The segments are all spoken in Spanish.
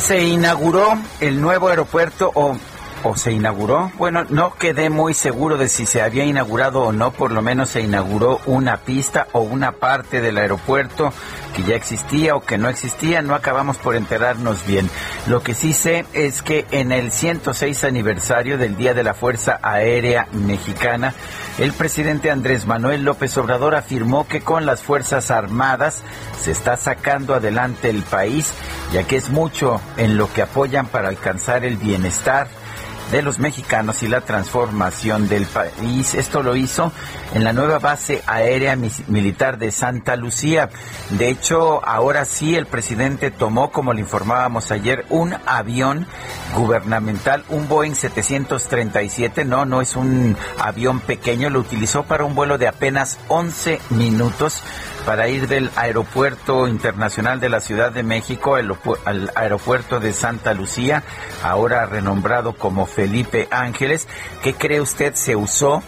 Se inauguró el nuevo aeropuerto o, o se inauguró. Bueno, no quedé muy seguro de si se había inaugurado o no, por lo menos se inauguró una pista o una parte del aeropuerto que ya existía o que no existía, no acabamos por enterarnos bien. Lo que sí sé es que en el 106 aniversario del Día de la Fuerza Aérea Mexicana, el presidente Andrés Manuel López Obrador afirmó que con las Fuerzas Armadas se está sacando adelante el país, ya que es mucho en lo que apoyan para alcanzar el bienestar de los mexicanos y la transformación del país. Esto lo hizo en la nueva base aérea militar de Santa Lucía. De hecho, ahora sí el presidente tomó, como le informábamos ayer, un avión gubernamental, un Boeing 737. No, no es un avión pequeño, lo utilizó para un vuelo de apenas 11 minutos para ir del aeropuerto internacional de la Ciudad de México al aeropuerto de Santa Lucía, ahora renombrado como Felipe Ángeles. ¿Qué cree usted se usó?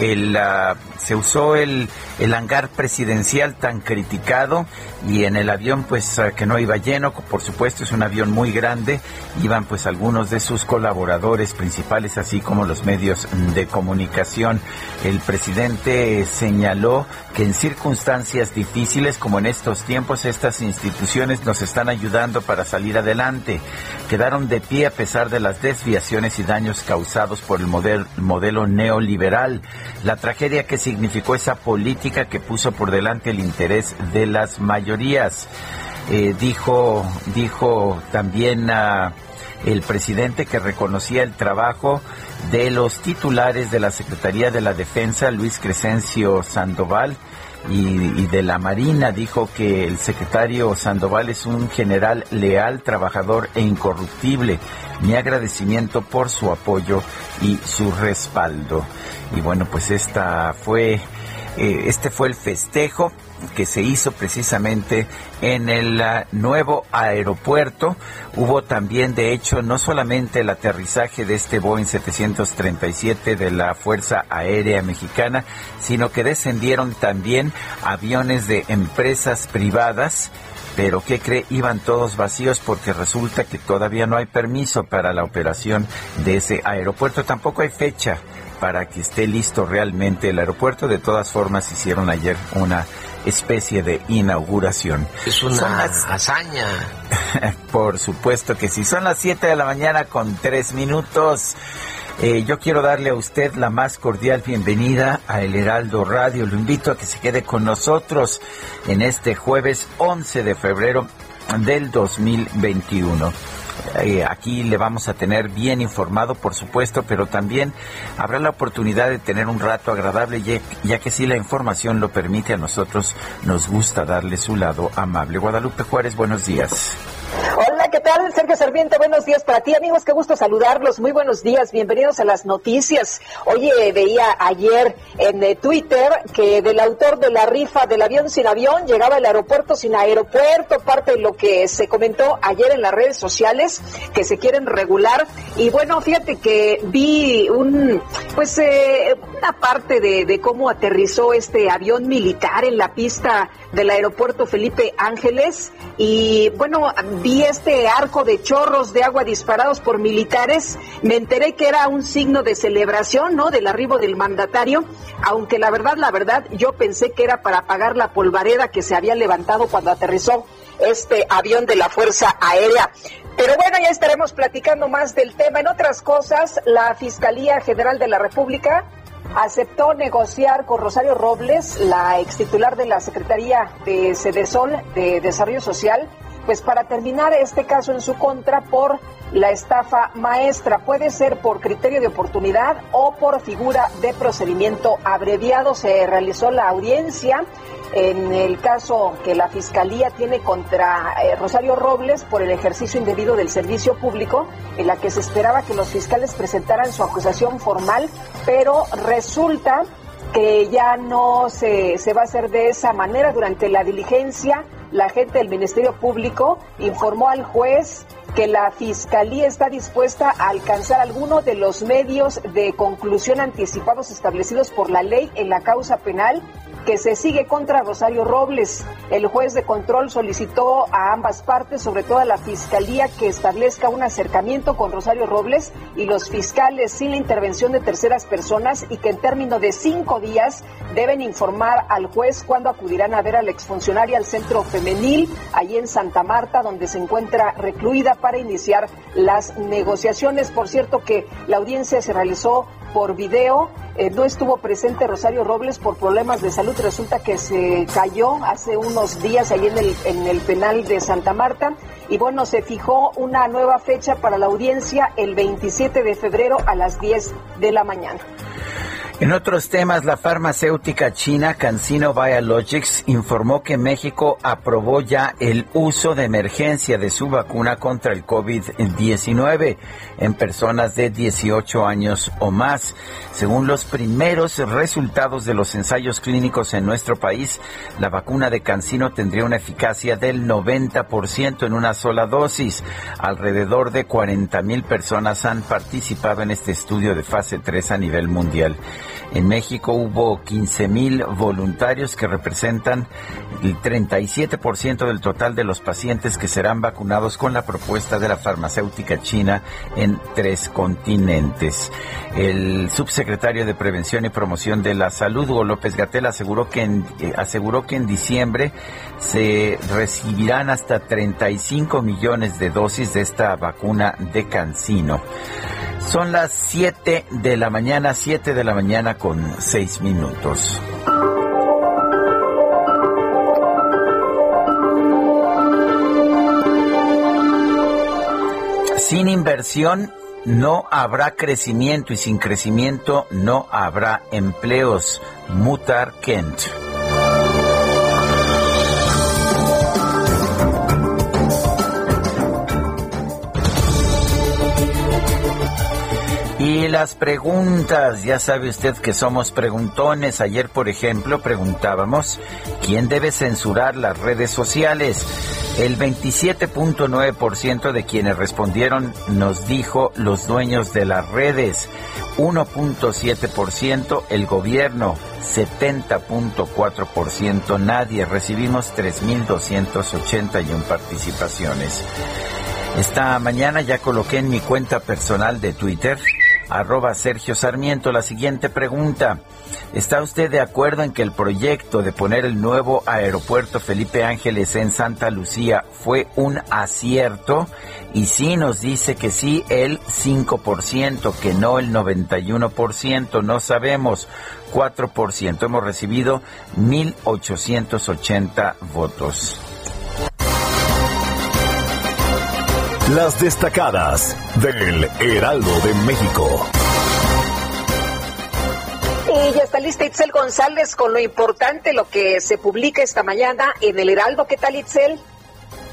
El, uh, se usó el, el hangar presidencial tan criticado y en el avión pues uh, que no iba lleno, por supuesto es un avión muy grande, iban pues algunos de sus colaboradores principales así como los medios de comunicación. El presidente señaló que en circunstancias difíciles como en estos tiempos estas instituciones nos están ayudando para salir adelante. Quedaron de pie a pesar de las desviaciones y daños causados por el modelo, neoliberal. La tragedia que significó esa política que puso por delante el interés de las mayorías. Eh, dijo, dijo también el presidente que reconocía el trabajo de los titulares de la Secretaría de la Defensa, Luis Crescencio Sandoval, y, de la Marina. Dijo que el secretario Sandoval es un general leal, trabajador e incorruptible. Mi agradecimiento por su apoyo y su respaldo. Y bueno, pues esta fue, este fue el festejo que se hizo precisamente en el uh, nuevo aeropuerto. Hubo también, de hecho, no solamente el aterrizaje de este Boeing 737 de la Fuerza Aérea Mexicana, sino que descendieron también aviones de empresas privadas. Pero ¿qué cree? Iban todos vacíos porque resulta que todavía no hay permiso para la operación de ese aeropuerto. Tampoco hay fecha para que esté listo realmente el aeropuerto. De todas formas, hicieron ayer una especie de inauguración. Es una hazaña. Por supuesto que sí. Son las 7 de la mañana con 3 minutos. Eh, yo quiero darle a usted la más cordial bienvenida a El Heraldo Radio. Lo invito a que se quede con nosotros en este jueves 11 de febrero del 2021. Eh, aquí le vamos a tener bien informado, por supuesto, pero también habrá la oportunidad de tener un rato agradable, ya, ya, que si la información lo permite, a nosotros nos gusta darle su lado amable. Guadalupe Juárez, buenos días. Hola, ¿qué tal? Sergio Sarmiento, buenos días para ti, amigos, qué gusto saludarlos. Muy buenos días, bienvenidos a las noticias. Oye, veía ayer en eh, Twitter que del autor de la rifa del avión sin avión llegaba al aeropuerto sin aeropuerto, parte de lo que se comentó ayer en las redes sociales que se quieren regular. Y bueno, fíjate que vi un, pues, eh, una parte de cómo aterrizó este avión militar en la pista del aeropuerto Felipe Ángeles. Y bueno, vi este arco de chorros de agua disparados por militares. Me enteré que era un signo de celebración, ¿no? Del arribo del mandatario, aunque la verdad, la verdad, yo pensé que era para apagar la polvareda que se había levantado cuando aterrizó este avión de la Fuerza Aérea. Pero bueno, ya estaremos platicando más del tema. En otras cosas, la Fiscalía General de la República aceptó negociar con Rosario Robles, la ex titular de la Secretaría de Cedesol de Desarrollo Social, pues para terminar este caso en su contra por la estafa maestra. Puede ser por criterio de oportunidad o por figura de procedimiento abreviado. Se realizó la audiencia en el caso que la Fiscalía tiene contra eh, Rosario Robles por el ejercicio indebido del servicio público, en la que se esperaba que los fiscales presentaran su acusación formal, pero resulta que ya no se, se va a hacer de esa manera. Durante la diligencia, la gente del Ministerio Público informó al juez que la Fiscalía está dispuesta a alcanzar alguno de los medios de conclusión anticipados establecidos por la ley en la causa penal que se sigue contra Rosario Robles. El juez de control solicitó a ambas partes, sobre todo a la Fiscalía, que establezca un acercamiento con Rosario Robles y los fiscales sin la intervención de terceras personas y que en término de cinco días deben informar al juez cuándo acudirán a ver a la exfuncionaria al centro femenil, allí en Santa Marta, donde se encuentra recluida para iniciar las negociaciones. Por cierto que la audiencia se realizó por video. Eh, no estuvo presente Rosario Robles por problemas de salud. Resulta que se cayó hace unos días ahí en el, en el penal de Santa Marta. Y bueno, se fijó una nueva fecha para la audiencia el 27 de febrero a las 10 de la mañana. En otros temas, la farmacéutica china CanSino Biologics informó que México aprobó ya el uso de emergencia de su vacuna contra el COVID-19 en personas de 18 años o más. Según los primeros resultados de los ensayos clínicos en nuestro país, la vacuna de CanSino tendría una eficacia del 90% en una sola dosis. Alrededor de 40 mil personas han participado en este estudio de fase 3 a nivel mundial. En México hubo 15 mil voluntarios que representan el 37% del total de los pacientes que serán vacunados con la propuesta de la farmacéutica china en tres continentes. El subsecretario de Prevención y Promoción de la Salud, Hugo López Gatel, aseguró que eh, aseguró que en diciembre se recibirán hasta 35 millones de dosis de esta vacuna de Cancino. Son las 7 de la mañana, 7 de la mañana con 6 minutos. Sin inversión no habrá crecimiento y sin crecimiento no habrá empleos. Mutar Kent. Y las preguntas, ya sabe usted que somos preguntones. Ayer, por ejemplo, preguntábamos, ¿quién debe censurar las redes sociales? El 27.9% de quienes respondieron nos dijo los dueños de las redes, 1.7% el gobierno, 70.4% nadie. Recibimos 3.281 participaciones. Esta mañana ya coloqué en mi cuenta personal de Twitter arroba Sergio Sarmiento. La siguiente pregunta. ¿Está usted de acuerdo en que el proyecto de poner el nuevo aeropuerto Felipe Ángeles en Santa Lucía fue un acierto? Y sí nos dice que sí el 5%, que no el 91%, no sabemos 4%. Hemos recibido 1.880 votos. Las destacadas del Heraldo de México. Y ya está lista Itzel González con lo importante, lo que se publica esta mañana en el Heraldo. ¿Qué tal, Itzel?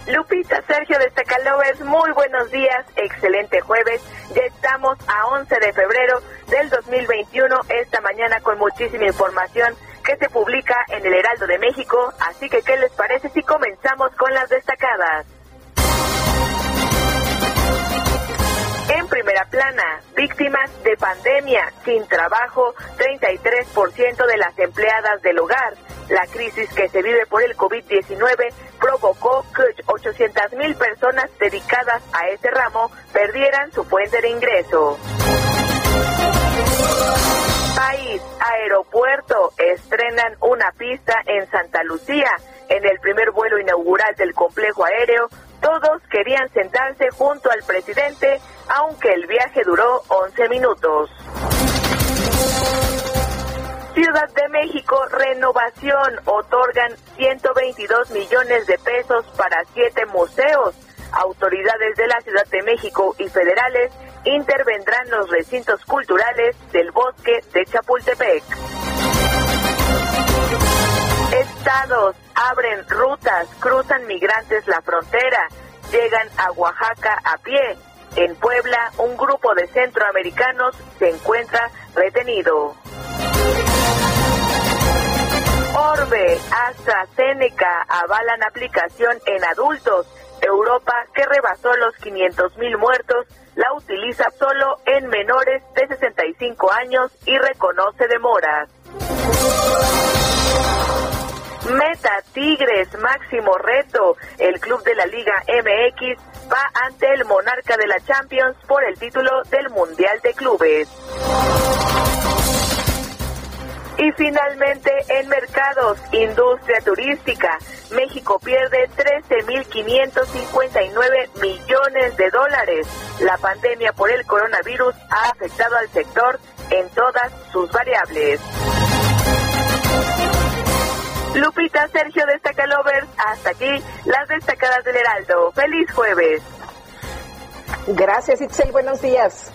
Lupita, Sergio es muy buenos días, excelente jueves. Ya estamos a 11 de febrero del 2021, esta mañana con muchísima información que se publica en el Heraldo de México. Así que, ¿qué les parece si comenzamos con las destacadas? Pandemia, sin trabajo, 33% de las empleadas del hogar. La crisis que se vive por el COVID-19 provocó que 800 mil personas dedicadas a ese ramo perdieran su fuente de ingreso. País, aeropuerto, estrenan una pista en Santa Lucía. En el primer vuelo inaugural del complejo aéreo, todos querían sentarse junto al presidente, aunque el viaje duró 11 minutos. Ciudad de México, renovación, otorgan 122 millones de pesos para siete museos. Autoridades de la Ciudad de México y federales intervendrán los recintos culturales del bosque de Chapultepec. Estados abren rutas, cruzan migrantes la frontera, llegan a Oaxaca a pie. En Puebla, un grupo de centroamericanos se encuentra retenido. Orbe, AstraZeneca avalan aplicación en adultos. Europa, que rebasó los 500 mil muertos, la utiliza solo en menores de 65 años y reconoce demoras. Meta Tigres, máximo reto. El club de la Liga MX va ante el monarca de la Champions por el título del Mundial de Clubes. Y finalmente, en mercados, industria turística, México pierde 13.559 millones de dólares. La pandemia por el coronavirus ha afectado al sector en todas sus variables. Lupita, Sergio, Destacalovers, hasta aquí las destacadas del Heraldo. Feliz jueves. Gracias, Itzel. Buenos días.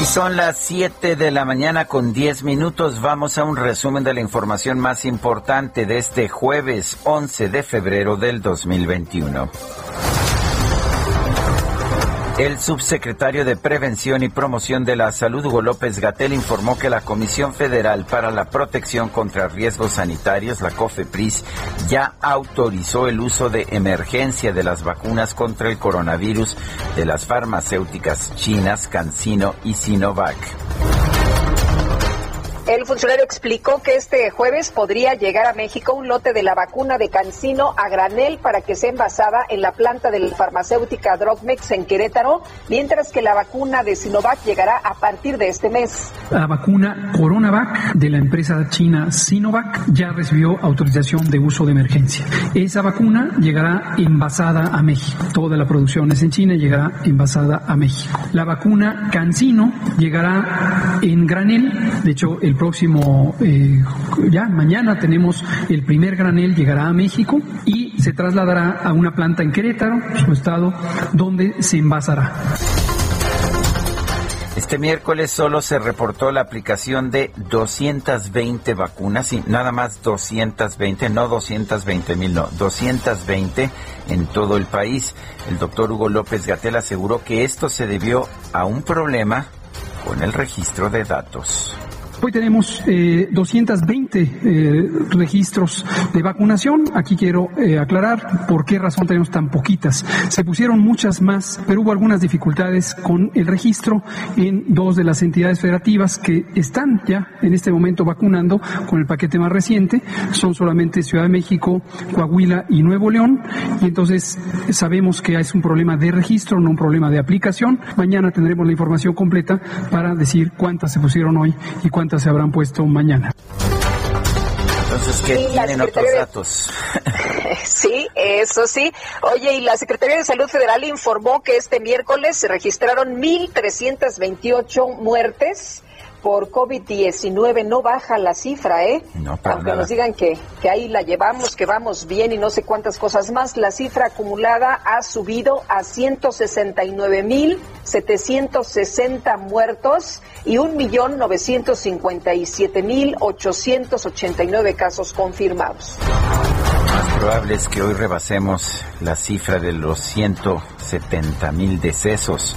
Y son las 7 de la mañana con 10 minutos. Vamos a un resumen de la información más importante de este jueves 11 de febrero del 2021. El subsecretario de Prevención y Promoción de la Salud, Hugo López Gatel, informó que la Comisión Federal para la Protección contra Riesgos Sanitarios, la COFEPRIS, ya autorizó el uso de emergencia de las vacunas contra el coronavirus de las farmacéuticas chinas CanSino y Sinovac. El funcionario explicó que este jueves podría llegar a México un lote de la vacuna de Cancino a granel para que sea envasada en la planta de la farmacéutica Drogmex en Querétaro, mientras que la vacuna de Sinovac llegará a partir de este mes. La vacuna Coronavac de la empresa china Sinovac ya recibió autorización de uso de emergencia. Esa vacuna llegará envasada a México. Toda la producción es en China y llegará envasada a México. La vacuna Cancino llegará en granel. De hecho, el próximo, eh, ya mañana tenemos el primer granel, llegará a México y se trasladará a una planta en Querétaro, su estado, donde se envasará. Este miércoles solo se reportó la aplicación de 220 vacunas, y nada más 220, no 220 mil, no, 220 en todo el país. El doctor Hugo López Gatel aseguró que esto se debió a un problema con el registro de datos. Hoy tenemos eh, 220 eh, registros de vacunación. Aquí quiero eh, aclarar por qué razón tenemos tan poquitas. Se pusieron muchas más, pero hubo algunas dificultades con el registro en dos de las entidades federativas que están ya en este momento vacunando con el paquete más reciente. Son solamente Ciudad de México, Coahuila y Nuevo León. Y entonces sabemos que es un problema de registro, no un problema de aplicación. Mañana tendremos la información completa para decir cuántas se pusieron hoy y cuántas se habrán puesto mañana. Entonces, ¿qué Sí, tienen otros datos? Sí, eso sí. Oye, y la Secretaría de Salud Federal informó que este miércoles se registraron 1.328 muertes por COVID-19. No baja la cifra, ¿eh? No, para Aunque nada. nos digan que, que ahí la llevamos, que vamos bien y no sé cuántas cosas más, la cifra acumulada ha subido a 169.760 muertos y 1.957.889 casos confirmados. más probable es que hoy rebasemos la cifra de los 170 mil decesos.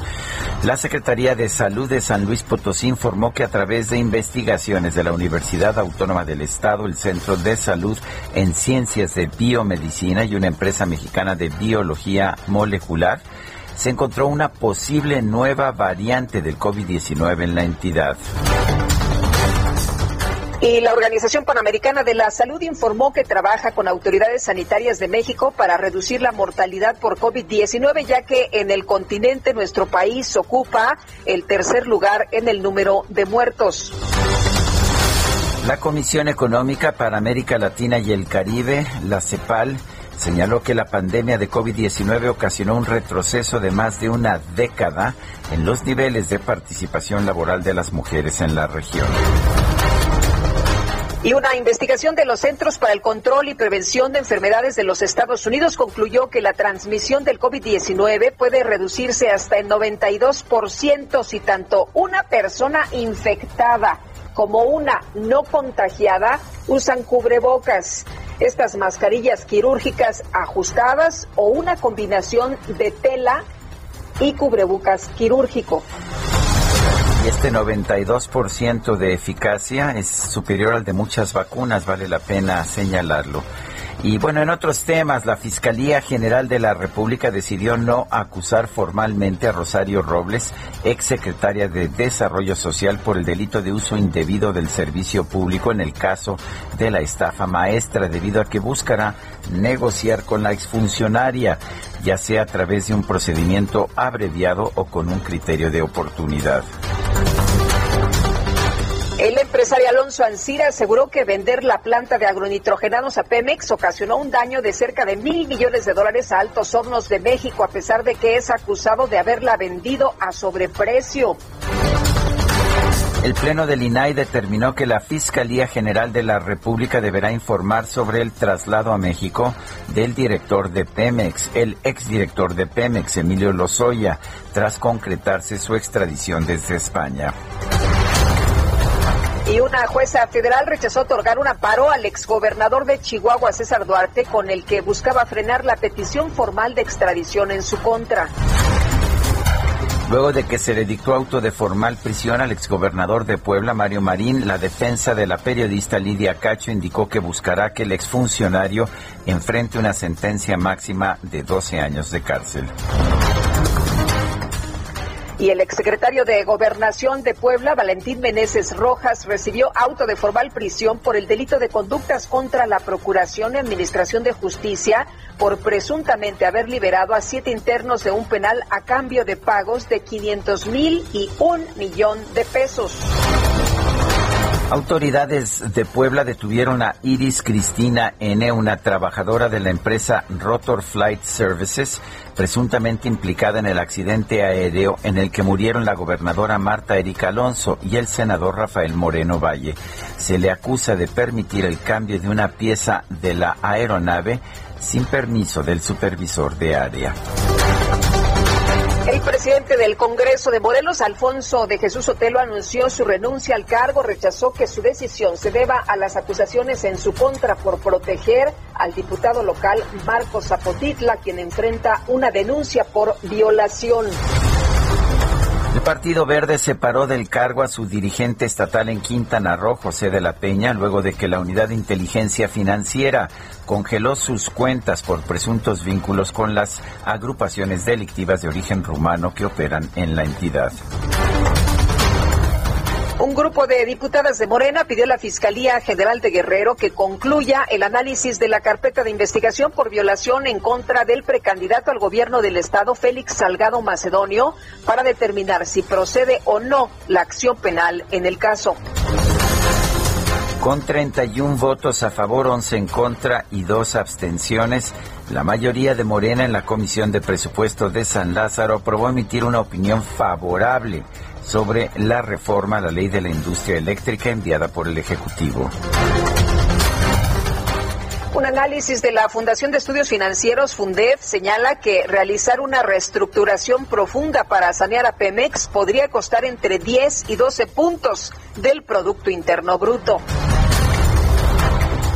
La Secretaría de Salud de San Luis Potosí informó que a través de investigaciones de la Universidad Autónoma del Estado, el Centro de Salud en Ciencias de Biomedicina y una empresa mexicana de biología molecular, se encontró una posible nueva variante del COVID-19 en la entidad. Y la Organización Panamericana de la Salud informó que trabaja con autoridades sanitarias de México para reducir la mortalidad por COVID-19, ya que en el continente nuestro país ocupa el tercer lugar en el número de muertos. La Comisión Económica para América Latina y el Caribe, la CEPAL, señaló que la pandemia de COVID-19 ocasionó un retroceso de más de una década en los niveles de participación laboral de las mujeres en la región. Y una investigación de los Centros para el Control y Prevención de Enfermedades de los Estados Unidos concluyó que la transmisión del COVID-19 puede reducirse hasta el 92% si tanto una persona infectada como una no contagiada usan cubrebocas, estas mascarillas quirúrgicas ajustadas o una combinación de tela y cubrebocas quirúrgico. Este 92% de eficacia es superior al de muchas vacunas, vale la pena señalarlo. Y bueno, en otros temas, la Fiscalía General de la República decidió no acusar formalmente a Rosario Robles, exsecretaria de Desarrollo Social, por el delito de uso indebido del servicio público en el caso de la estafa maestra, debido a que buscará negociar con la exfuncionaria, ya sea a través de un procedimiento abreviado o con un criterio de oportunidad. El empresario Alonso Ancira aseguró que vender la planta de agronitrogenados a Pemex ocasionó un daño de cerca de mil millones de dólares a Altos Hornos de México, a pesar de que es acusado de haberla vendido a sobreprecio. El Pleno del INAI determinó que la Fiscalía General de la República deberá informar sobre el traslado a México del director de Pemex, el exdirector de Pemex, Emilio Lozoya, tras concretarse su extradición desde España. Y una jueza federal rechazó otorgar un amparo al exgobernador de Chihuahua, César Duarte, con el que buscaba frenar la petición formal de extradición en su contra. Luego de que se le dictó auto de formal prisión al exgobernador de Puebla, Mario Marín, la defensa de la periodista Lidia Cacho indicó que buscará que el exfuncionario enfrente una sentencia máxima de 12 años de cárcel. Y el exsecretario de Gobernación de Puebla, Valentín Meneses Rojas, recibió auto de formal prisión por el delito de conductas contra la Procuración y Administración de Justicia por presuntamente haber liberado a siete internos de un penal a cambio de pagos de 500 mil y un millón de pesos. Autoridades de Puebla detuvieron a Iris Cristina N., una trabajadora de la empresa Rotor Flight Services, presuntamente implicada en el accidente aéreo en el que murieron la gobernadora Marta Erika Alonso y el senador Rafael Moreno Valle. Se le acusa de permitir el cambio de una pieza de la aeronave sin permiso del supervisor de área. El presidente del Congreso de Morelos, Alfonso de Jesús Otelo, anunció su renuncia al cargo, rechazó que su decisión se deba a las acusaciones en su contra por proteger al diputado local Marcos Zapotitla, quien enfrenta una denuncia por violación. El Partido Verde separó del cargo a su dirigente estatal en Quintana Roo, José de la Peña, luego de que la Unidad de Inteligencia Financiera congeló sus cuentas por presuntos vínculos con las agrupaciones delictivas de origen rumano que operan en la entidad. Un grupo de diputadas de Morena pidió a la Fiscalía General de Guerrero que concluya el análisis de la carpeta de investigación por violación en contra del precandidato al gobierno del Estado, Félix Salgado Macedonio, para determinar si procede o no la acción penal en el caso. Con 31 votos a favor, 11 en contra y dos abstenciones, la mayoría de Morena en la Comisión de Presupuesto de San Lázaro aprobó emitir una opinión favorable sobre la reforma a la ley de la industria eléctrica enviada por el Ejecutivo. Un análisis de la Fundación de Estudios Financieros, Fundef, señala que realizar una reestructuración profunda para sanear a Pemex podría costar entre 10 y 12 puntos del Producto Interno Bruto.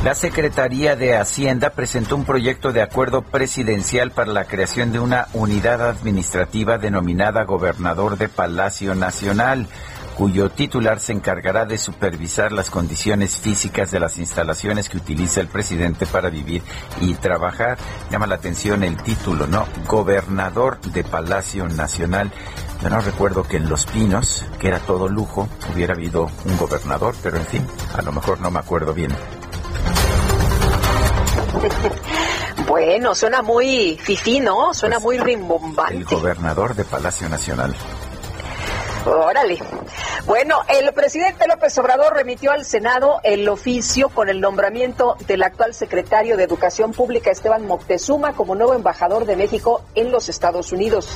La Secretaría de Hacienda presentó un proyecto de acuerdo presidencial para la creación de una unidad administrativa denominada Gobernador de Palacio Nacional cuyo titular se encargará de supervisar las condiciones físicas de las instalaciones que utiliza el presidente para vivir y trabajar. Llama la atención el título, ¿no? Gobernador de Palacio Nacional. Yo no recuerdo que en Los Pinos, que era todo lujo, hubiera habido un gobernador, pero en fin, a lo mejor no me acuerdo bien. Bueno, suena muy fifí, ¿no? Suena pues, muy rimbombante. El gobernador de Palacio Nacional. Órale. Bueno, el presidente López Obrador remitió al Senado el oficio con el nombramiento del actual secretario de Educación Pública, Esteban Moctezuma, como nuevo embajador de México en los Estados Unidos.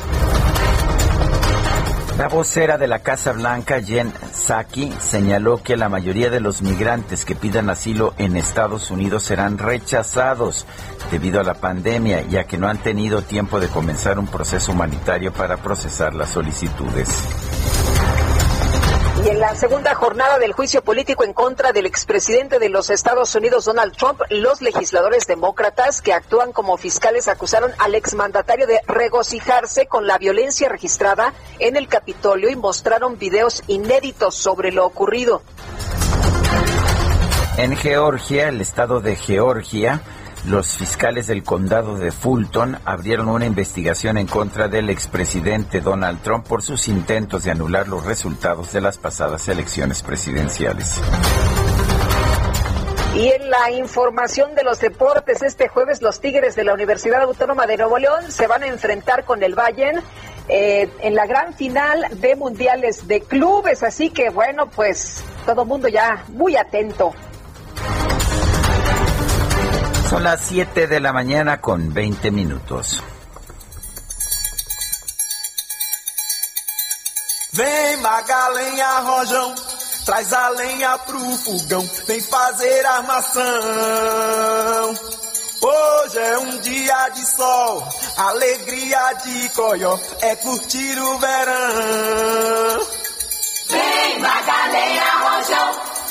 La vocera de la Casa Blanca, Jen Psaki, señaló que la mayoría de los migrantes que pidan asilo en Estados Unidos serán rechazados debido a la pandemia, ya que no han tenido tiempo de comenzar un proceso humanitario para procesar las solicitudes. Y en la segunda jornada del juicio político en contra del expresidente de los Estados Unidos, Donald Trump, los legisladores demócratas que actúan como fiscales acusaron al exmandatario de regocijarse con la violencia registrada en el Capitolio y mostraron videos inéditos sobre lo ocurrido. En Georgia, el estado de Georgia, los fiscales del condado de Fulton abrieron una investigación en contra del expresidente Donald Trump por sus intentos de anular los resultados de las pasadas elecciones presidenciales. Y en la información de los deportes, este jueves los Tigres de la Universidad Autónoma de Nuevo León se van a enfrentar con el Bayern eh, en la gran final de mundiales de clubes. Así que bueno, pues todo el mundo ya muy atento. Son las 7 de la mañana con 20 minutos. Vem Magalenha Rojão, traz a lenha pro fogão, vem fazer armação. Hoje é um dia de sol, alegria de coió, é curtir o verão. Vem Magalenha Rojão,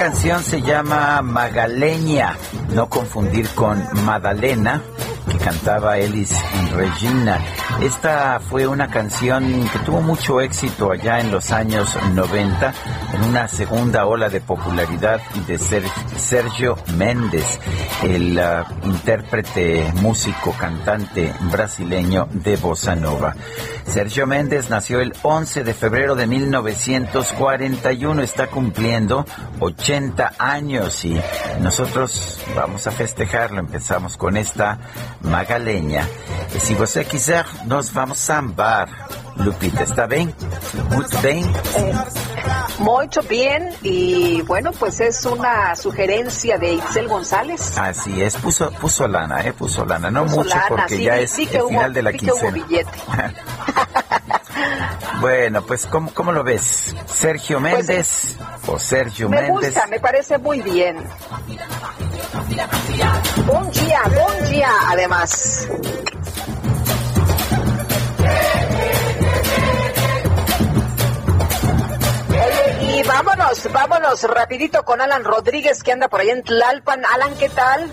Canción se llama Magaleña, no confundir con Madalena, que cantaba Elis Regina. Esta fue una canción que tuvo mucho éxito allá en los años 90, en una segunda ola de popularidad de Sergio Méndez, el uh, intérprete, músico, cantante brasileño de Bossa Nova. Sergio Méndez nació el 11 de febrero de 1941, está cumpliendo 80 años y nosotros vamos a festejarlo. Empezamos con esta magaleña. Si você quiser, nos vamos a sambar. Lupita, ¿está bien? Muy bien. Eh, mucho bien y bueno, pues es una sugerencia de Itzel González. Así es, puso, puso lana, eh, puso lana, no mucho porque ya es el final de la quincena. bueno, pues ¿cómo, ¿cómo lo ves? ¿Sergio pues, Méndez o Sergio me Méndez? Me gusta, me parece muy bien. Buen día, buen día, además. y vámonos, vámonos rapidito con Alan Rodríguez que anda por ahí en Tlalpan. Alan, ¿qué tal?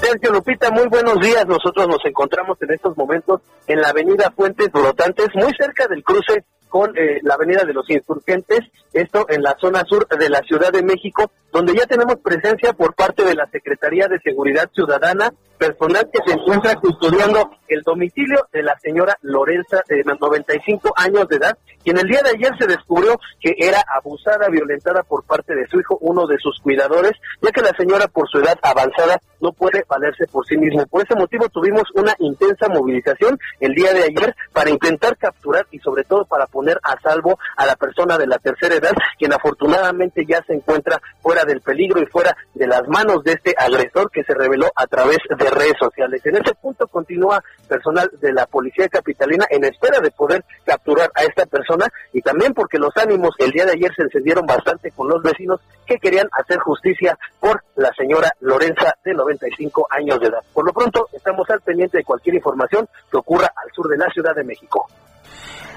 Sergio Lupita, muy buenos días. Nosotros nos encontramos en estos momentos en la avenida Fuentes Brotantes, muy cerca del cruce con eh, la avenida de los insurgentes, esto en la zona sur de la Ciudad de México, donde ya tenemos presencia por parte de la Secretaría de Seguridad Ciudadana, personal que se encuentra custodiando el domicilio de la señora Lorenza, de 95 años de edad, quien el día de ayer se descubrió que era abusada, violentada por parte de su hijo, uno de sus cuidadores, ya que la señora por su edad avanzada no puede valerse por sí misma. Por ese motivo tuvimos una intensa movilización el día de ayer para intentar capturar y sobre todo para poner a salvo a la persona de la tercera edad, quien afortunadamente ya se encuentra fuera del peligro y fuera de las manos de este agresor que se reveló a través de redes sociales. En ese punto continúa personal de la Policía Capitalina en espera de poder capturar a esta persona y también porque los ánimos el día de ayer se encendieron bastante con los vecinos que querían hacer justicia por la señora Lorenza de 95 años de edad. Por lo pronto, estamos al pendiente de cualquier información que ocurra al sur de la Ciudad de México.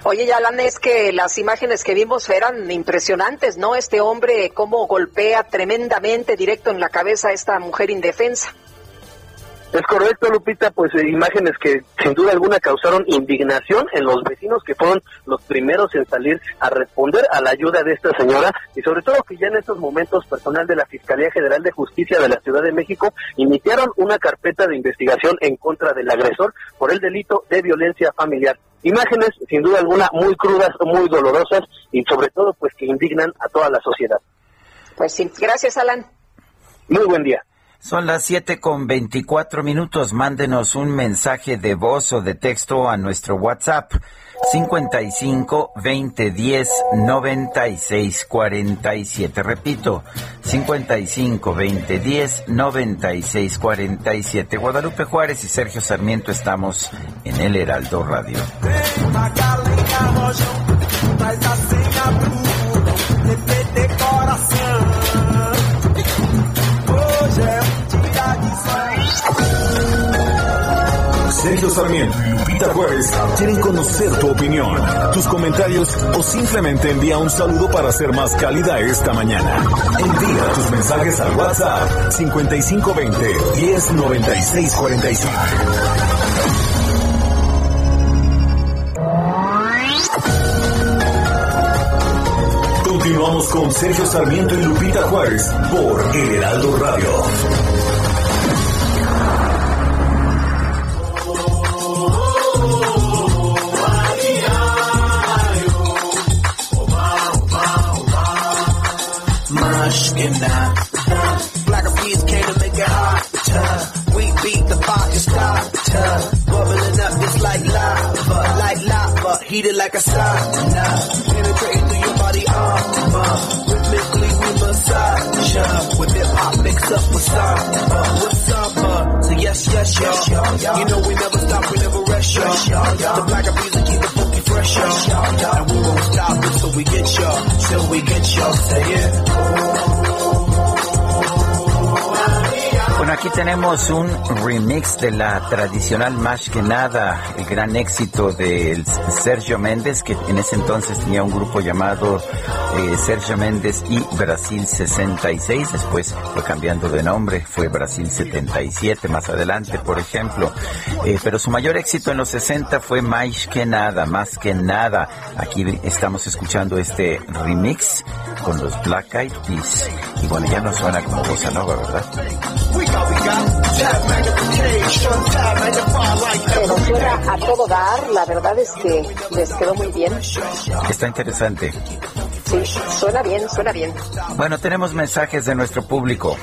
Oye, Yalan, es que las imágenes que vimos eran impresionantes, ¿no? Este hombre cómo golpea tremendamente directo en la cabeza a esta mujer indefensa. Es correcto, Lupita, pues eh, imágenes que sin duda alguna causaron indignación en los vecinos que fueron los primeros en salir a responder a la ayuda de esta señora y sobre todo que ya en estos momentos personal de la Fiscalía General de Justicia de la Ciudad de México iniciaron una carpeta de investigación en contra del agresor por el delito de violencia familiar. Imágenes sin duda alguna muy crudas, muy dolorosas y sobre todo pues que indignan a toda la sociedad. Pues sí, gracias Alan. Muy buen día. Son las siete con veinticuatro minutos. Mándenos un mensaje de voz o de texto a nuestro WhatsApp 55 20 10 96 47. Repito, 55 20 10 96 47. Guadalupe Juárez y Sergio Sarmiento estamos en el Heraldo Radio. Sergio Sarmiento y Lupita Juárez quieren conocer tu opinión, tus comentarios o simplemente envía un saludo para ser más cálida esta mañana. Envía tus mensajes al WhatsApp 5520 109647. Continuamos con Sergio Sarmiento y Lupita Juárez por El Heraldo Radio. Now. Black of peas came to make it hot. We beat the fire start. Bubbling up just like lava, like lava, heated like a sauna. Penetrating through your body armor. Rhythmically we massage. With hip hop mixed up with samba, with samba. So yes, yes, y'all. You know we never stop, we never rest, y'all. The black of peas keep the y'all. And we won't stop until we get y'all, till we get y'all. Say it. Bueno, aquí tenemos un remix de la tradicional Más que nada, el gran éxito de Sergio Méndez, que en ese entonces tenía un grupo llamado eh, Sergio Méndez y Brasil 66, después fue cambiando de nombre, fue Brasil 77 más adelante, por ejemplo. Eh, pero su mayor éxito en los 60 fue Más que nada, más que nada. Aquí estamos escuchando este remix con los Black Eyed Peas. Y bueno, ya no suena como bossa nova, ¿verdad? Pero suena a todo dar, la verdad es que les quedó muy bien. Está interesante. Sí, suena bien, suena bien. Bueno, tenemos mensajes de nuestro público.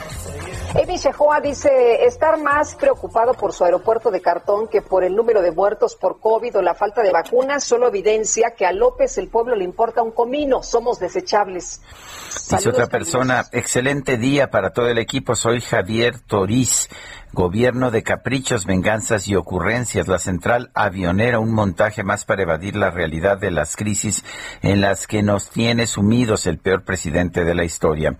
Emi Shehoa dice estar más preocupado por su aeropuerto de cartón que por el número de muertos por COVID o la falta de vacunas, solo evidencia que a López el pueblo le importa un comino, somos desechables. Dice otra persona, excelente día para todo el equipo, soy Javier Toriz. Gobierno de caprichos, venganzas y ocurrencias. La central avionera, un montaje más para evadir la realidad de las crisis en las que nos tiene sumidos el peor presidente de la historia.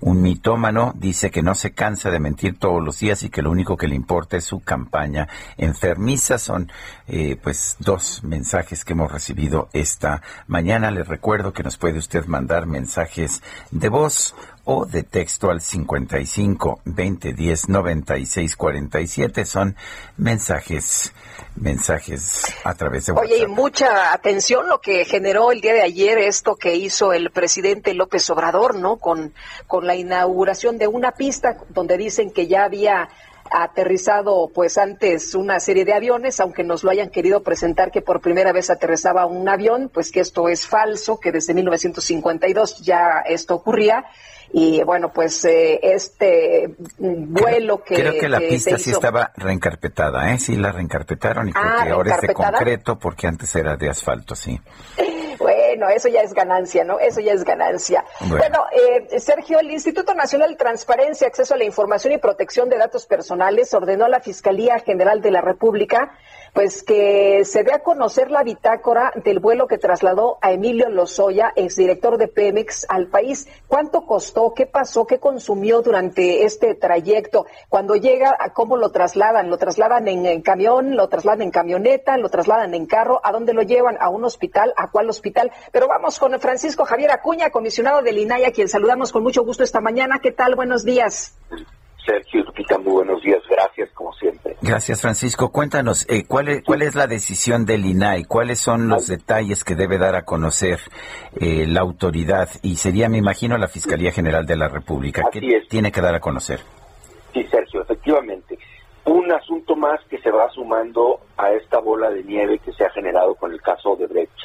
Un mitómano dice que no se cansa de mentir todos los días y que lo único que le importa es su campaña enfermiza. Son eh, pues dos mensajes que hemos recibido esta mañana. Les recuerdo que nos puede usted mandar mensajes de voz o de texto al 55 20 10 96 47. Son mensajes, mensajes a través de WhatsApp. Oye, y mucha atención lo que generó el día de ayer esto que hizo el presidente López Obrador, ¿no? Con, con la inauguración de una pista donde dicen que ya había aterrizado pues antes una serie de aviones, aunque nos lo hayan querido presentar que por primera vez aterrizaba un avión, pues que esto es falso, que desde 1952 ya esto ocurría y bueno, pues eh, este vuelo que... Creo que la pista sí estaba reencarpetada, ¿eh? Sí, la reencarpetaron y creo ah, que ahora es de concreto porque antes era de asfalto, sí. Bueno, eso ya es ganancia, ¿no? Eso ya es ganancia. Bueno, eh, Sergio, el Instituto Nacional de Transparencia, Acceso a la Información y Protección de Datos Personales ordenó a la Fiscalía General de la República pues que se dé a conocer la bitácora del vuelo que trasladó a Emilio Lozoya, exdirector de Pemex, al país. ¿Cuánto costó? ¿Qué pasó? ¿Qué consumió durante este trayecto? Cuando llega, ¿cómo lo trasladan? ¿Lo trasladan en, camión? ¿Lo trasladan en camioneta? ¿Lo trasladan en carro? ¿A dónde lo llevan? ¿A un hospital? ¿A cuál hospital? Pero vamos con Francisco Javier Acuña, comisionado del INAI, quien saludamos con mucho gusto esta mañana. ¿Qué tal? Buenos días. Sergio Lupita, muy buenos días, gracias como siempre. Gracias Francisco, cuéntanos, eh, ¿cuál, es, ¿cuál es la decisión del INAI? ¿Cuáles son los detalles que debe dar a conocer eh, la autoridad? Y sería, me imagino, la Fiscalía General de la República. ¿Qué tiene que dar a conocer? Sí, Sergio, efectivamente. Un asunto más que se va sumando a esta bola de nieve que se ha generado con el caso de Brecht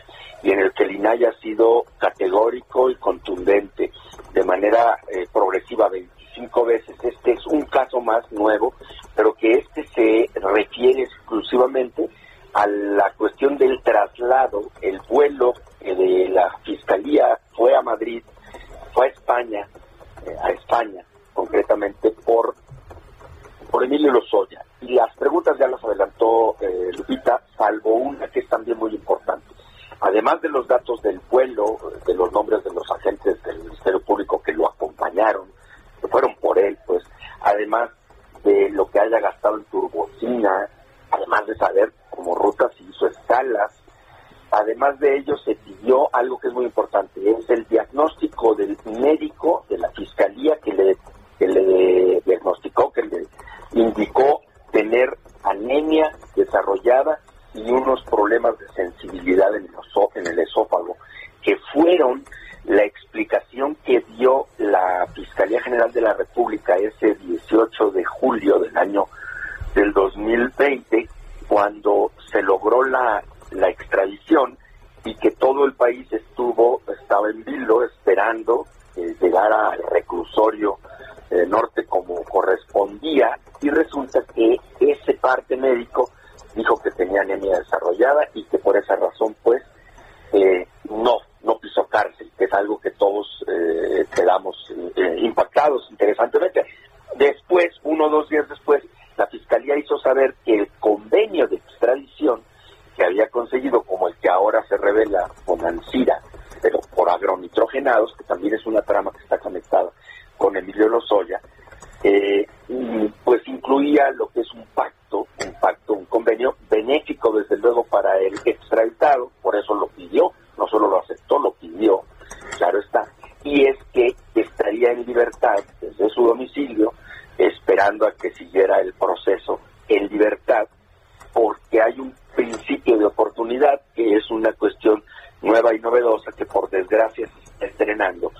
y en el que el INAI ha sido categórico y contundente de manera eh, progresiva cinco veces. Este es un caso más nuevo, pero que este se refiere exclusivamente a la cuestión del traslado, el vuelo de la Fiscalía fue a Madrid, fue a España, eh, a España concretamente por, por Emilio Lozoya. Y las preguntas ya las adelantó eh, Lupita, salvo una que es también muy importante. Además de los datos del vuelo, de los nombres de los agentes del Ministerio Público que lo acompañaron, fueron por él, pues, además de lo que haya gastado en turbocina, además de saber cómo rutas hizo escalas, además de ello se pidió algo que es muy importante, es el diagnóstico del médico de la fiscalía que le, que le diagnosticó, que le indicó tener anemia desarrollada y unos problemas de sensibilidad en el esófago, que fueron la explicación que dio la Fiscalía General de la República ese 18 de julio del año del 2020, cuando se logró la, la extradición y que todo el país estuvo, estaba en vilo esperando que llegara al reclusorio eh, norte como correspondía y resulta que ese parte médico dijo que tenía anemia desarrollada y que por esa razón pues eh, no no pisó cárcel, que es algo que todos eh, quedamos eh, impactados interesantemente. Después, uno o dos días después, la Fiscalía hizo saber que el convenio de extradición que había conseguido, como el que ahora se revela con Ancira, pero por agronitrogenados, que también es una trama que está conectada con Emilio Lozoya, eh, pues incluía lo que es un pacto, un pacto, un convenio benéfico desde luego para el extraditado, por eso lo pidió, no solo lo aceptó, lo pidió, claro está, y es que estaría en libertad desde su domicilio, esperando a que siguiera el proceso en libertad, porque hay un principio de oportunidad que es una cuestión nueva y novedosa que por desgracia se está estrenando,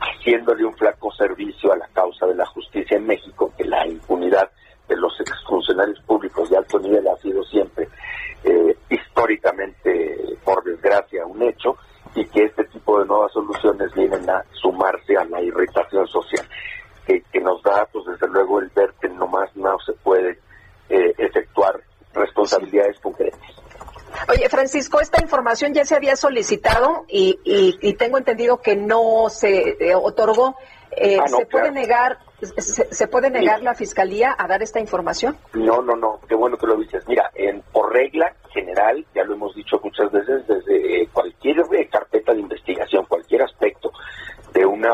haciéndole un flaco servicio a la causa de la justicia en México, que la impunidad los exfuncionarios públicos de alto nivel ha sido siempre eh, históricamente, por desgracia, un hecho y que este tipo de nuevas soluciones vienen a sumarse a la irritación social que, nos da, pues desde luego, el ver que nomás no se puede eh, efectuar responsabilidades concretas. Oye, Francisco, esta información ya se había solicitado y, y, tengo entendido que no se eh, otorgó. Eh, ah, ¿Se puede negar ¿Se, puede negar la fiscalía a dar esta información? No, no, no. Qué bueno que lo dices. Mira, en, por regla general, ya lo hemos dicho muchas veces, desde cualquier eh, carpeta de investigación, cualquier aspecto de una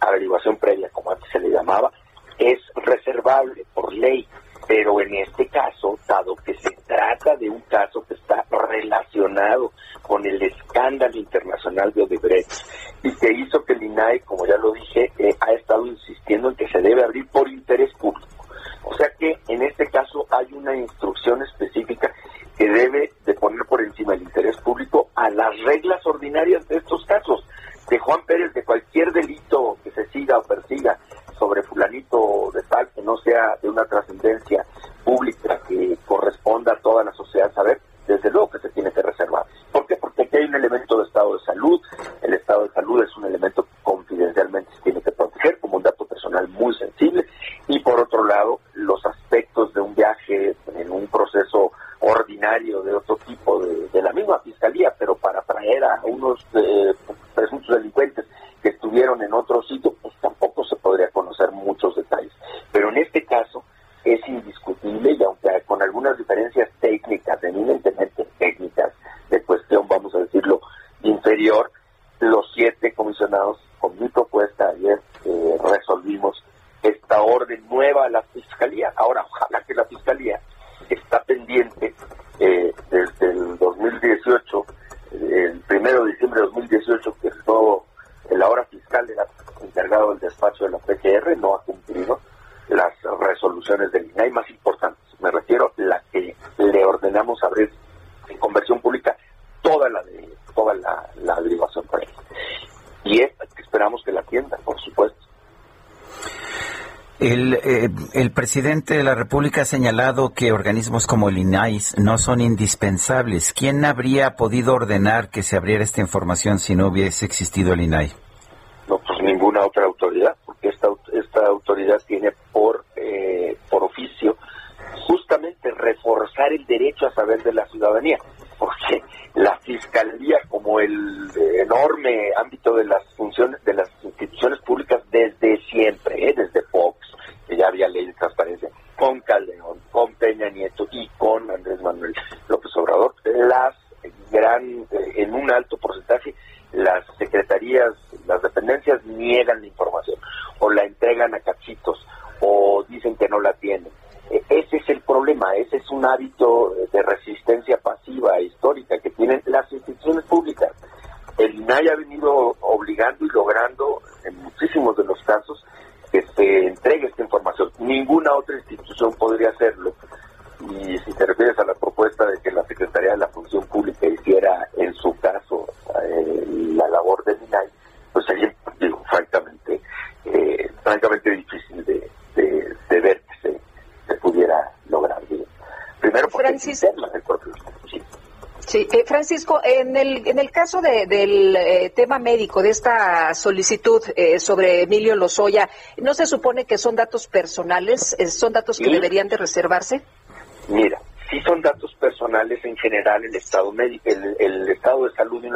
averiguación previa, como antes se le llamaba, es reservable por ley. Pero en este caso, dado que se trata de un caso que está relacionado con el escándalo internacional de Odebrecht y que hizo que el INAI, como ya lo presidente de la República ha señalado que organismos como el INAIS no son indispensables. ¿Quién habría podido ordenar que se abriera esta información si no hubiese existido el INAI? en el, en el caso de, del eh, tema médico, de esta solicitud eh, sobre Emilio Lozoya, ¿no se supone que son datos personales? Eh, ¿Son datos que deberían de reservarse? Mira, sí son datos personales en general el estado, el, el estado de salud de una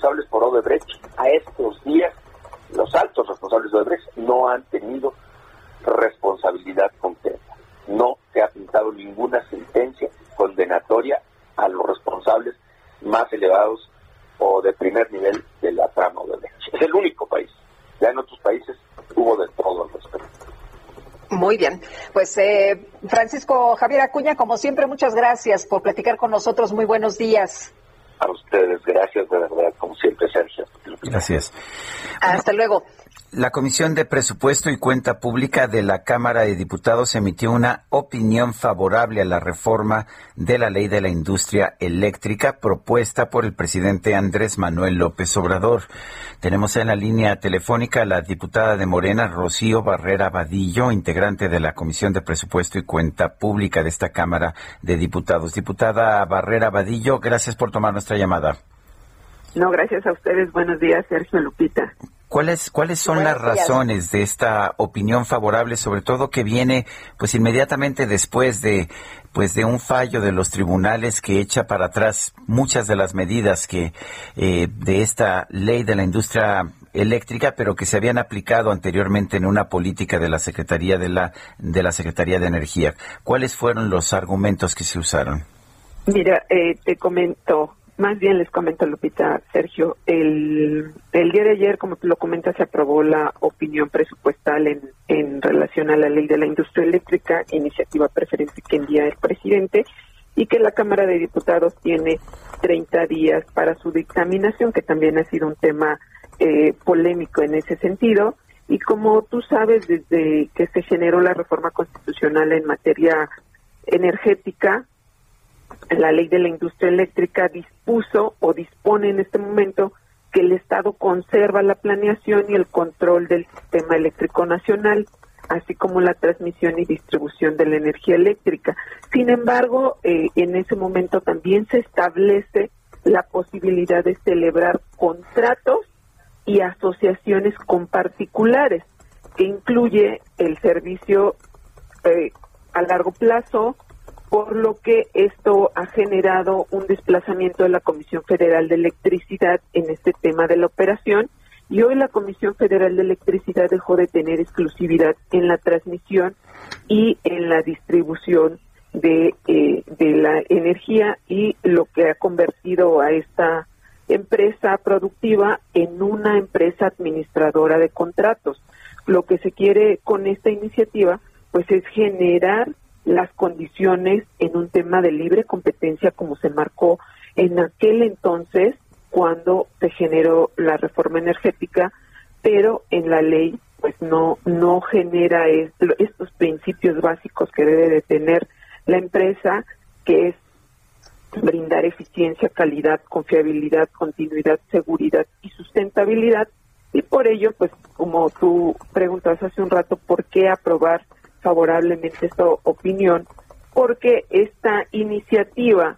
responsables por Odebrecht a estos días, los altos responsables de Odebrecht no han tenido responsabilidad concreta. No se ha pintado ninguna sentencia condenatoria a los responsables más elevados o de primer nivel de la trama Odebrecht. Es el único país. Ya en otros países hubo de todo al respecto. Muy bien. Pues eh, Francisco Javier Acuña, como siempre, muchas gracias por platicar con nosotros. Muy buenos días. Hasta luego. La Comisión de Presupuesto y Cuenta Pública de la Cámara de Diputados emitió una opinión favorable a la reforma de la ley de la industria eléctrica propuesta por el presidente Andrés Manuel López Obrador. Tenemos en la línea telefónica a la diputada de Morena, Rocío Barrera Vadillo, integrante de la Comisión de Presupuesto y Cuenta Pública de esta Cámara de Diputados. Diputada Barrera Vadillo, gracias por tomar nuestra llamada. No, gracias a ustedes. Buenos días, Sergio Lupita. ¿Cuáles, ¿Cuáles son las razones de esta opinión favorable, sobre todo que viene pues inmediatamente después de pues de un fallo de los tribunales que echa para atrás muchas de las medidas que eh, de esta ley de la industria eléctrica, pero que se habían aplicado anteriormente en una política de la Secretaría de la de la Secretaría de Energía? ¿Cuáles fueron los argumentos que se usaron? Mira, eh, te comento más bien les comento, Lupita, Sergio, el, el día de ayer, como lo comentas, se aprobó la opinión presupuestal en, en relación a la ley de la industria eléctrica, iniciativa preferente que envía el presidente, y que la Cámara de Diputados tiene 30 días para su dictaminación, que también ha sido un tema eh, polémico en ese sentido. Y como tú sabes, desde que se generó la reforma constitucional en materia energética, la ley de la industria eléctrica dispuso o dispone en este momento que el Estado conserva la planeación y el control del sistema eléctrico nacional, así como la transmisión y distribución de la energía eléctrica. Sin embargo, eh, en ese momento también se establece la posibilidad de celebrar contratos y asociaciones con particulares, que incluye el servicio eh, a largo plazo, por lo que esto ha generado un desplazamiento de la Comisión Federal de Electricidad en este tema de la operación y hoy la Comisión Federal de Electricidad dejó de tener exclusividad en la transmisión y en la distribución de, eh, de la energía y lo que ha convertido a esta empresa productiva en una empresa administradora de contratos. Lo que se quiere con esta iniciativa pues es generar las condiciones en un tema de libre competencia como se marcó en aquel entonces cuando se generó la reforma energética, pero en la ley pues no no genera estos principios básicos que debe de tener la empresa, que es brindar eficiencia, calidad, confiabilidad, continuidad, seguridad y sustentabilidad. Y por ello, pues como tú preguntas hace un rato, ¿por qué aprobar favorablemente esta opinión porque esta iniciativa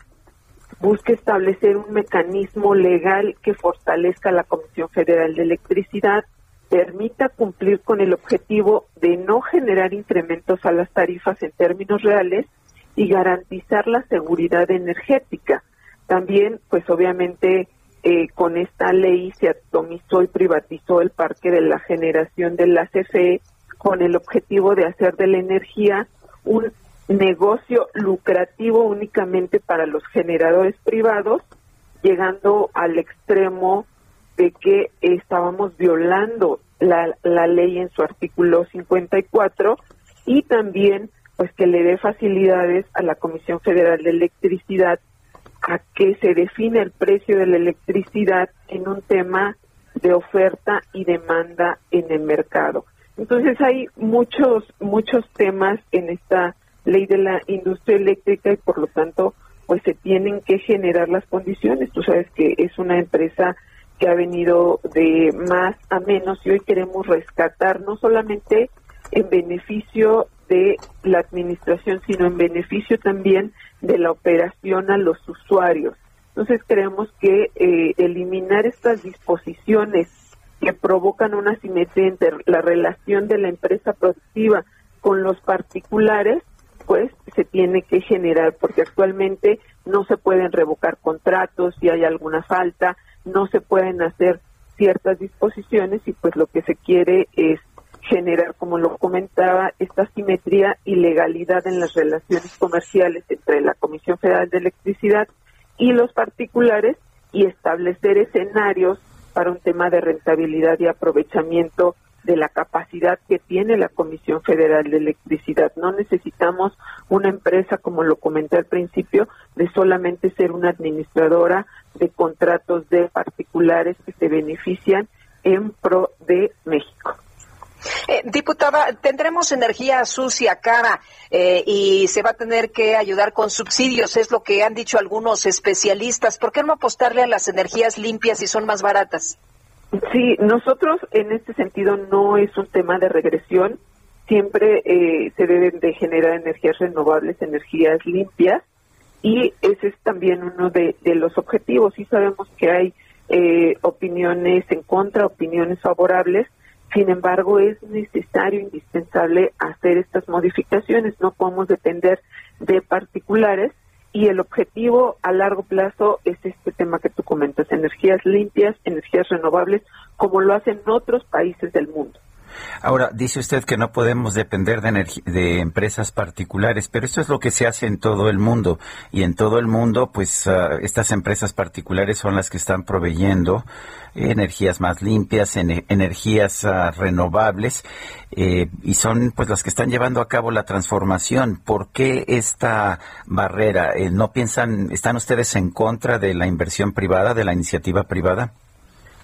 busca establecer un mecanismo legal que fortalezca la Comisión Federal de Electricidad, permita cumplir con el objetivo de no generar incrementos a las tarifas en términos reales y garantizar la seguridad energética. También, pues obviamente, eh, con esta ley se atomizó y privatizó el parque de la generación de la CFE con el objetivo de hacer de la energía un negocio lucrativo únicamente para los generadores privados, llegando al extremo de que estábamos violando la, la ley en su artículo 54 y también pues que le dé facilidades a la Comisión Federal de Electricidad a que se define el precio de la electricidad en un tema de oferta y demanda en el mercado. Entonces hay muchos, muchos temas en esta ley de la industria eléctrica y por lo tanto pues se tienen que generar las condiciones. Tú sabes que es una empresa que ha venido de más a menos y hoy queremos rescatar no solamente en beneficio de la administración, sino en beneficio también de la operación a los usuarios. Entonces creemos que eh, eliminar estas disposiciones que provocan una simetría entre la relación de la empresa productiva con los particulares, pues se tiene que generar, porque actualmente no se pueden revocar contratos si hay alguna falta, no se pueden hacer ciertas disposiciones y pues lo que se quiere es generar, como lo comentaba, esta simetría y legalidad en las relaciones comerciales entre la Comisión Federal de Electricidad y los particulares y establecer escenarios para un tema de rentabilidad y aprovechamiento de la capacidad que tiene la Comisión Federal de Electricidad. No necesitamos una empresa, como lo comenté al principio, de solamente ser una administradora de contratos de particulares que se benefician en pro de México. Eh, diputada, tendremos energía sucia, cara, eh, y se va a tener que ayudar con subsidios, es lo que han dicho algunos especialistas. ¿Por qué no apostarle a las energías limpias si son más baratas? Sí, nosotros en este sentido no es un tema de regresión, siempre eh, se deben de generar energías renovables, energías limpias, y ese es también uno de, los objetivos. Y sabemos que hay eh, opiniones en contra, opiniones favorables, sin embargo es necesario, indispensable hacer estas modificaciones, no podemos depender de particulares y el objetivo a largo plazo es este tema que tú comentas, energías limpias, energías renovables, como lo hacen otros países del mundo. Ahora, dice usted que no podemos depender de, de, empresas particulares, pero esto es lo que se hace en todo el mundo. Y en todo el mundo, pues ah, estas empresas particulares son las que están proveyendo energías más limpias, energías ah, renovables, eh, y son pues las que están llevando a cabo la transformación. ¿Por qué esta barrera? Eh, ¿No piensan, están ustedes en contra de la inversión privada, de la iniciativa privada?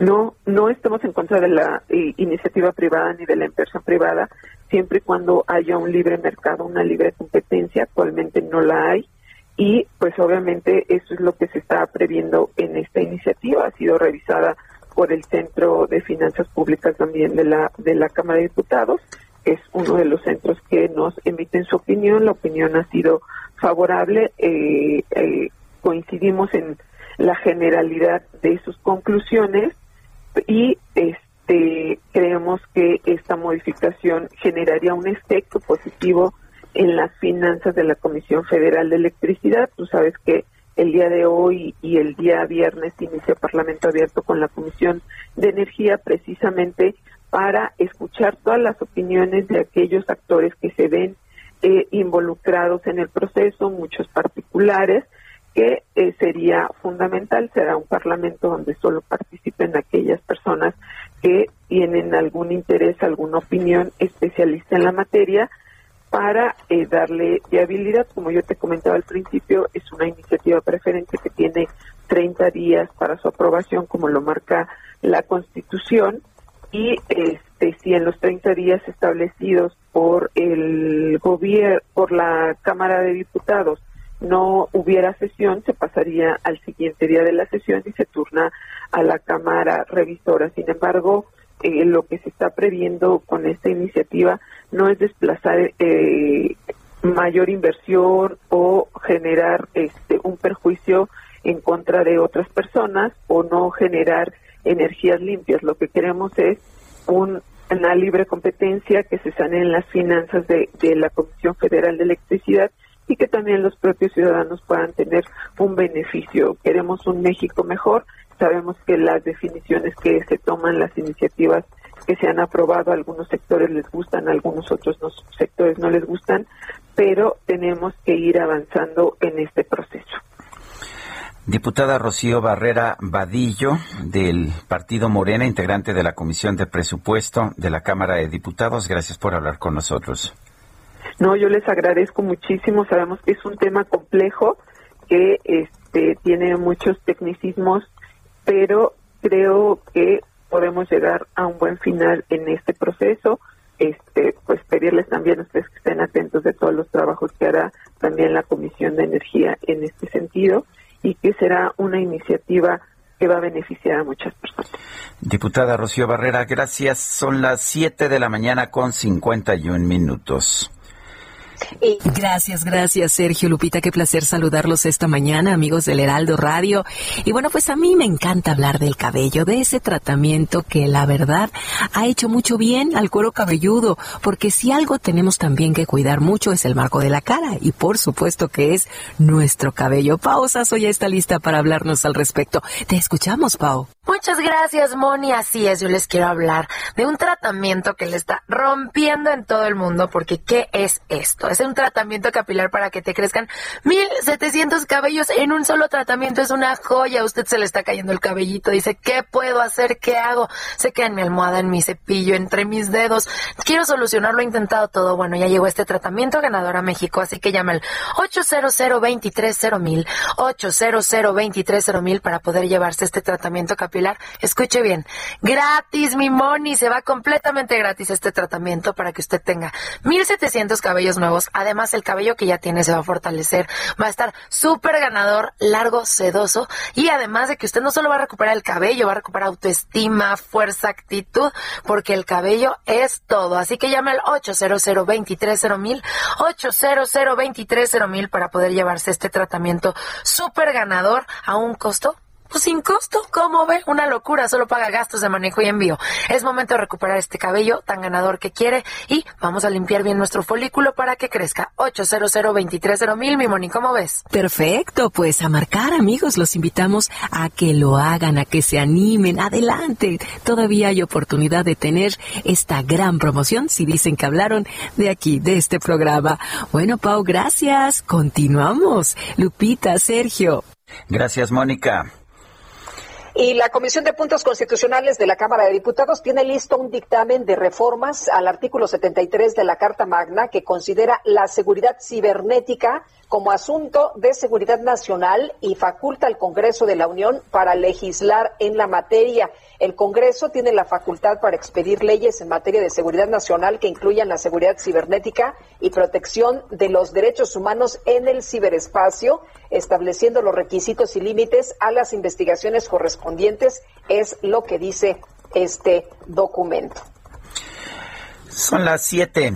No, no estamos en contra de la eh, iniciativa privada ni de la inversión privada, siempre y cuando haya un libre mercado, una libre competencia, actualmente no la hay, y pues obviamente eso es lo que se está previendo en esta iniciativa, ha sido revisada por el Centro de Finanzas Públicas también de la, de la Cámara de Diputados, es uno de los centros que nos emiten su opinión, la opinión ha sido favorable, eh, eh, coincidimos en la generalidad de sus conclusiones, y este creemos que esta modificación generaría un efecto positivo en las finanzas de la Comisión Federal de Electricidad. Tú sabes que el día de hoy y el día viernes inicia Parlamento Abierto con la Comisión de Energía precisamente para escuchar todas las opiniones de aquellos actores que se ven eh, involucrados en el proceso, muchos particulares, que eh, sería fundamental, será un parlamento donde solo participen aquellas personas que tienen algún interés, alguna opinión especialista en la materia para eh, darle viabilidad. Como yo te comentaba al principio, es una iniciativa preferente que tiene 30 días para su aprobación, como lo marca la Constitución, y este, si en los 30 días establecidos por el gobierno, por la Cámara de Diputados, no hubiera sesión, se pasaría al siguiente día de la sesión y se turna a la Cámara Revisora. Sin embargo, eh, lo que se está previendo con esta iniciativa no es desplazar eh, mayor inversión o generar este, un perjuicio en contra de otras personas o no generar energías limpias. Lo que queremos es un, una libre competencia que se sane en las finanzas de la Comisión Federal de Electricidad y que también los propios ciudadanos puedan tener un beneficio. Queremos un México mejor. Sabemos que las definiciones que se toman, las iniciativas que se han aprobado, algunos sectores les gustan, algunos otros sectores no les gustan, pero tenemos que ir avanzando en este proceso. Diputada Rocío Barrera Vadillo, del Partido Morena, integrante de la Comisión de Presupuesto de la Cámara de Diputados, gracias por hablar con nosotros. No, yo les agradezco muchísimo. Sabemos que es un tema complejo, que este, tiene muchos tecnicismos, pero creo que podemos llegar a un buen final en este proceso. Este, pues pedirles también a ustedes que estén atentos de todos los trabajos que hará también la Comisión de Energía en este sentido y que será una iniciativa que va a beneficiar a muchas personas. Diputada Rocío Barrera, gracias. Son las 7 de la mañana con 51 minutos. Gracias, gracias Sergio Lupita, qué placer saludarlos esta mañana, amigos del Heraldo Radio. Y bueno, pues a mí me encanta hablar del cabello, de ese tratamiento que la verdad ha hecho mucho bien al cuero cabelludo, porque si algo tenemos también que cuidar mucho es el marco de la cara y por supuesto que es nuestro cabello. Pausa, soy ya está lista para hablarnos al respecto. Te escuchamos, Pau. Muchas gracias, Moni. Así es, yo les quiero hablar de un tratamiento que le está rompiendo en todo el mundo, porque ¿qué es esto? Es un tratamiento capilar para que te crezcan 1700 cabellos en un solo tratamiento. Es una joya. Usted se le está cayendo el cabellito. Dice, ¿qué puedo hacer? ¿Qué hago? Se queda en mi almohada, en mi cepillo, entre mis dedos. Quiero solucionarlo. He intentado todo. Bueno, ya llegó este tratamiento ganador a México. Así que llama al 800 230 mil 800 230 mil para poder llevarse este tratamiento capilar. Escuche bien. Gratis, mi money. Se va completamente gratis este tratamiento para que usted tenga 1700 cabellos nuevos. Además, el cabello que ya tiene se va a fortalecer. Va a estar súper ganador, largo, sedoso. Y además de que usted no solo va a recuperar el cabello, va a recuperar autoestima, fuerza, actitud, porque el cabello es todo. Así que llame al 800 230 mil 800 230 mil para poder llevarse este tratamiento súper ganador a un costo pues sin costo, ¿cómo ve? Una locura, solo paga gastos de manejo y envío. Es momento de recuperar este cabello tan ganador que quiere y vamos a limpiar bien nuestro folículo para que crezca. 800 mil, mi Moni, ¿cómo ves? Perfecto, pues a marcar amigos, los invitamos a que lo hagan, a que se animen, adelante. Todavía hay oportunidad de tener esta gran promoción si dicen que hablaron de aquí, de este programa. Bueno, Pau, gracias. Continuamos. Lupita, Sergio. Gracias, Mónica. Y la Comisión de Puntos Constitucionales de la Cámara de Diputados tiene listo un dictamen de reformas al artículo 73 de la Carta Magna que considera la seguridad cibernética como asunto de seguridad nacional y faculta al Congreso de la Unión para legislar en la materia. El Congreso tiene la facultad para expedir leyes en materia de seguridad nacional que incluyan la seguridad cibernética y protección de los derechos humanos en el ciberespacio, estableciendo los requisitos y límites a las investigaciones correspondientes, es lo que dice este documento. Son las siete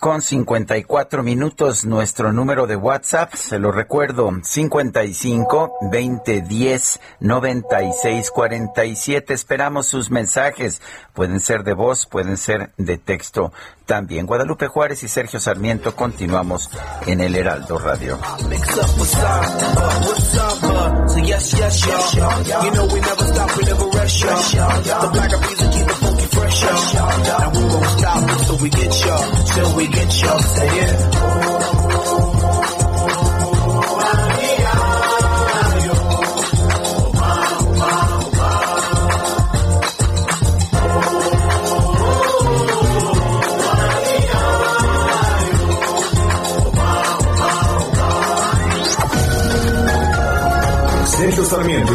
con 54 minutos nuestro número de WhatsApp, se lo recuerdo, 55 20 10 96 47. Esperamos sus mensajes, pueden ser de voz, pueden ser de texto también. Guadalupe Juárez y Sergio Sarmiento continuamos en el Heraldo Radio. pressure. And we won't stop till we get you, till we get you. Say it. Centro Sarmiento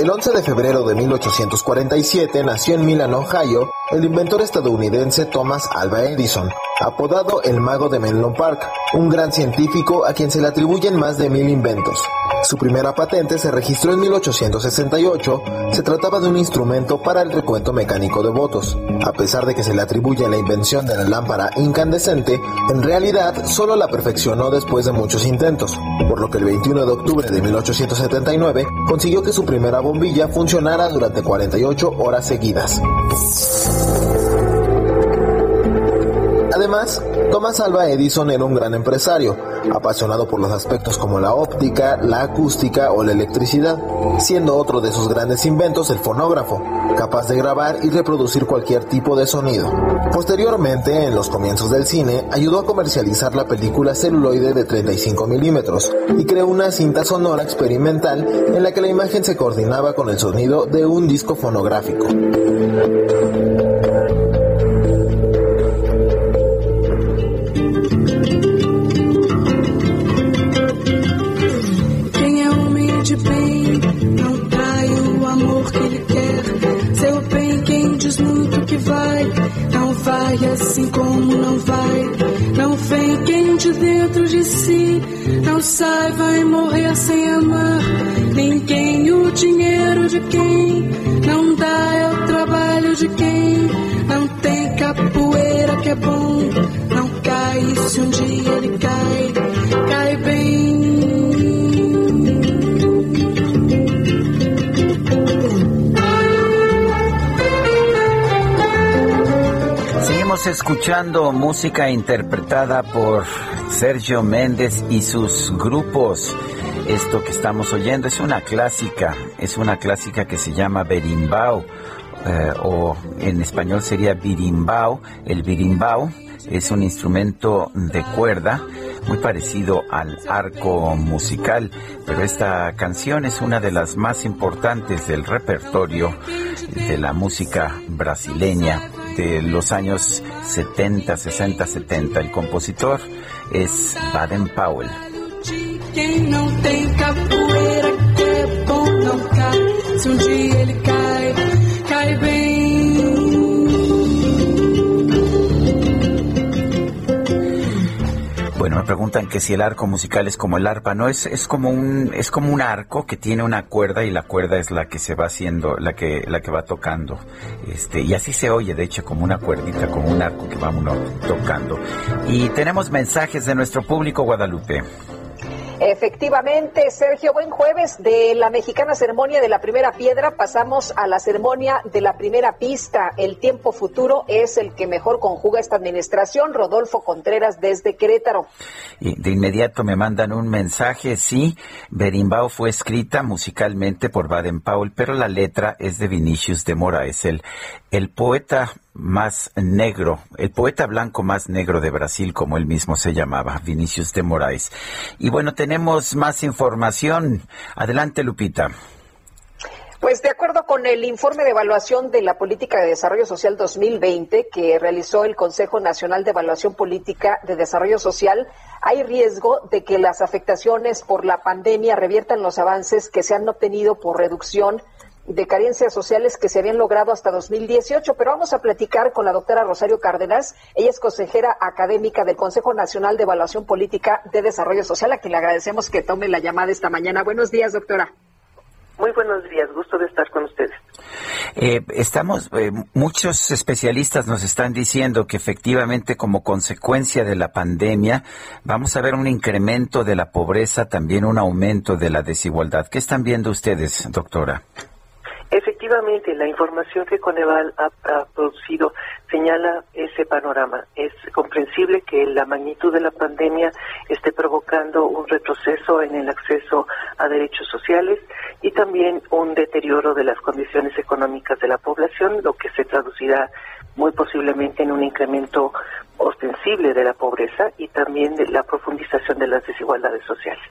El 11 de febrero de 1847 nació en Milan, Ohio, el inventor estadounidense Thomas Alva Edison, apodado el mago de Menlo Park, un gran científico a quien se le atribuyen más de mil inventos. Su primera patente se registró en 1868, se trataba de un instrumento para el recuento mecánico de votos. A pesar de que se le atribuye la invención de la lámpara incandescente, en realidad solo la perfeccionó después de muchos intentos, por lo que el 21 de octubre de 1879 consiguió que su primera bombilla funcionara durante 48 horas seguidas. Además, Thomas Alva Edison era un gran empresario, apasionado por los aspectos como la óptica, la acústica o la electricidad, siendo otro de sus grandes inventos el fonógrafo, capaz de grabar y reproducir cualquier tipo de sonido. Posteriormente, en los comienzos del cine, ayudó a comercializar la película celuloide de 35 milímetros y creó una cinta sonora experimental en la que la imagen se coordinaba con el sonido de un disco fonográfico. Sai, vai morrer sem amar. Ninguém, o dinheiro de quem não dá é o trabalho de quem não tem capoeira que é bom. cai, se um dia ele cai, cai bem. Seguimos escuchando música interpretada por Sergio Méndez y sus grupos. Esto que estamos oyendo es una clásica, es una clásica que se llama Berimbau, eh, o en español sería birimbau. El birimbau es un instrumento de cuerda muy parecido al arco musical, pero esta canción es una de las más importantes del repertorio de la música brasileña de los años 70, 60, 70. El compositor es Baden Powell. Preguntan que si el arco musical es como el arpa, no es es como un es como un arco que tiene una cuerda y la cuerda es la que se va haciendo, la que la que va tocando. Este, y así se oye, de hecho, como una cuerdita, como un arco que va uno tocando. Y tenemos mensajes de nuestro público Guadalupe. Efectivamente, Sergio, buen jueves. De la mexicana ceremonia de la primera piedra pasamos a la ceremonia de la primera pista. El tiempo futuro es el que mejor conjuga esta administración. Rodolfo Contreras desde Querétaro. Y de inmediato me mandan un mensaje, sí, Berimbau fue escrita musicalmente por Baden Powell, pero la letra es de Vinicius de Moraes, el, el poeta más negro, el poeta blanco más negro de Brasil, como él mismo se llamaba, Vinicius de Moraes. Y bueno, tenemos más información. Adelante, Lupita. Pues de acuerdo con el informe de evaluación de la Política de Desarrollo Social 2020 que realizó el Consejo Nacional de Evaluación Política de Desarrollo Social, hay riesgo de que las afectaciones por la pandemia reviertan los avances que se han obtenido por reducción de carencias sociales que se habían logrado hasta 2018, pero vamos a platicar con la doctora Rosario Cárdenas. Ella es consejera académica del Consejo Nacional de Evaluación Política de Desarrollo Social, a quien le agradecemos que tome la llamada esta mañana. Buenos días, doctora. Muy buenos días, gusto de estar con ustedes. Eh, estamos, eh, muchos especialistas nos están diciendo que efectivamente como consecuencia de la pandemia vamos a ver un incremento de la pobreza, también un aumento de la desigualdad. ¿Qué están viendo ustedes, doctora? Efectivamente, la información que Coneval ha, ha, producido señala ese panorama. Es comprensible que la magnitud de la pandemia esté provocando un retroceso en el acceso a derechos sociales y también un deterioro de las condiciones económicas de la población, lo que se traducirá muy posiblemente en un incremento ostensible de la pobreza y también de la profundización de las desigualdades sociales.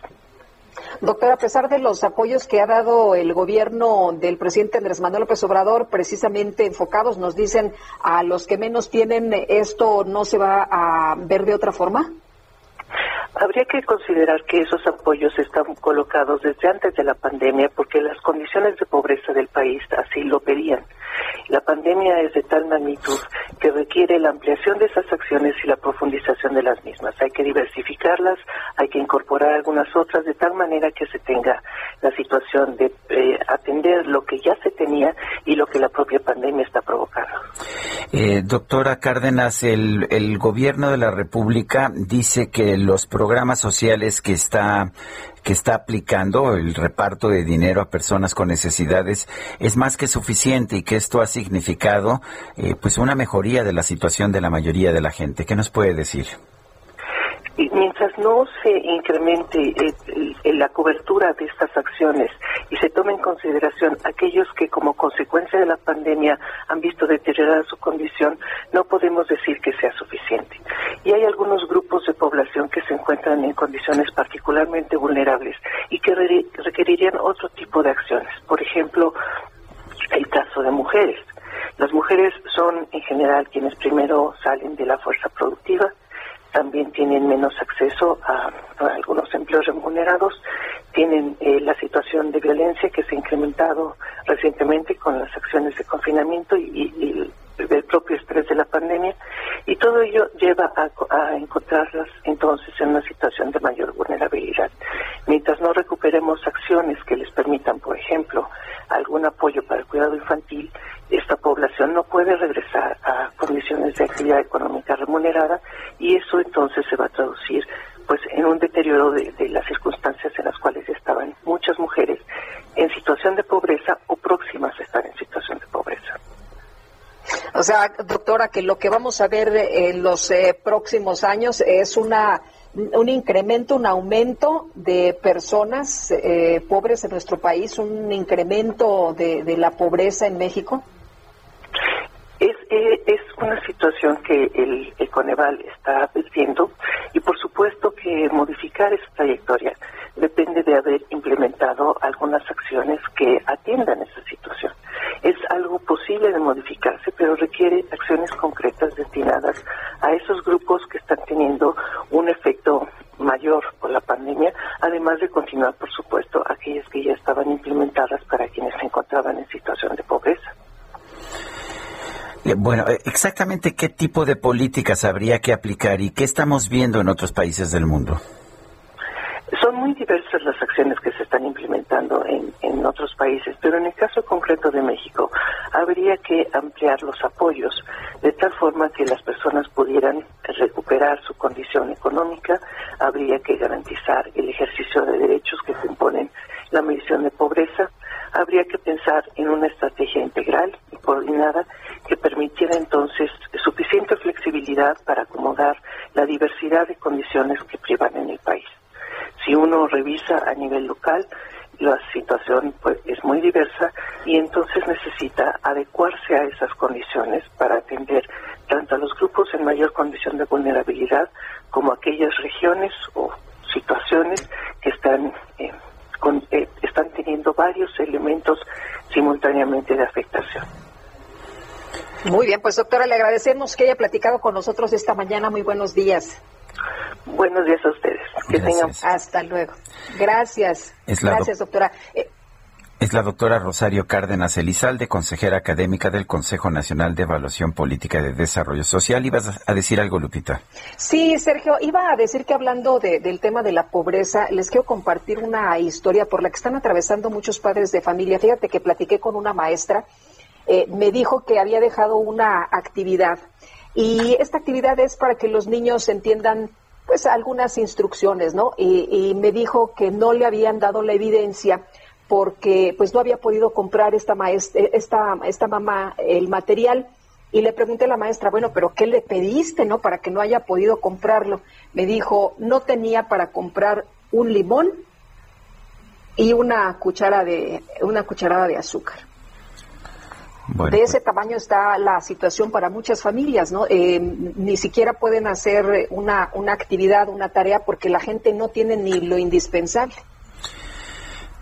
Doctora, a pesar de los apoyos que ha dado el gobierno del presidente Andrés Manuel López Obrador, precisamente enfocados, nos dicen, a los que menos tienen, ¿esto no se va a ver de otra forma? Habría que considerar que esos apoyos están colocados desde antes de la pandemia porque las condiciones de pobreza del país así lo pedían. La pandemia es de tal magnitud que requiere la ampliación de esas acciones y la profundización de las mismas. Hay que diversificarlas, hay que incorporar algunas otras de tal manera que se tenga la situación de eh, atender lo que ya se tenía y lo que la propia pandemia está provocando. Eh, doctora Cárdenas, el, el gobierno de la República dice que los programas sociales que está que está aplicando el reparto de dinero a personas con necesidades es más que suficiente y que esto ha significado eh, pues una mejoría de la situación de la mayoría de la gente. ¿Qué nos puede decir? Y mientras no se incremente eh, la cobertura de estas acciones y se tome en consideración aquellos que como consecuencia de la pandemia han visto deteriorada su condición, no podemos decir que sea suficiente. Y hay algunos grupos de población que se encuentran en condiciones particularmente vulnerables y que re requerirían otro tipo de acciones. Por ejemplo, el caso de mujeres. Las mujeres son en general quienes primero salen de la fuerza productiva, también tienen menos acceso a, algunos empleos remunerados, tienen eh, la situación de violencia que se ha incrementado recientemente con las acciones de confinamiento y, el propio estrés de la pandemia y todo ello lleva a, encontrarlas entonces en una situación de mayor vulnerabilidad. Mientras no recuperemos acciones que les permitan, por ejemplo, algún apoyo para el cuidado infantil, esta población no puede regresar a condiciones de actividad económica remunerada y eso entonces deterioro de, las circunstancias en las cuales estaban muchas mujeres en situación de pobreza o próximas a estar en situación de pobreza. O sea, doctora, que lo que vamos a ver en los eh, próximos años es una un incremento, un aumento de personas eh, pobres en nuestro país, un incremento de la pobreza en México. Es, eh, es una situación que el, el Coneval está advirtiendo y por supuesto que modificar esa trayectoria depende de haber implementado algunas acciones que atiendan esa situación. Es algo posible de modificarse, pero requiere acciones concretas destinadas a esos grupos que están teniendo un efecto mayor por la pandemia, además de continuar, por supuesto, aquellas que ya estaban implementadas para quienes se encontraban en situación de pobreza. Eh, Bueno, eh, exactamente qué tipo de políticas habría que aplicar y qué estamos viendo en otros países del mundo. Son muy diversas las acciones que se están implementando en, en otros países, pero en el caso concreto de México habría que ampliar los apoyos de tal forma que las personas pudieran recuperar su condición económica, habría que garantizar el ejercicio de derechos que componen la medición de pobreza, habría que pensar en una estrategia integral coordinada que permitiera entonces suficiente flexibilidad para acomodar la diversidad de condiciones que privan en el país. Si uno revisa a nivel local, la situación pues, es muy diversa y entonces necesita adecuarse a esas condiciones para atender tanto a los grupos en mayor condición de vulnerabilidad como a aquellas regiones o situaciones que están eh, con- eh, están teniendo varios elementos simultáneamente de afectación. Muy bien, pues doctora, le agradecemos que haya platicado con nosotros esta mañana. Muy buenos días. Buenos días a ustedes. Que tengan Hasta luego. Gracias. Es la Gracias, doctora. Eh, Es la doctora Rosario Cárdenas Elizalde, consejera académica del Consejo Nacional de Evaluación Política de Desarrollo Social. ¿Ibas a decir algo, Lupita? Sí, Sergio, iba a decir que hablando de- del tema de la pobreza, les quiero compartir una historia por la que están atravesando muchos padres de familia. Fíjate que platiqué con una maestra, eh, me dijo que había dejado una actividad y esta actividad es para que los niños entiendan pues algunas instrucciones, ¿no? Y, y me dijo que no le habían dado la evidencia porque pues no había podido comprar esta maestra, esta, esta mamá el material y le pregunté a la maestra, bueno, pero ¿qué le pediste, no? Para que no haya podido comprarlo. Me dijo, no tenía para comprar un limón y una cuchara de, una cucharada de azúcar. Bueno, de ese tamaño está la situación para muchas familias, ¿no? Eh, ni siquiera pueden hacer una, una actividad, una tarea, porque la gente no tiene ni lo indispensable.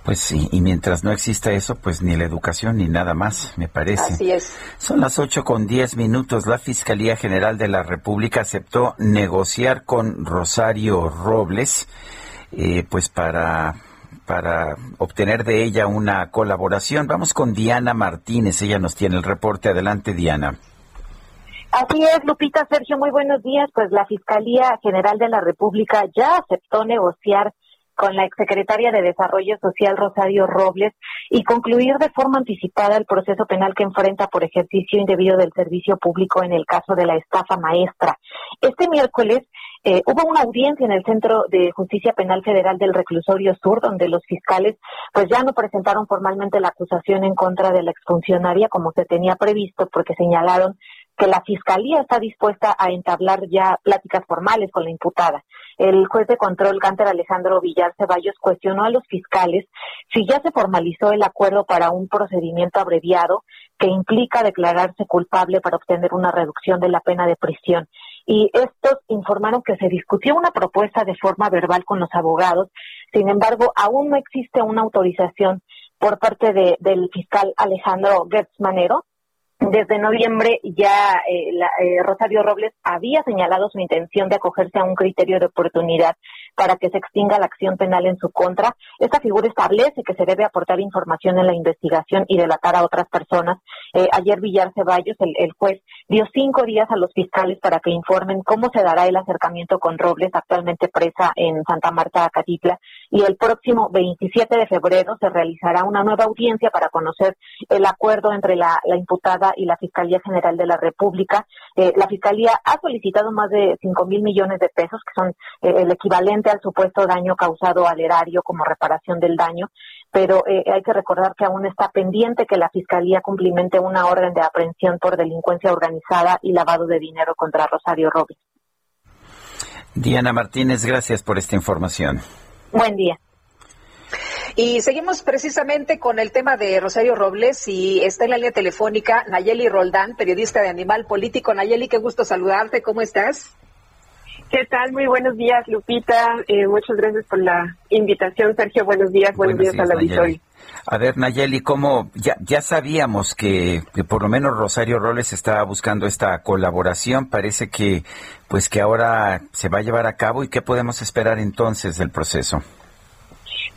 Pues sí, y mientras no exista eso, pues ni la educación ni nada más, me parece. Así es. Son las ocho con diez minutos. La Fiscalía General de la República aceptó negociar con Rosario Robles, eh, pues para para obtener de ella una colaboración. Vamos con Diana Martínez. Ella nos tiene el reporte. Adelante, Diana. Así es, Lupita, Sergio, muy buenos días. Pues la Fiscalía General de la República ya aceptó negociar con la exsecretaria de Desarrollo Social, Rosario Robles, y concluir de forma anticipada el proceso penal que enfrenta por ejercicio indebido del servicio público en el caso de la estafa maestra. Este miércoles eh, hubo una audiencia en el Centro de Justicia Penal Federal del Reclusorio Sur, donde los fiscales pues ya no presentaron formalmente la acusación en contra de la exfuncionaria como se tenía previsto, porque señalaron que la Fiscalía está dispuesta a entablar ya pláticas formales con la imputada. El juez de control, Gánter Alejandro Villar Ceballos, cuestionó a los fiscales si ya se formalizó el acuerdo para un procedimiento abreviado que implica declararse culpable para obtener una reducción de la pena de prisión. Y estos informaron que se discutió una propuesta de forma verbal con los abogados. Sin embargo, aún no existe una autorización por parte de, del fiscal Alejandro Gertz Manero desde noviembre ya eh, la, eh, Rosario Robles había señalado su intención de acogerse a un criterio de oportunidad para que se extinga la acción penal en su contra. Esta figura establece que se debe aportar información en la investigación y delatar a otras personas. Eh, ayer Villar Ceballos, el, juez, dio cinco días a los fiscales para que informen cómo se dará el acercamiento con Robles, actualmente presa en Santa Marta, Acatitla, y el próximo 27 de febrero se realizará una nueva audiencia para conocer el acuerdo entre la imputada Y la Fiscalía General de la República. Eh, la Fiscalía ha solicitado más de 5 mil millones de pesos, que son eh, el equivalente al supuesto daño causado al erario como reparación del daño, pero eh, hay que recordar que aún está pendiente que la Fiscalía cumplimente una orden de aprehensión por delincuencia organizada y lavado de dinero contra Rosario Robles. Diana Martínez, gracias por esta información. Buen día. Y seguimos precisamente con el tema de Rosario Robles y está en la línea telefónica Nayeli Roldán, periodista de Animal Político. Nayeli, qué gusto saludarte. ¿Cómo estás? ¿Qué tal? Muy buenos días, Lupita. Eh, muchas gracias por la invitación, Sergio. Buenos días, buenos, días, a la Nayeli. A ver, Nayeli, ¿cómo? Ya, ya sabíamos que, que, por lo menos Rosario Robles estaba buscando esta colaboración. Parece que, pues que ahora se va a llevar a cabo. ¿Y qué podemos esperar entonces del proceso?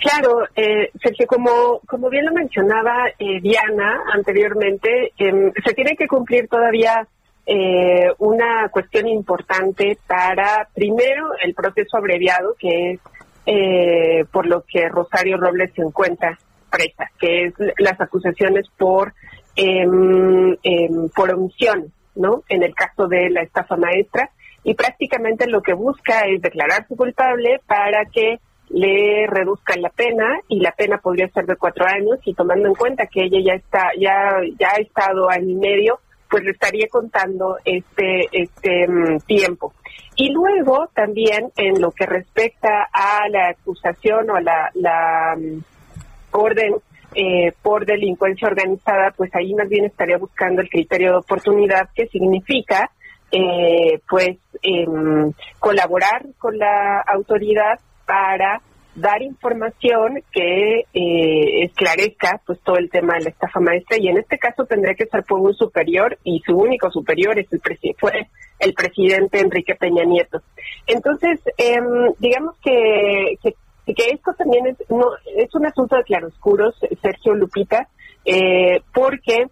Claro, eh, Sergio, como, como bien lo mencionaba eh, Diana anteriormente, eh, se tiene que cumplir todavía eh, una cuestión importante para, primero, el proceso abreviado, que es eh, por lo que Rosario Robles se encuentra presa, que es las acusaciones por, em, em, por omisión, ¿no? En el caso de la estafa maestra, y prácticamente lo que busca es declararse culpable para que le reduzcan la pena y la pena podría ser de cuatro años y tomando en cuenta que ella ya está ya ya ha estado año y medio pues le estaría contando este, este mm, tiempo. Y luego también en lo que respecta a la acusación o a la, mm, orden eh, por delincuencia organizada, pues ahí más bien estaría buscando el criterio de oportunidad, que significa eh, pues em, colaborar con la autoridad para dar información que eh, esclarezca pues todo el tema de la estafa maestra y en este caso tendría que ser por un superior y su único superior es el fue el presidente Enrique Peña Nieto. Entonces, em, digamos que, que, esto también es, no, es un asunto de claroscuros, Sergio Lupita, eh, porque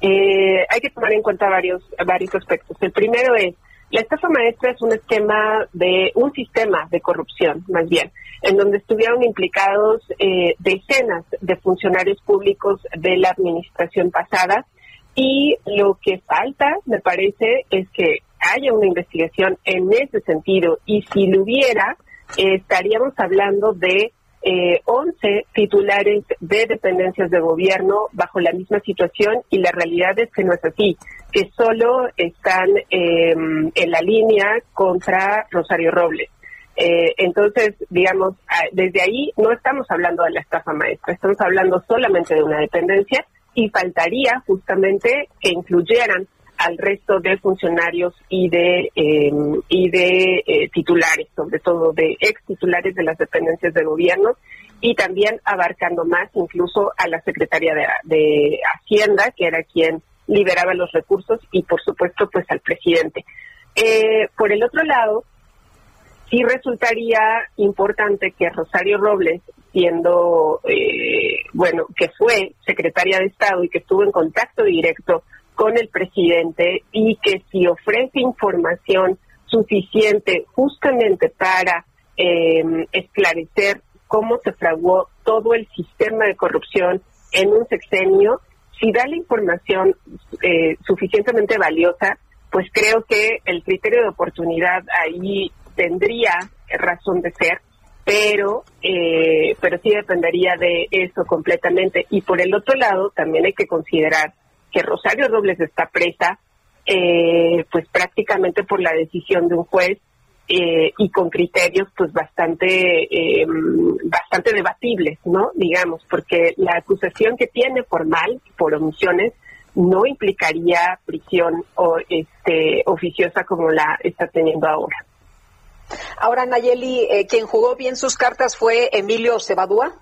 eh, hay que tomar en cuenta varios, varios aspectos. El primero es, la estafa maestra es un esquema de un sistema de corrupción, más bien, en donde estuvieron implicados eh, decenas de funcionarios públicos de la administración pasada. Y lo que falta, me parece, es que haya una investigación en ese sentido. Y si lo hubiera, estaríamos hablando de eh, 11 titulares de dependencias de gobierno bajo la misma situación y la realidad es que no es así, que solo están em, en la línea contra Rosario Robles. Eh, entonces, digamos, desde ahí no estamos hablando de la estafa maestra, estamos hablando solamente de una dependencia y faltaría justamente que incluyeran al resto de funcionarios y de em, y de eh, titulares, sobre todo de ex titulares de las dependencias de gobierno y también abarcando más incluso a la Secretaría de, Hacienda, que era quien liberaba los recursos y por supuesto pues al presidente. Eh, por el otro lado, sí resultaría importante que Rosario Robles, siendo, eh, bueno, que fue secretaria de Estado y que estuvo en contacto directo con el presidente y que si ofrece información suficiente justamente para eh, esclarecer cómo se fraguó todo el sistema de corrupción en un sexenio, si da la información eh, suficientemente valiosa, pues creo que el criterio de oportunidad ahí tendría razón de ser, pero eh, pero sí dependería de eso completamente. Y por el otro lado, también hay que considerar que Rosario Robles está presa, eh, pues prácticamente por la decisión de un juez eh, y con criterios pues bastante eh, bastante debatibles, ¿no? Digamos, porque la acusación que tiene formal por omisiones no implicaría prisión o este oficiosa como la está teniendo ahora. Ahora, Nayeli, quien jugó bien sus cartas fue Emilio Cebadúa.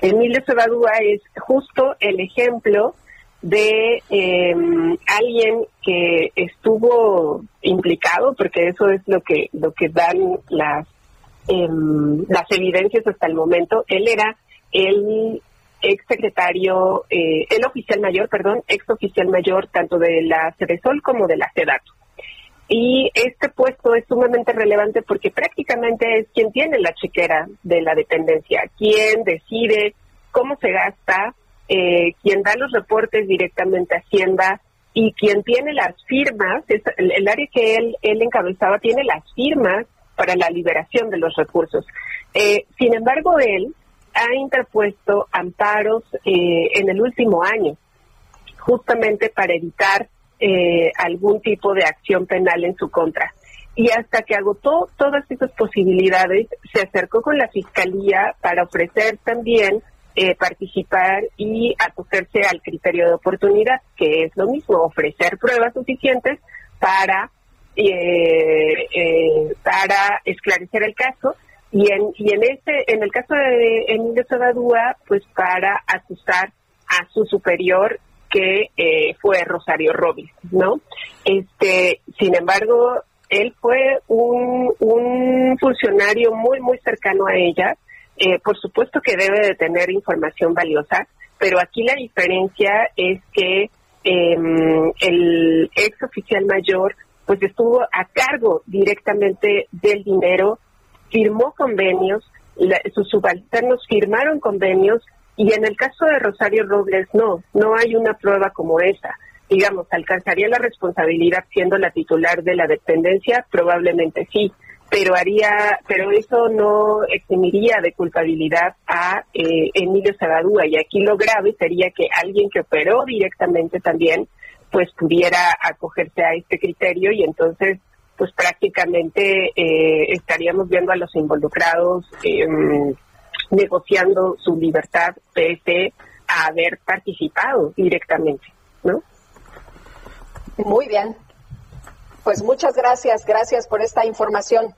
Emilio Cebadúa es justo el ejemplo de em, alguien que estuvo implicado, porque eso es lo que lo que dan las em, las evidencias hasta el momento. Él era el ex secretario, eh, el oficial mayor, perdón, ex oficial mayor tanto de la Cedesol como de la CEDATO. Y este puesto es sumamente relevante porque prácticamente es quien tiene la chequera de la dependencia, quien decide cómo se gasta eh, quien da los reportes directamente a Hacienda y quien tiene las firmas, el, área que él, él encabezaba tiene las firmas para la liberación de los recursos. Eh, sin embargo, él ha interpuesto amparos eh, en el último año, justamente para evitar eh, algún tipo de acción penal en su contra. Y hasta que agotó todas esas posibilidades, se acercó con la fiscalía para ofrecer también eh, participar y acogerse al criterio de oportunidad, que es lo mismo, ofrecer pruebas suficientes para, para esclarecer el caso y en, y en ese, en el caso de Emilio Sabadúa, pues para acusar a su superior que eh, fue Rosario Robles, ¿no? Este, sin embargo, él fue un, un funcionario muy, muy cercano a ella. Eh, por supuesto que debe de tener información valiosa, pero aquí la diferencia es que em, el ex oficial mayor pues estuvo a cargo directamente del dinero firmó convenios, sus subalternos firmaron convenios y en el caso de Rosario Robles no, no hay una prueba como esa. Digamos, ¿alcanzaría la responsabilidad siendo la titular de la dependencia? Probablemente sí, pero haría, pero eso no eximiría de culpabilidad a eh, Emilio Zagadúa y aquí lo grave sería que alguien que operó directamente también pues pudiera acogerse a este criterio y entonces pues prácticamente eh, estaríamos viendo a los involucrados em, negociando su libertad pese a haber participado directamente, ¿no? Muy bien. Pues muchas gracias, gracias por esta información.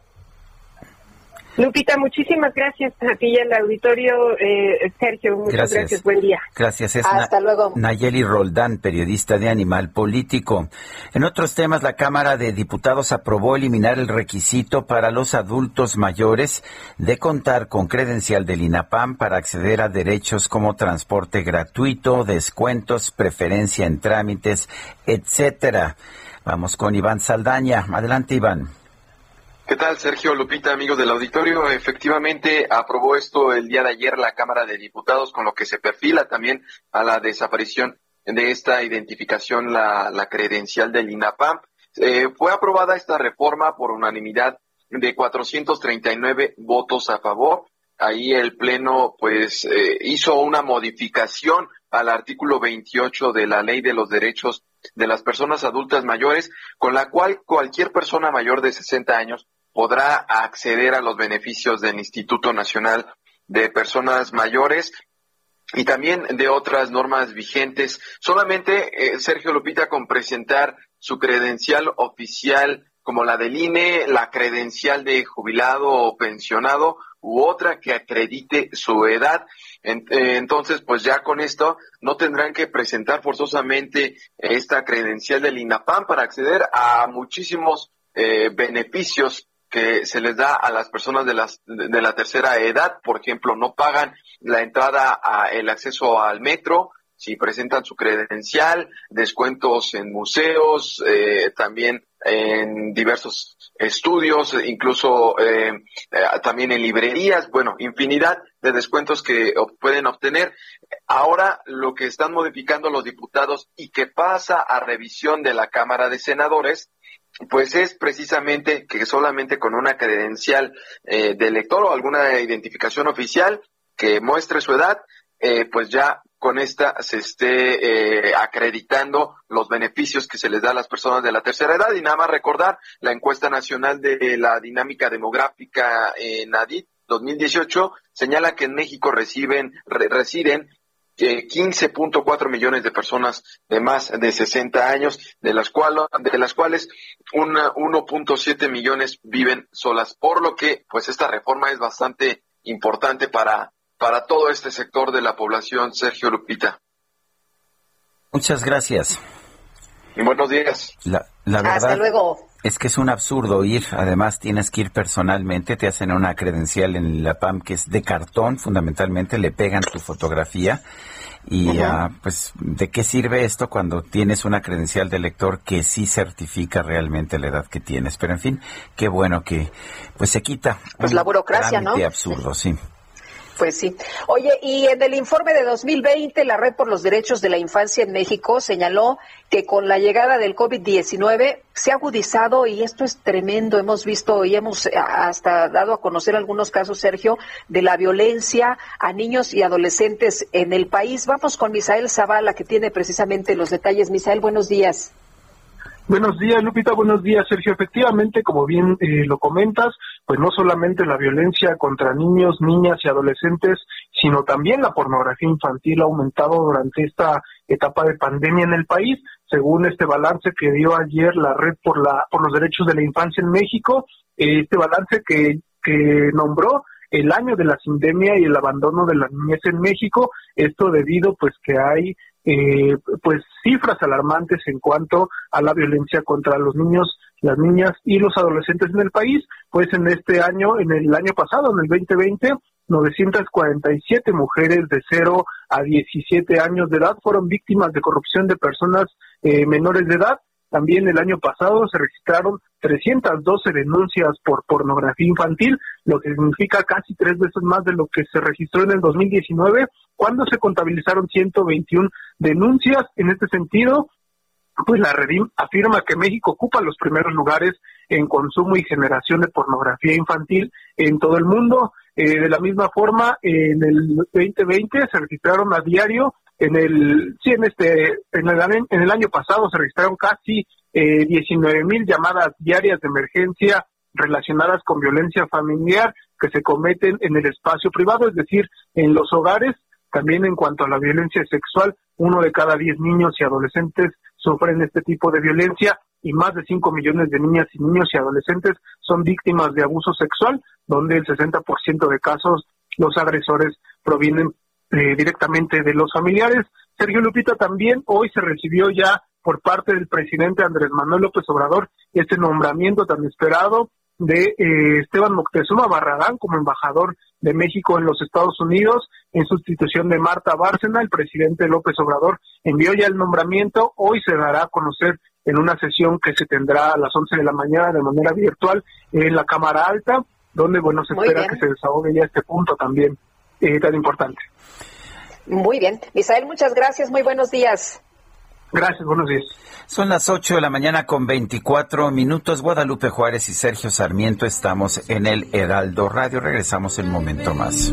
Lupita, muchísimas gracias a ti y al auditorio. Eh, Sergio, muchas gracias. Buen día. Gracias. Es Hasta luego. Nayeli Roldán, periodista de Animal Político. En otros temas, la Cámara de Diputados aprobó eliminar el requisito para los adultos mayores de contar con credencial del INAPAM para acceder a derechos como transporte gratuito, descuentos, preferencia en trámites, etcétera. Vamos con Iván Saldaña. Adelante, Iván. ¿Qué tal, Sergio Lupita, amigos del auditorio? Efectivamente, aprobó esto el día de ayer la Cámara de Diputados, con lo que se perfila también a la desaparición de esta identificación, la, la credencial del INAPAM. Eh, fue aprobada esta reforma por unanimidad de 439 votos a favor. Ahí el Pleno, pues, eh, hizo una modificación al artículo 28 de la Ley de los Derechos de las Personas Adultas Mayores, con la cual cualquier persona mayor de 60 años podrá acceder a los beneficios del Instituto Nacional de Personas Mayores y también de otras normas vigentes. Solamente, eh, Sergio Lupita, con presentar su credencial oficial como la del INE, la credencial de jubilado o pensionado u otra que acredite su edad. Eh, entonces, pues ya con esto no tendrán que presentar forzosamente esta credencial del INAPAM para acceder a muchísimos eh, beneficios que se les da a las personas de, las, de la tercera edad, por ejemplo, no pagan la entrada, a el acceso al metro, si presentan su credencial, descuentos en museos, eh, también en diversos estudios, incluso eh, eh, también en librerías, bueno, infinidad de descuentos que pueden obtener. Ahora lo que están modificando los diputados y que pasa a revisión de la Cámara de Senadores pues es precisamente que solamente con una credencial eh, de elector o alguna identificación oficial que muestre su edad, eh, pues ya con esta se esté eh, acreditando los beneficios que se les da a las personas de la tercera edad. Y nada más recordar la encuesta nacional de la dinámica demográfica en ADIT 2018 señala que en México reciben, residen 15.4 millones de personas de más de 60 años, de las, cuales de las cuales 1.7 millones viven solas, por lo que pues esta reforma es bastante importante para, para todo este sector de la población, Sergio Lupita. Muchas gracias. Y buenos días. La, verdad Hasta luego. Es que es un absurdo ir, además tienes que ir personalmente, te hacen una credencial en la PAM que es de cartón, fundamentalmente le pegan tu fotografía y ah, pues, ¿de qué sirve esto cuando tienes una credencial de lector que sí certifica realmente la edad que tienes? Pero en fin, qué bueno que pues se quita. Pues la burocracia, ¿no? absurdo, sí. Pues sí. Oye, y en el informe de 2020, la Red por los Derechos de la Infancia en México señaló que con la llegada del COVID-19 se ha agudizado y esto es tremendo. Hemos visto y hemos hasta dado a conocer algunos casos, Sergio, de la violencia a niños y adolescentes en el país. Vamos con Misael Zavala, que tiene precisamente los detalles. Misael, buenos días. Buenos días, Lupita. Buenos días, Sergio. Efectivamente, como bien eh, lo comentas, pues no solamente la violencia contra niños, niñas y adolescentes, sino también la pornografía infantil ha aumentado durante esta etapa de pandemia en el país, según este balance que dio ayer la Red por la por los Derechos de la Infancia en México. Eh, este balance que que nombró el año de la sindemia y el abandono de la niñez en México, esto debido pues que hay eh, pues cifras alarmantes en cuanto a la violencia contra los niños, las niñas y los adolescentes en el país. Pues en este año, en el año pasado, en el 2020, 947 mujeres de 0 a 17 años de edad fueron víctimas de corrupción de personas eh, menores de edad. También el año pasado se registraron 312 denuncias por pornografía infantil, lo que significa casi tres veces más de lo que se registró en el 2019, cuando se contabilizaron 121 denuncias. En este sentido, pues la Redim afirma que México ocupa los primeros lugares en consumo y generación de pornografía infantil en todo el mundo. Eh, de la misma forma, en el 2020 se registraron a diario en el sí en este en el, en el año pasado se registraron casi eh, 19 mil llamadas diarias de emergencia relacionadas con violencia familiar que se cometen en el espacio privado, es decir, en los hogares. También en cuanto a la violencia sexual, uno de cada diez niños y adolescentes sufren este tipo de violencia y más de 5 millones de niñas y niños y adolescentes son víctimas de abuso sexual, donde el 60% de casos los agresores provienen eh, directamente de los familiares. Sergio Lupita también hoy se recibió ya por parte del presidente Andrés Manuel López Obrador este nombramiento tan esperado de eh, Esteban Moctezuma Barragán como embajador de México en los Estados Unidos en sustitución de Marta Bárcena. El presidente López Obrador envió ya el nombramiento. Hoy se dará a conocer en una sesión que se tendrá a las 11 de la mañana de manera virtual en la Cámara Alta, donde bueno se espera que se desahogue ya este punto también eh, tan importante. Muy bien. Misael, muchas gracias. Muy buenos días. Gracias, buenos días. Son las 8 de la mañana con 24 minutos. Guadalupe Juárez y Sergio Sarmiento estamos en el Heraldo Radio. Regresamos en un momento más.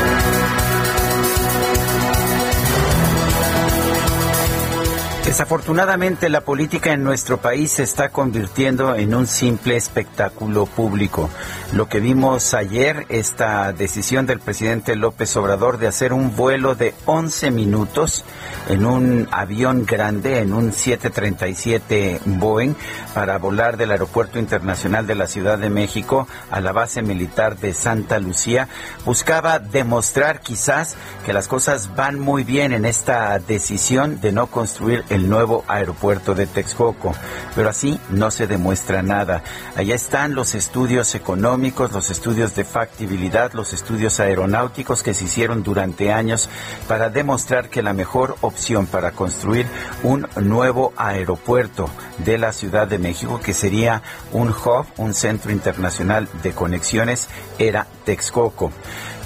Desafortunadamente la política en nuestro país se está convirtiendo en un simple espectáculo público. Lo que vimos ayer, esta decisión del presidente López Obrador de hacer un vuelo de 11 minutos en un avión grande, en un 737 Boeing, para volar del Aeropuerto Internacional de la Ciudad de México a la base militar de Santa Lucía, buscaba demostrar quizás que las cosas van muy bien en esta decisión de no construir el nuevo aeropuerto de Texcoco. Pero así no se demuestra nada. Allá están los estudios económicos, los estudios de factibilidad, los estudios aeronáuticos que se hicieron durante años para demostrar que la mejor opción para construir un nuevo aeropuerto de la Ciudad de México, que sería un hub, un centro internacional de conexiones, era Texcoco.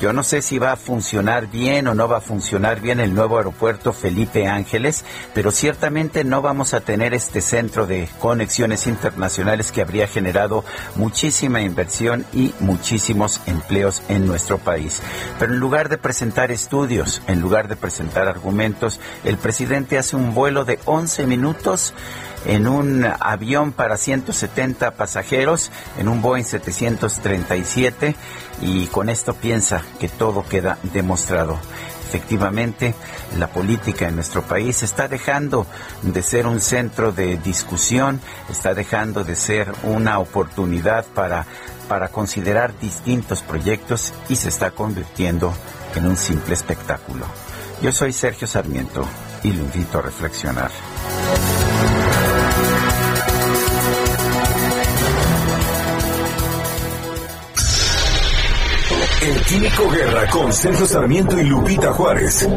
Yo no sé si va a funcionar bien o no va a funcionar bien el nuevo aeropuerto Felipe Ángeles, pero ciertamente no vamos a tener este centro de conexiones internacionales que habría generado muchísima inversión y muchísimos empleos en nuestro país. Pero en lugar de presentar estudios, en lugar de presentar argumentos, el presidente hace un vuelo de 11 minutos en un avión para 170 pasajeros, en un Boeing 737, y con esto piensa que todo queda demostrado efectivamente la política en nuestro país está dejando de ser un centro de discusión, está dejando de ser una oportunidad para, para considerar distintos proyectos y se está convirtiendo en un simple espectáculo. Yo soy Sergio Sarmiento y lo invito a reflexionar. El Químico Guerra con Sergio Sarmiento y Lupita Juárez.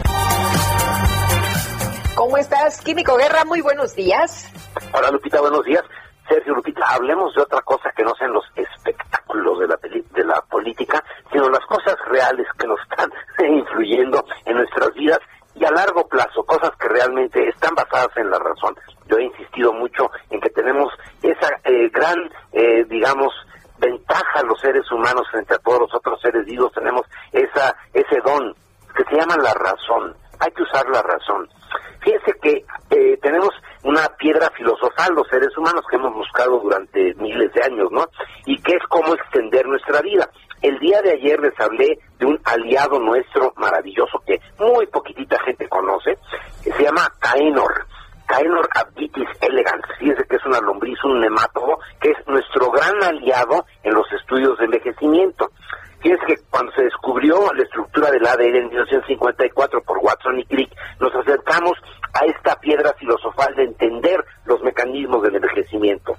¿Cómo estás, Químico Guerra? Muy buenos días. Hola, Lupita, buenos días. Sergio Lupita, hablemos de otra cosa que no sean los espectáculos de la, de la política, sino las cosas reales que nos están influyendo en nuestras vidas y a largo plazo, cosas que realmente están basadas en la razón. Yo he insistido mucho en que tenemos esa eh, gran, eh, digamos, ventaja los seres humanos frente a todos los otros seres vivos, tenemos esa, ese don que se llama la razón. Hay que usar la razón. Fíjense que eh, tenemos una piedra filosofal los seres humanos que hemos buscado durante miles de años, ¿no? Y que es cómo extender nuestra vida. El día de ayer les hablé de un aliado nuestro maravilloso que muy poquitita gente conoce, que se llama Caenor. Caenor abditis elegans, fíjense que es una lombriz, un nemátodo, que es nuestro gran aliado en los estudios de envejecimiento. Fíjense que cuando se descubrió la estructura del ADN en 1954 por Watson y Crick, nos acercamos a esta piedra filosofal de entender los mecanismos del envejecimiento.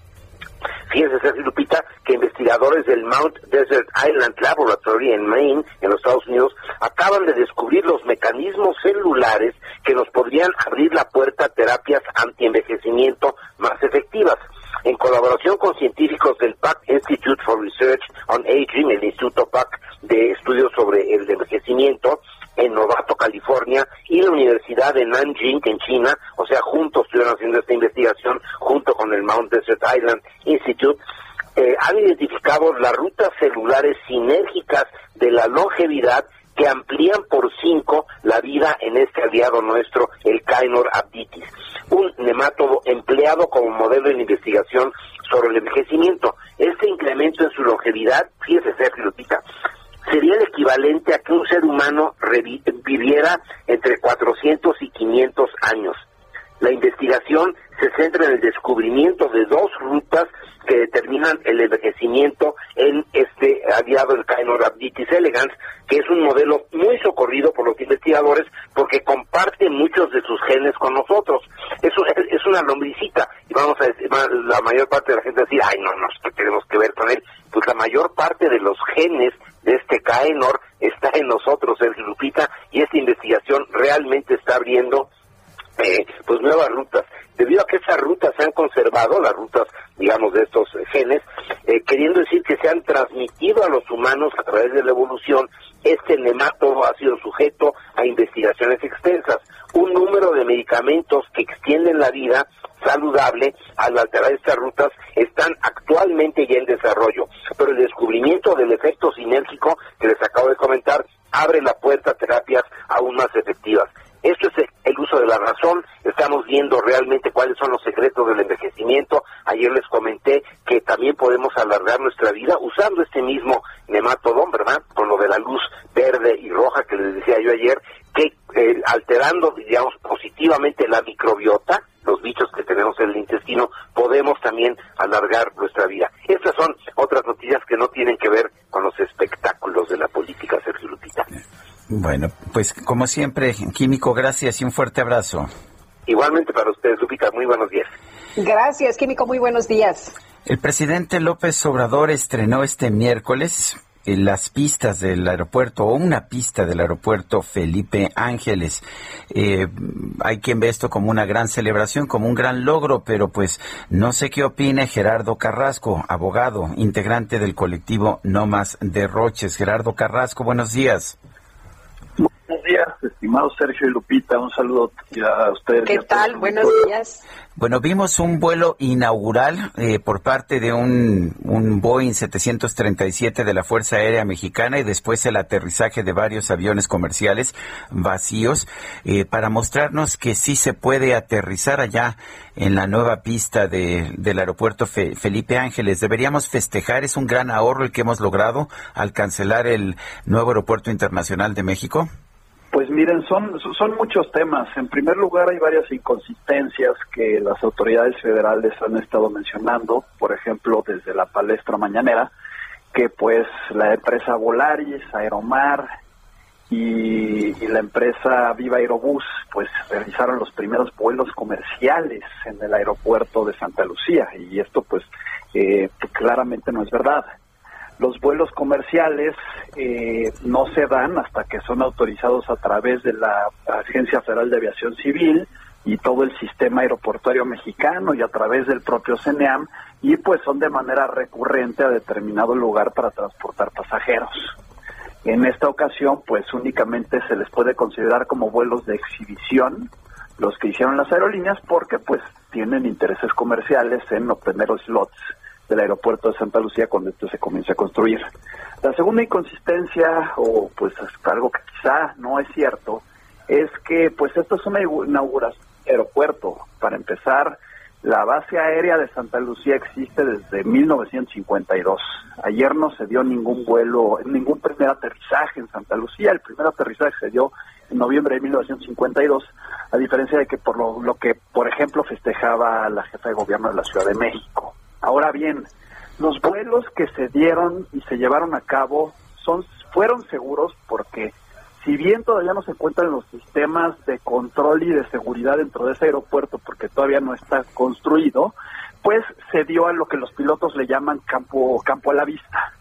Fíjense, Sergio Lupita, que investigadores del Mount Desert Island Laboratory en Maine, en los Estados Unidos, acaban de descubrir los mecanismos celulares que nos podrían abrir la puerta a terapias antienvejecimiento más efectivas. En colaboración con científicos del PAC Institute for Research on Aging, el Instituto PAC de Estudios sobre el Envejecimiento, en Novato, California, y la Universidad de Nanjing, en China, o sea, juntos estuvieron haciendo esta investigación, junto con el Mount Desert Island Institute, eh, han identificado las rutas celulares sinérgicas de la longevidad que amplían por cinco la vida en este aliado nuestro, el Cainor abditis, un nemátodo empleado como modelo de investigación sobre el envejecimiento. Este incremento en su longevidad, fíjese Sergio sería el equivalente a que un ser humano viviera entre 400 y 500 años. La investigación se centra en el descubrimiento de dos rutas que determinan el envejecimiento en este aliado el Caenorhabditis elegans, que es un modelo muy socorrido por los investigadores porque comparte muchos de sus genes con nosotros. Es, es una lombricita y vamos a la mayor parte de la gente decir, ay no, no, ¿qué tenemos que ver con él? Pues la mayor parte de los genes de este Caenor está en nosotros, Sergio Lupita, y esta investigación realmente está abriendo eh, pues nuevas rutas. Debido a que esas rutas se han conservado, las rutas, digamos, de estos genes, eh, queriendo decir que se han transmitido a los humanos a través de la evolución, este nemátodo ha sido sujeto a investigaciones extensas. Un número de medicamentos que extienden la vida saludable al alterar estas rutas están actualmente ya en desarrollo, pero el descubrimiento del efecto sinérgico que les acabo de comentar abre la puerta a terapias aún más efectivas. Esto es el uso de la razón, estamos viendo realmente cuáles son los secretos del envejecimiento. Ayer les comenté que también podemos alargar nuestra vida usando este mismo nematodón, ¿verdad? Con lo de la luz verde y roja que les decía yo ayer, que eh, alterando, digamos, positivamente la microbiota, bichos que tenemos en el intestino, podemos también alargar nuestra vida. Estas son otras noticias que no tienen que ver con los espectáculos de la política, Sergio Lupita. Bueno, pues como siempre, Químico, gracias y un fuerte abrazo. Igualmente para ustedes, Lupita, muy buenos días. Gracias, Químico, muy buenos días. El presidente López Obrador estrenó este miércoles las pistas del aeropuerto o una pista del aeropuerto Felipe Ángeles. Eh, hay quien ve esto como una gran celebración, como un gran logro, pero pues no sé qué opina Gerardo Carrasco, abogado, integrante del colectivo No Más Derroches. Gerardo Carrasco, buenos días. Buenos días, estimados Sergio y Lupita. Un saludo a ustedes. ¿Qué tal? Buenos días. Bueno, vimos un vuelo inaugural eh, por parte de un, un Boeing 737 de la Fuerza Aérea Mexicana y después el aterrizaje de varios aviones comerciales vacíos eh, para mostrarnos que sí se puede aterrizar allá en la nueva pista de, del aeropuerto Felipe Ángeles. Deberíamos festejar, es un gran ahorro el que hemos logrado al cancelar el nuevo aeropuerto internacional de México. Pues miren, son, son muchos temas. En primer lugar, hay varias inconsistencias que las autoridades federales han estado mencionando, por ejemplo, desde la palestra mañanera, que pues la empresa Volaris, Aeromar y, la empresa Viva Aerobús pues realizaron los primeros vuelos comerciales en el aeropuerto de Santa Lucía y esto pues eh, claramente no es verdad. Los vuelos comerciales eh, no se dan hasta que son autorizados a través de la Agencia Federal de Aviación Civil y todo el sistema aeroportuario mexicano y a través del propio CENEAM y pues son de manera recurrente a determinado lugar para transportar pasajeros. En esta ocasión pues únicamente se les puede considerar como vuelos de exhibición los que hicieron las aerolíneas porque pues tienen intereses comerciales en obtener los slots del aeropuerto de Santa Lucía cuando esto se comience a construir. La segunda inconsistencia, o pues algo que quizá no es cierto, es que pues esto es una inauguración aeropuerto. Para empezar, la base aérea de Santa Lucía existe desde 1952. Ayer no se dio ningún vuelo, ningún primer aterrizaje en Santa Lucía. El primer aterrizaje se dio en noviembre de 1952, a diferencia de que por lo que, por ejemplo, festejaba la jefa de gobierno de la Ciudad de México. Ahora bien, los vuelos que se dieron y se llevaron a cabo son fueron seguros porque si bien todavía no se encuentran los sistemas de control y de seguridad dentro de ese aeropuerto porque todavía no está construido, pues se dio a lo que los pilotos le llaman campo campo a la vista.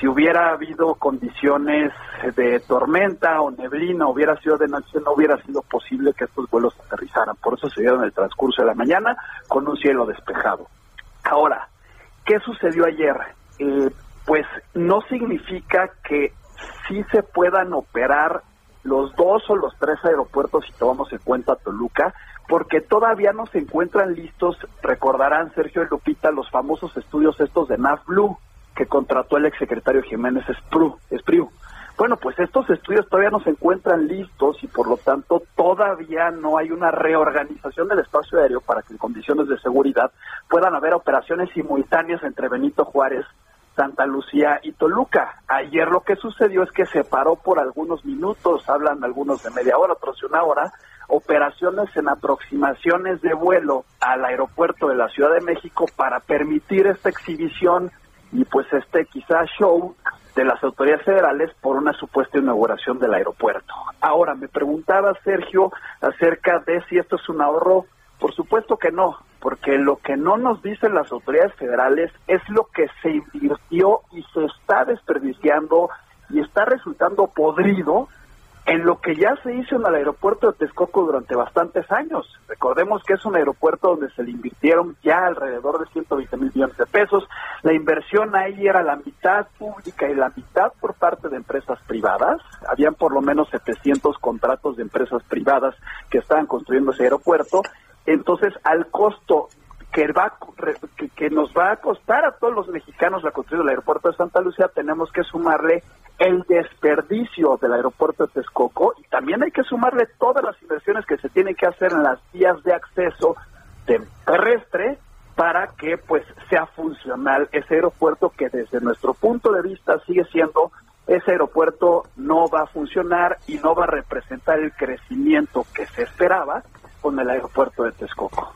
Si hubiera habido condiciones de tormenta o neblina, hubiera sido de noche, no hubiera sido posible que estos vuelos aterrizaran. Por eso se dieron el transcurso de la mañana con un cielo despejado. Ahora, ¿qué sucedió ayer? Eh, pues no significa que sí se puedan operar los dos o los tres aeropuertos si tomamos en cuenta Toluca, porque todavía no se encuentran listos, recordarán Sergio y Lupita, los famosos estudios estos de NAFBLU que contrató el exsecretario Jiménez Espriu. Bueno, pues estos estudios todavía no se encuentran listos y por lo tanto todavía no hay una reorganización del espacio aéreo para que en condiciones de seguridad puedan haber operaciones simultáneas entre Benito Juárez, Santa Lucía y Toluca. Ayer lo que sucedió es que se paró por algunos minutos, hablan algunos de media hora, otros de una hora, operaciones en aproximaciones de vuelo al aeropuerto de la Ciudad de México para permitir esta exhibición y pues este quizás show de las autoridades federales por una supuesta inauguración del aeropuerto. Ahora, me preguntaba Sergio acerca de si esto es un ahorro. Por supuesto que no, porque lo que no nos dicen las autoridades federales es lo que se invirtió y se está desperdiciando y está resultando podrido en lo que ya se hizo en el aeropuerto de Texcoco durante bastantes años. Recordemos que es un aeropuerto donde se le invirtieron ya alrededor de 120 mil millones de pesos. La inversión ahí era la mitad pública y la mitad por parte de empresas privadas. Habían por lo menos 700 contratos de empresas privadas que estaban construyendo ese aeropuerto. Entonces, al costo que, va, que, que nos va a costar a todos los mexicanos la construcción del aeropuerto de Santa Lucía, tenemos que sumarle el desperdicio del aeropuerto de Texcoco y también hay que sumarle todas las inversiones que se tienen que hacer en las vías de acceso terrestre para que pues sea funcional ese aeropuerto que desde nuestro punto de vista sigue siendo ese aeropuerto no va a funcionar y no va a representar el crecimiento que se esperaba con el aeropuerto de Texcoco.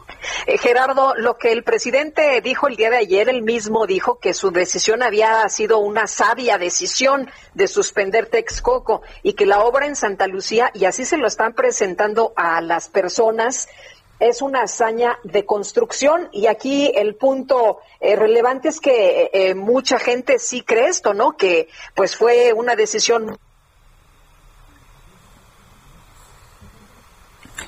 Eh, Gerardo, lo que el presidente dijo el día de ayer, él mismo dijo que su decisión había sido una sabia decisión de suspender Texcoco y que la obra en Santa Lucía, y así se lo están presentando a las personas, es una hazaña de construcción y aquí el punto eh, relevante es que eh, mucha gente sí cree esto, ¿no? Que pues fue una decisión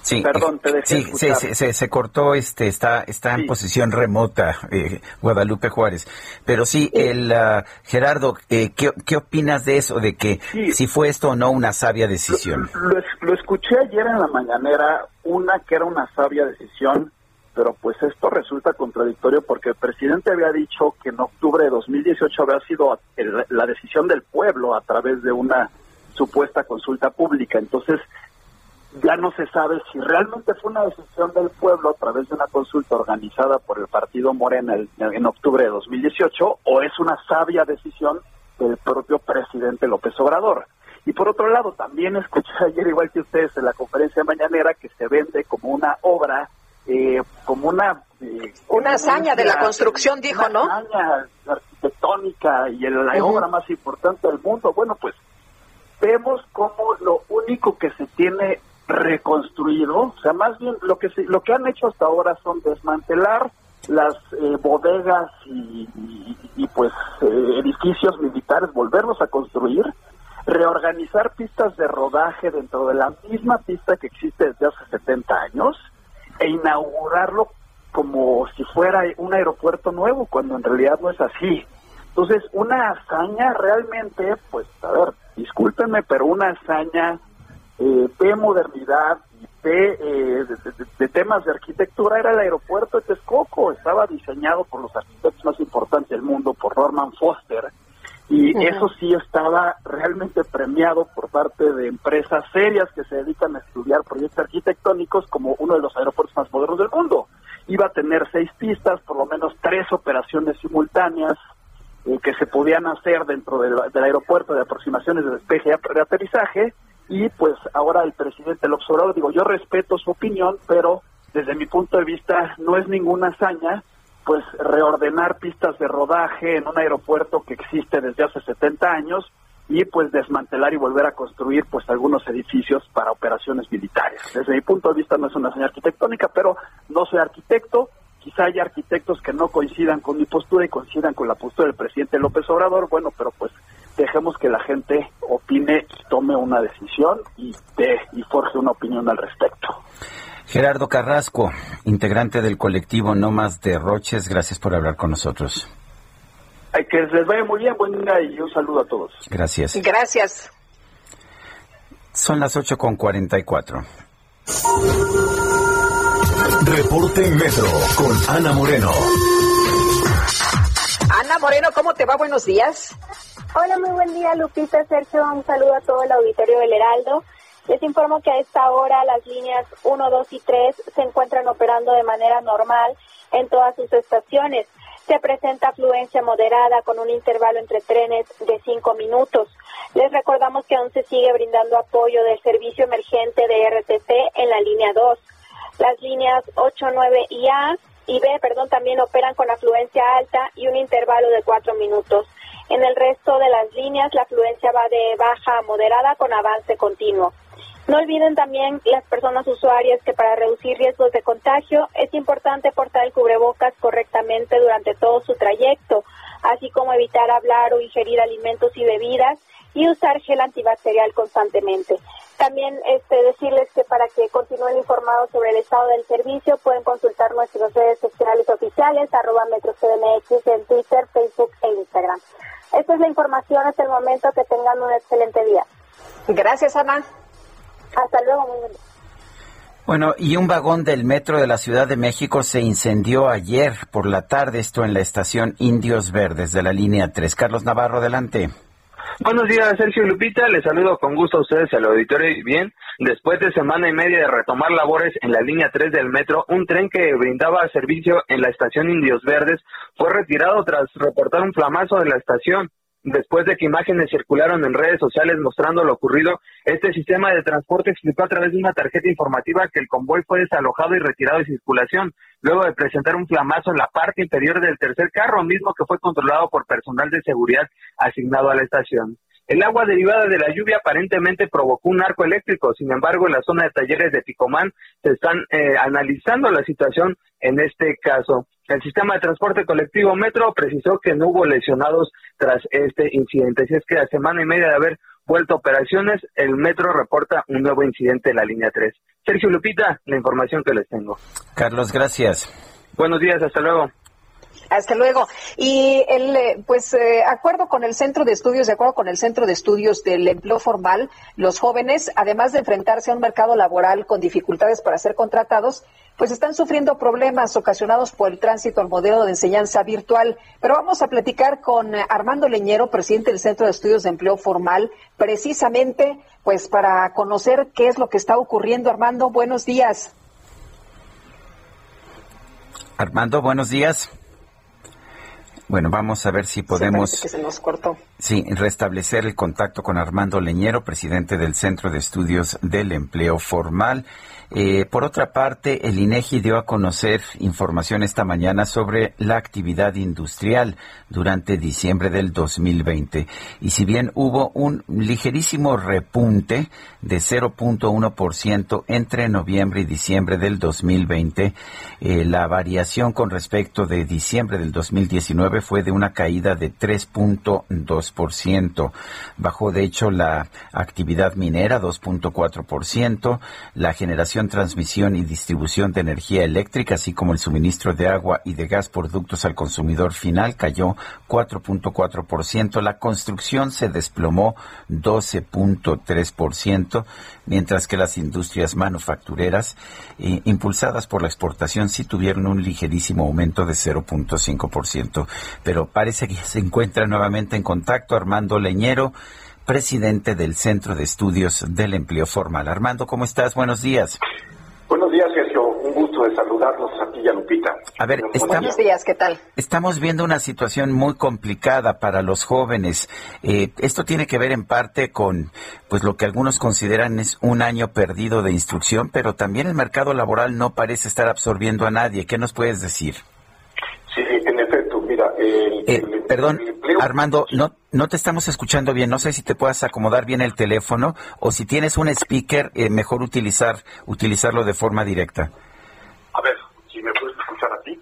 Sí, Perdón, te dejé sí, sí, se, se cortó, este, está, está en posición remota, eh, Guadalupe Juárez. Pero sí, el ah, Gerardo, eh, ¿qué, ¿qué opinas de eso, de que si fue esto o no una sabia decisión? Lo, es- lo escuché ayer en la mañanera, una que era una sabia decisión, pero pues esto resulta contradictorio porque el presidente había dicho que en octubre de 2018 había sido el- la decisión del pueblo a través de una supuesta consulta pública. Entonces, ya no se sabe si realmente fue una decisión del pueblo a través de una consulta organizada por el partido Morena el- en octubre de 2018 o es una sabia decisión del propio presidente López Obrador. Y por otro lado, también escuché ayer, igual que ustedes, en la conferencia mañanera, que se vende como una obra, eh, como una... eh, Una hazaña de la una- construcción, dijo, ¿no? Una hazaña arquitectónica y el- la obra más importante del mundo. Bueno, pues vemos como lo único que se tiene reconstruido, o sea, más bien lo que lo que han hecho hasta ahora son desmantelar las eh, bodegas y, y- y, pues eh, edificios militares, volverlos a construir, reorganizar pistas de rodaje dentro de la misma pista que existe desde hace 70 años e inaugurarlo como si fuera un aeropuerto nuevo, cuando en realidad no es así. Entonces, una hazaña realmente, pues, a ver, discúlpenme, pero una hazaña eh, de modernidad y de, eh, de- de- de temas de arquitectura era el aeropuerto de Texcoco. Estaba diseñado por los arquitectos más importantes del mundo, por Norman Foster, y eso sí estaba realmente premiado por parte de empresas serias que se dedican a estudiar proyectos arquitectónicos como uno de los aeropuertos más modernos del mundo. Iba a tener seis pistas, por lo menos tres operaciones simultáneas eh, que se podían hacer dentro del, del aeropuerto de aproximaciones de despeje y aterrizaje y pues ahora el presidente López Obrador, digo, yo respeto su opinión, pero desde mi punto de vista no es ninguna hazaña pues reordenar pistas de rodaje en un aeropuerto que existe desde hace 70 años y pues desmantelar y volver a construir pues algunos edificios para operaciones militares. Desde mi punto de vista no es una hazaña arquitectónica, pero no soy arquitecto, quizá haya arquitectos que no coincidan con mi postura y coincidan con la postura del presidente López Obrador, bueno, pero pues dejemos que la gente opine, tome una decisión y, dé y forje una opinión al respecto. Gerardo Carrasco, integrante del colectivo No Más Derroches, gracias por hablar con nosotros. Ay, que les vaya muy bien, buen día y un saludo a todos. Gracias. Gracias. Son las 8 con 44. Reporte Metro con Ana Moreno. Ana Moreno, ¿cómo te va? Buenos días. Hola, muy buen día, Lupita, Sergio. Un saludo a todo el auditorio del Heraldo. Les informo que a esta hora las líneas 1, 2 y 3 se encuentran operando de manera normal en todas sus estaciones. Se presenta afluencia moderada con un intervalo entre trenes de 5 minutos. Les recordamos que aún se sigue brindando apoyo del servicio emergente de RTC en la línea 2. Las líneas 8, 9 y A y B, perdón, también operan con afluencia alta y un intervalo de 4 minutos. En el resto de las líneas la afluencia va de baja a moderada con avance continuo. No olviden también las personas usuarias que para reducir riesgos de contagio es importante portar el cubrebocas correctamente durante todo su trayecto, así como evitar hablar o ingerir alimentos y bebidas y usar gel antibacterial constantemente. También este, decirles que para que continúen informados sobre el estado del servicio pueden consultar nuestras redes sociales oficiales, arroba MetroCDMX en Twitter, Facebook e Instagram. Esta es la información hasta el momento. Que tengan un excelente día. Gracias, Ana. Hasta luego. Muy día. Bueno, y un vagón del metro de la Ciudad de México se incendió ayer por la tarde, esto en la estación Indios Verdes de la línea 3. Carlos Navarro, adelante. Buenos días, Sergio Lupita. Les saludo con gusto a ustedes al auditorio. Y Bien, después de semana y media de retomar labores en la línea 3 del metro, un tren que brindaba servicio en la estación Indios Verdes fue retirado tras reportar un flamazo de la estación. Después de que imágenes circularon en redes sociales mostrando lo ocurrido, este sistema de transporte explicó a través de una tarjeta informativa que el convoy fue desalojado y retirado de circulación, luego de presentar un flamazo en la parte inferior del tercer carro, mismo que fue controlado por personal de seguridad asignado a la estación. El agua derivada de la lluvia aparentemente provocó un arco eléctrico, sin embargo, en la zona de talleres de Picomán se están eh, analizando la situación en este caso. El sistema de transporte colectivo Metro precisó que no hubo lesionados tras este incidente. Si es que a semana y media de haber vuelto a operaciones, el metro reporta un nuevo incidente en la línea 3. Sergio Lupita, la información que les tengo. Carlos, gracias. Buenos días, hasta luego. Hasta luego. Y el eh, pues eh, acuerdo con el Centro de Estudios, de acuerdo con el Centro de Estudios del Empleo Formal, los jóvenes, además de enfrentarse a un mercado laboral con dificultades para ser contratados, pues están sufriendo problemas ocasionados por el tránsito al modelo de enseñanza virtual. Pero vamos a platicar con Armando Leñero, presidente del Centro de Estudios de Empleo Formal, precisamente pues para conocer qué es lo que está ocurriendo. Armando, buenos días. Armando, buenos días. Bueno, vamos a ver si podemos. que se nos cortó. Sí, restablecer el contacto con Armando Leñero, presidente del Centro de Estudios del Empleo Formal. Eh, por otra parte, el INEGI dio a conocer información esta mañana sobre la actividad industrial durante diciembre del 2020. Y si bien hubo un ligerísimo repunte de 0.1% entre noviembre y diciembre del 2020, eh, la variación con respecto de diciembre del 2019 fue de una caída de 3.2%. Bajó, de hecho, la actividad minera 2.4%, la generación transmisión y distribución de energía eléctrica, así como el suministro de agua y de gas por ductos al consumidor final, cayó 4.4%. La construcción se desplomó 12.3%, mientras que las industrias manufactureras, eh, impulsadas por la exportación, sí tuvieron un ligerísimo aumento de 0.5%. Pero parece que se encuentra nuevamente en contacto Armando Leñero presidente del Centro de Estudios del Empleo Formal. Armando, ¿cómo estás? Buenos días. Buenos días, Sergio. Un gusto de saludarlos a ti y a Lupita. A ver, estamos, Buenos días, ¿qué tal? Estamos viendo una situación muy complicada para los jóvenes. Eh, esto tiene que ver en parte con pues lo que algunos consideran es un año perdido de instrucción, pero también el mercado laboral no parece estar absorbiendo a nadie. ¿Qué nos puedes decir? Sí, en efecto, mira, el, Eh, perdón, Armando, no, no te estamos escuchando bien. No sé si te puedas acomodar bien el teléfono o si tienes un speaker, eh, mejor utilizar utilizarlo de forma directa. A ver, si me puedes escuchar a ti.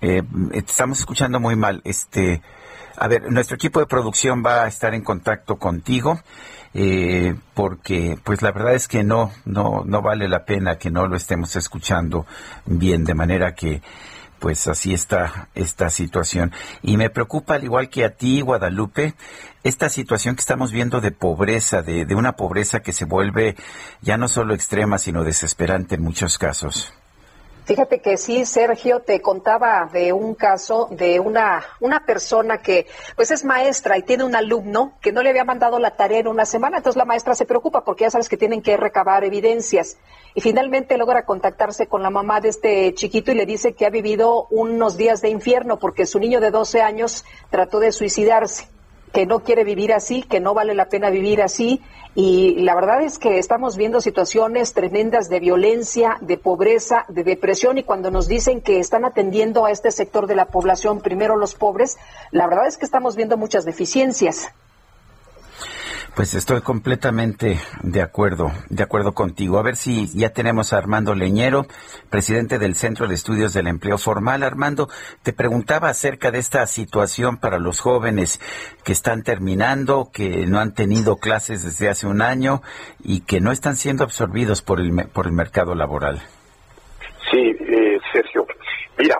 Eh, te estamos escuchando muy mal. Este, a ver, nuestro equipo de producción va a estar en contacto contigo eh, porque, pues, la verdad es que no, no, no vale la pena que no lo estemos escuchando bien, de manera que, pues, así está esta situación. Y me preocupa, al igual que a ti, Guadalupe, esta situación que estamos viendo de pobreza, de, de una pobreza que se vuelve ya no solo extrema, sino desesperante en muchos casos. Fíjate que sí, Sergio, te contaba de un caso de una, una persona que pues es maestra y tiene un alumno que no le había mandado la tarea en una semana, entonces la maestra se preocupa porque ya sabes que tienen que recabar evidencias. Y finalmente logra contactarse con la mamá de este chiquito y le dice que ha vivido unos días de infierno porque su niño de 12 años trató de suicidarse que no quiere vivir así, que no vale la pena vivir así. Y la verdad es que estamos viendo situaciones tremendas de violencia, de pobreza, de depresión. Y cuando nos dicen que están atendiendo a este sector de la población, primero los pobres, la verdad es que estamos viendo muchas deficiencias. Pues estoy completamente de acuerdo, de acuerdo contigo. A ver si ya tenemos a Armando Leñero, presidente del Centro de Estudios del Empleo Formal. Armando, te preguntaba acerca de esta situación para los jóvenes que están terminando, que no han tenido clases desde hace un año y que no están siendo absorbidos por el, por el mercado laboral. Sí, eh, Sergio. Mira,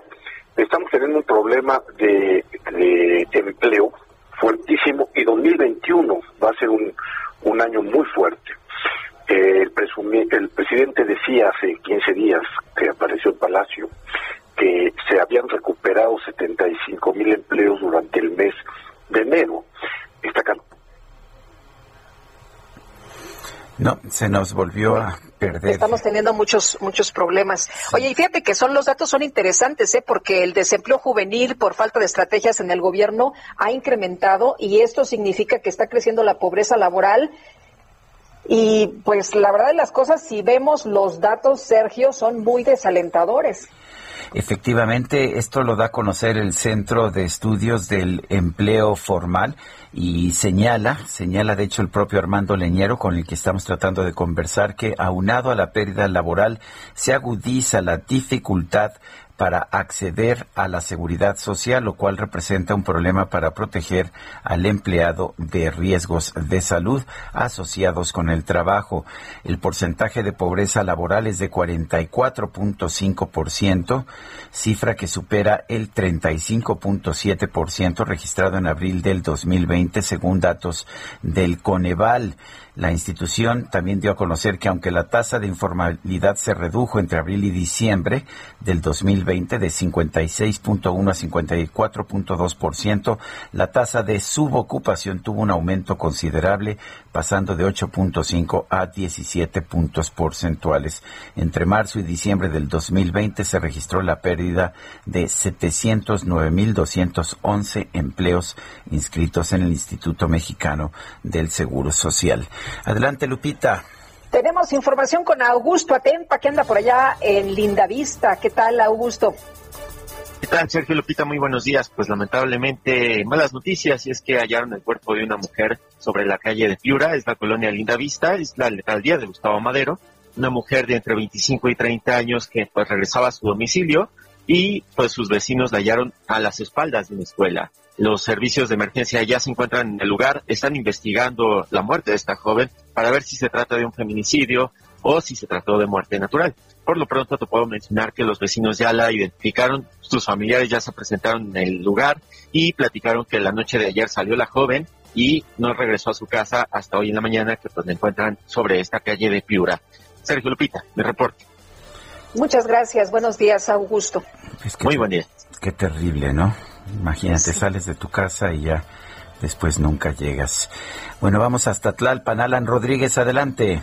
estamos teniendo un problema de, de empleo fuertísimo y 2021 va a ser un, un año muy fuerte. Eh, el, presidente decía hace 15 días que apareció en Palacio que se habían recuperado 75 mil empleos durante el mes de enero. Esta No, se nos volvió a perder. Estamos teniendo muchos muchos problemas. Oye, y fíjate que son los datos son interesantes, ¿eh? porque el desempleo juvenil por falta de estrategias en el gobierno ha incrementado y esto significa que está creciendo la pobreza laboral. Y pues la verdad de las cosas, si vemos los datos, Sergio, son muy desalentadores. Efectivamente, esto lo da a conocer el Centro de Estudios del Empleo Formal y señala, señala de hecho el propio Armando Leñero con el que estamos tratando de conversar que aunado a la pérdida laboral se agudiza la dificultad para acceder a la seguridad social, lo cual representa un problema para proteger al empleado de riesgos de salud asociados con el trabajo. El porcentaje de pobreza laboral es de 44.5%, cifra que supera el 35.7% registrado en abril del 2020 según datos del Coneval. La institución también dio a conocer que aunque la tasa de informalidad se redujo entre abril y diciembre del 2020 de 56.1 a 54.2%, la tasa de subocupación tuvo un aumento considerable, pasando de 8.5 a 17 puntos porcentuales. Entre marzo y diciembre del 2020 se registró la pérdida de 709.211 empleos inscritos en el Instituto Mexicano del Seguro Social. Adelante, Lupita. Tenemos información con Augusto Atempa, que anda por allá en Lindavista. ¿Qué tal, Augusto? ¿Qué tal, Sergio Lupita? Muy buenos días. Pues lamentablemente, malas noticias, y es que hallaron el cuerpo de una mujer sobre la calle de Piura, es la colonia Lindavista, es la alcaldía de Gustavo Madero, una mujer de entre 25 y 30 años que pues regresaba a su domicilio y pues sus vecinos la hallaron a las espaldas de una escuela. Los servicios de emergencia ya se encuentran en el lugar, están investigando la muerte de esta joven para ver si se trata de un feminicidio o si se trató de muerte natural. Por lo pronto te puedo mencionar que los vecinos ya la identificaron, sus familiares ya se presentaron en el lugar y platicaron que la noche de ayer salió la joven y no regresó a su casa hasta hoy en la mañana que pues la encuentran sobre esta calle de Piura. Sergio Lupita, mi reporte. Muchas gracias. Buenos días, Augusto. Muy buen día. Qué terrible, ¿no? Imagínate, sales de tu casa y ya después nunca llegas. Bueno, vamos hasta Tlalpan. Alan Rodríguez, adelante.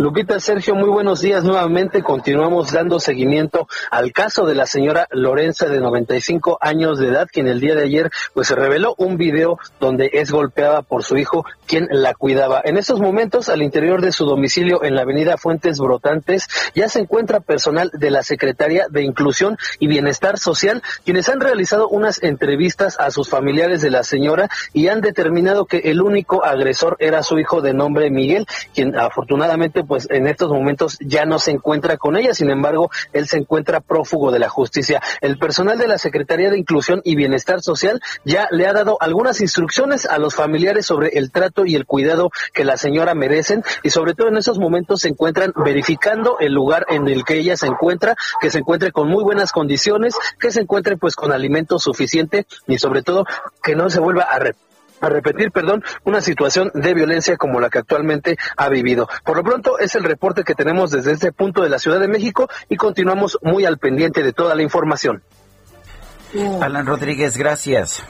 Lupita Sergio, muy buenos días nuevamente. Continuamos dando seguimiento al caso de la señora Lorenza de 95 años de edad, quien el día de ayer pues se reveló un video donde es golpeada por su hijo, quien la cuidaba. En estos momentos, al interior de su domicilio en la avenida Fuentes Brotantes, ya se encuentra personal de la Secretaría de Inclusión y Bienestar Social, quienes han realizado unas entrevistas a sus familiares de la señora y han determinado que el único agresor era su hijo de nombre Miguel, quien afortunadamente pues en estos momentos ya no se encuentra con ella, sin embargo, él se encuentra prófugo de la justicia. El personal de la Secretaría de Inclusión y Bienestar Social ya le ha dado algunas instrucciones a los familiares sobre el trato y el cuidado que la señora merecen y sobre todo en estos momentos se encuentran verificando el lugar en el que ella se encuentra, que se encuentre con muy buenas condiciones, que se encuentre pues con alimento suficiente y sobre todo que no se vuelva a repetir a repetir, perdón, una situación de violencia como la que actualmente ha vivido. Por lo pronto es el reporte que tenemos desde este punto de la Ciudad de México y continuamos muy al pendiente de toda la información. Alan Rodríguez, gracias.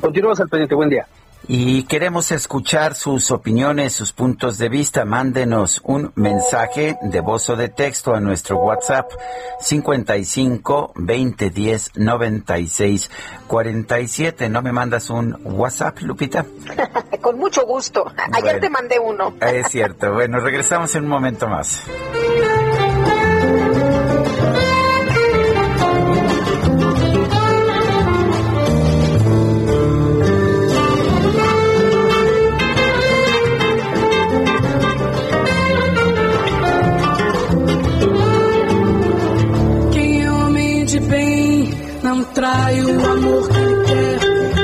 Continuamos al pendiente, buen día. Y queremos escuchar sus opiniones, sus puntos de vista. Mándenos un mensaje de voz o de texto a nuestro WhatsApp 55 20 10 96 47. ¿No me mandas un WhatsApp, Lupita? Con mucho gusto. Ayer Bueno. te mandé uno. Es cierto. Bueno, regresamos en un momento más. Trai o amor que quer.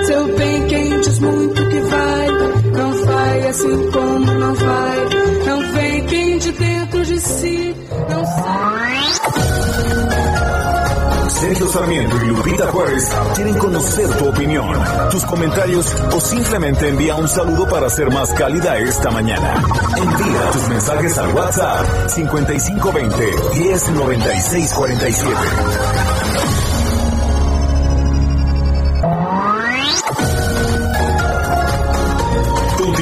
Seu bem quem diz muito que vai, não vai assim como não vai. Não vem quem de dentro de si não sai. Sergio Sarmiento y Lupita Juárez quieren conocer tu opinión, tus comentarios o simplemente envía un saludo para hacer más cálida esta mañana. Envía tus mensajes al WhatsApp 5520 109647.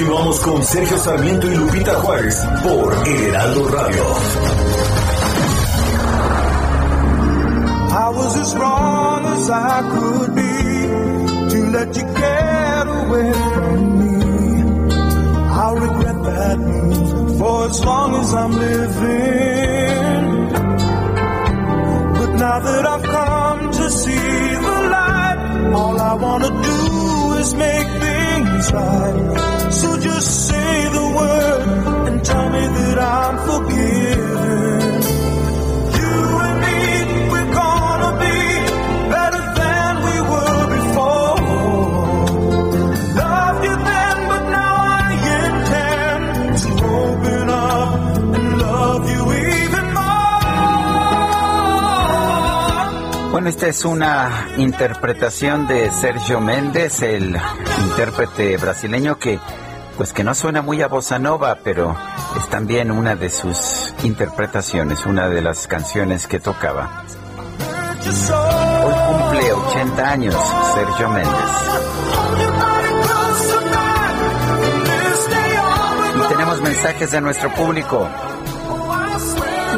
Continuamos con Sergio Sarmiento y Lupita Juárez por El Heraldo Radio. I was as wrong as I could be to let you get away from me. I'll regret that for as long as I'm living. But now that I've come to see the light, all I wanna do is make things right. So just say the word and tell me that I'm forgiven. Esta es una interpretación de Sergio Méndez, el intérprete brasileño que pues que no suena muy a bossa nova, pero es también una de sus interpretaciones, una de las canciones que tocaba. Hoy cumple 80 años Sergio Méndez. Y tenemos mensajes de nuestro público.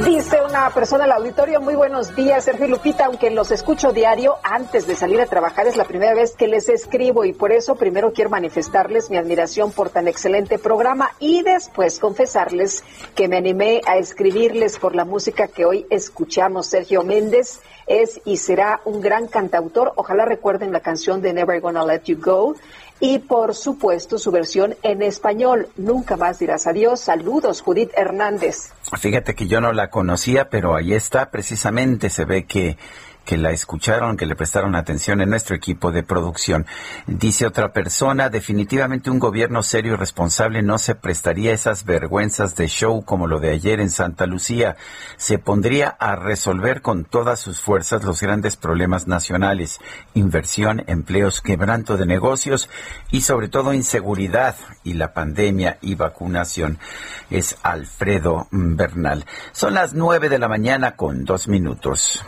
Dice una persona al auditorio, muy buenos días, Sergio Lupita, aunque los escucho diario, antes de salir a trabajar es la primera vez que les escribo y por eso primero quiero manifestarles mi admiración por tan excelente programa y después confesarles que me animé a escribirles por la música que hoy escuchamos. Sergio Méndez es y será un gran cantautor. Ojalá recuerden la canción de Never Gonna Let You Go y por supuesto su versión en español. Nunca más dirás adiós. Saludos, Judith Hernández. Fíjate que yo no la conocía, pero ahí está, precisamente se ve que que la escucharon, que le prestaron atención en nuestro equipo de producción. Dice otra persona, definitivamente un gobierno serio y responsable no se prestaría esas vergüenzas de show como lo de ayer en Santa Lucía. Se pondría a resolver con todas sus fuerzas los grandes problemas nacionales, inversión, empleos, quebranto de negocios y sobre todo inseguridad y la pandemia y vacunación. Es Alfredo Bernal. Son las nueve de la mañana con dos minutos.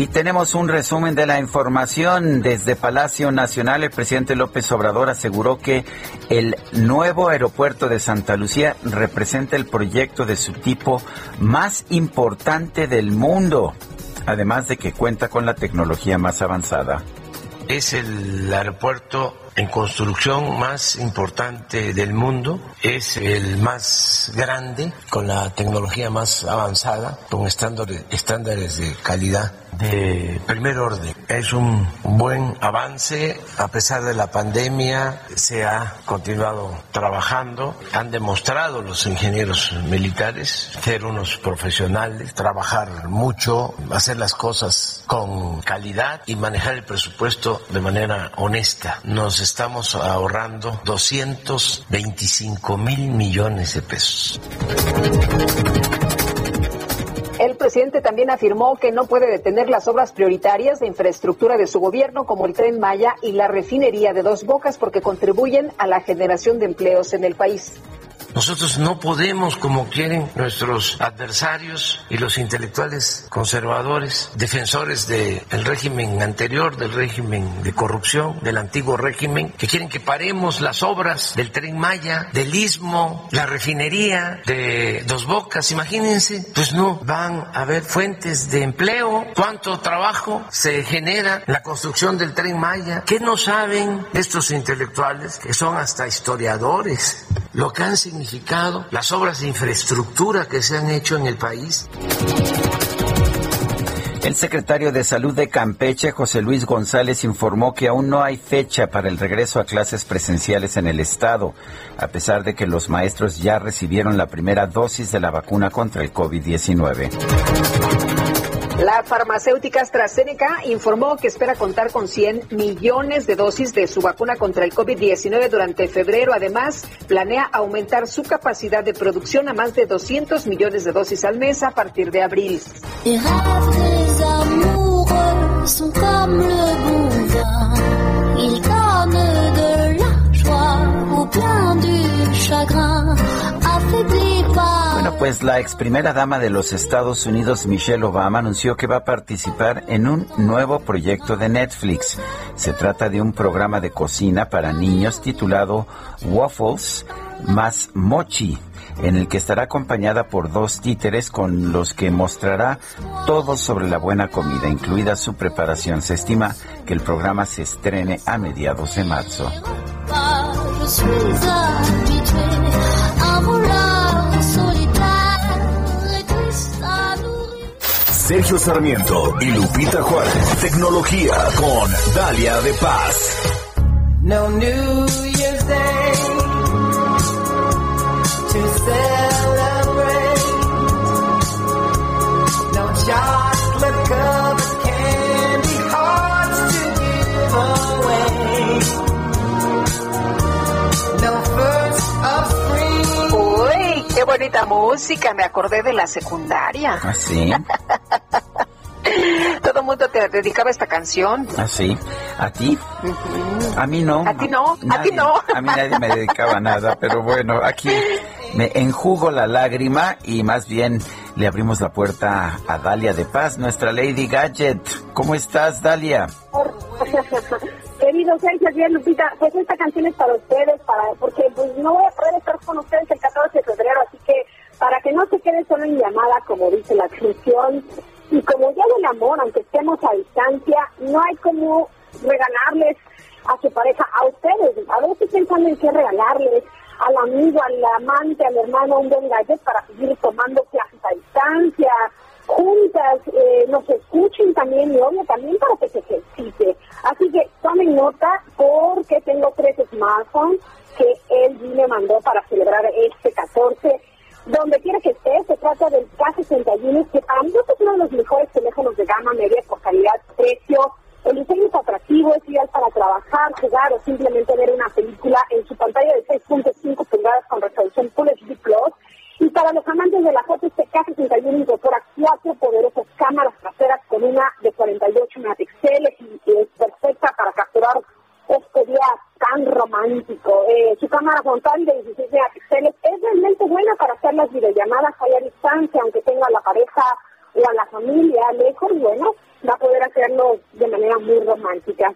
Y tenemos un resumen de la información. Desde Palacio Nacional, el presidente López Obrador aseguró que el nuevo aeropuerto de Santa Lucía representa el proyecto de su tipo más importante del mundo, además de que cuenta con la tecnología más avanzada. Es el aeropuerto en construcción más importante del mundo, es el más grande, con la tecnología más avanzada, con estándares, estándares de calidad de primer orden. Es un buen avance, a pesar de la pandemia, se ha continuado trabajando, han demostrado los ingenieros militares ser unos profesionales, trabajar mucho, hacer las cosas con calidad y manejar el presupuesto de manera honesta. Nos estamos ahorrando 225 mil millones de pesos. El presidente también afirmó que no puede detener las obras prioritarias de infraestructura de su gobierno, como el tren Maya y la refinería de Dos Bocas, porque contribuyen a la generación de empleos en el país. Nosotros no podemos, como quieren nuestros adversarios y los intelectuales conservadores, defensores del régimen anterior, del régimen de corrupción, del antiguo régimen, que quieren que paremos las obras del tren Maya, del istmo, la refinería de Dos Bocas. Imagínense, pues no van a haber fuentes de empleo. ¿Cuánto trabajo se genera en la construcción del tren Maya? ¿Qué no saben estos intelectuales, que son hasta historiadores, lo que han significado las obras de infraestructura que se han hecho en el país. El secretario de Salud de Campeche, José Luis González, informó que aún no hay fecha para el regreso a clases presenciales en el estado, a pesar de que los maestros ya recibieron la primera dosis de la vacuna contra el COVID-19. La farmacéutica AstraZeneca informó que espera contar con 100 millones de dosis de su vacuna contra el COVID-19 durante febrero. Además, planea aumentar su capacidad de producción a más de 200 millones de dosis al mes a partir de abril. Bueno, pues la ex primera dama de los Estados Unidos, Michelle Obama, anunció que va a participar en un nuevo proyecto de Netflix. Se trata de un programa de cocina para niños titulado Waffles más Mochi, en el que estará acompañada por dos títeres con los que mostrará todo sobre la buena comida, incluida su preparación. Se estima que el programa se estrene a mediados de marzo. Sergio Sarmiento y Lupita Juárez. Tecnología con Dalia de Paz. No New Year's Day celebrate. No chocolate covered candy hearts to give away. No first of spring. Hoy música, me acordé de la secundaria. ¿Ah, sí? Todo el mundo te dedicaba esta canción. ¿Ah, sí? ¿A ti? A mí no. A ti no, a ti no. A mí nadie me dedicaba nada, pero bueno, aquí me enjugo la lágrima y más bien le abrimos la puerta a Dalia de Paz, nuestra Lady Gadget. ¿Cómo estás, Dalia? Querido Sergio, bien Lupita, pues esta canción es para ustedes, para porque pues no voy a poder estar con ustedes el 14 de febrero, así que para que no se quede solo en llamada, como dice la canción, y como ya del amor, aunque estemos a distancia, no hay como regalarles a su pareja, a ustedes, a veces pensando en qué regalarles, al amigo, al amante, al hermano, un buen gadget para seguir tomando clases a distancia, juntas, eh, nos escuchen también y obvio también para que se ejercite. Así que tomen nota porque tengo tres smartphones que él me mandó para celebrar este 14. Donde quiera que esté, se trata del K61, que para mí es uno de los mejores teléfonos de gama media por calidad-precio. El diseño es atractivo, es ideal para trabajar, jugar o simplemente ver una película en su pantalla de 6.5 pulgadas con resolución Full HD Plus. Y para los amantes de la foto, este K61 incorpora cuatro poderosas cámaras traseras con una de 48 megapíxeles y, y es perfecta para capturar día tan romántico. Eh, su cámara frontal de 16 megapíxeles es realmente buena para hacer las videollamadas ahí a distancia, aunque tenga a la pareja o a la familia lejos, bueno, va a poder hacerlo de manera muy romántica.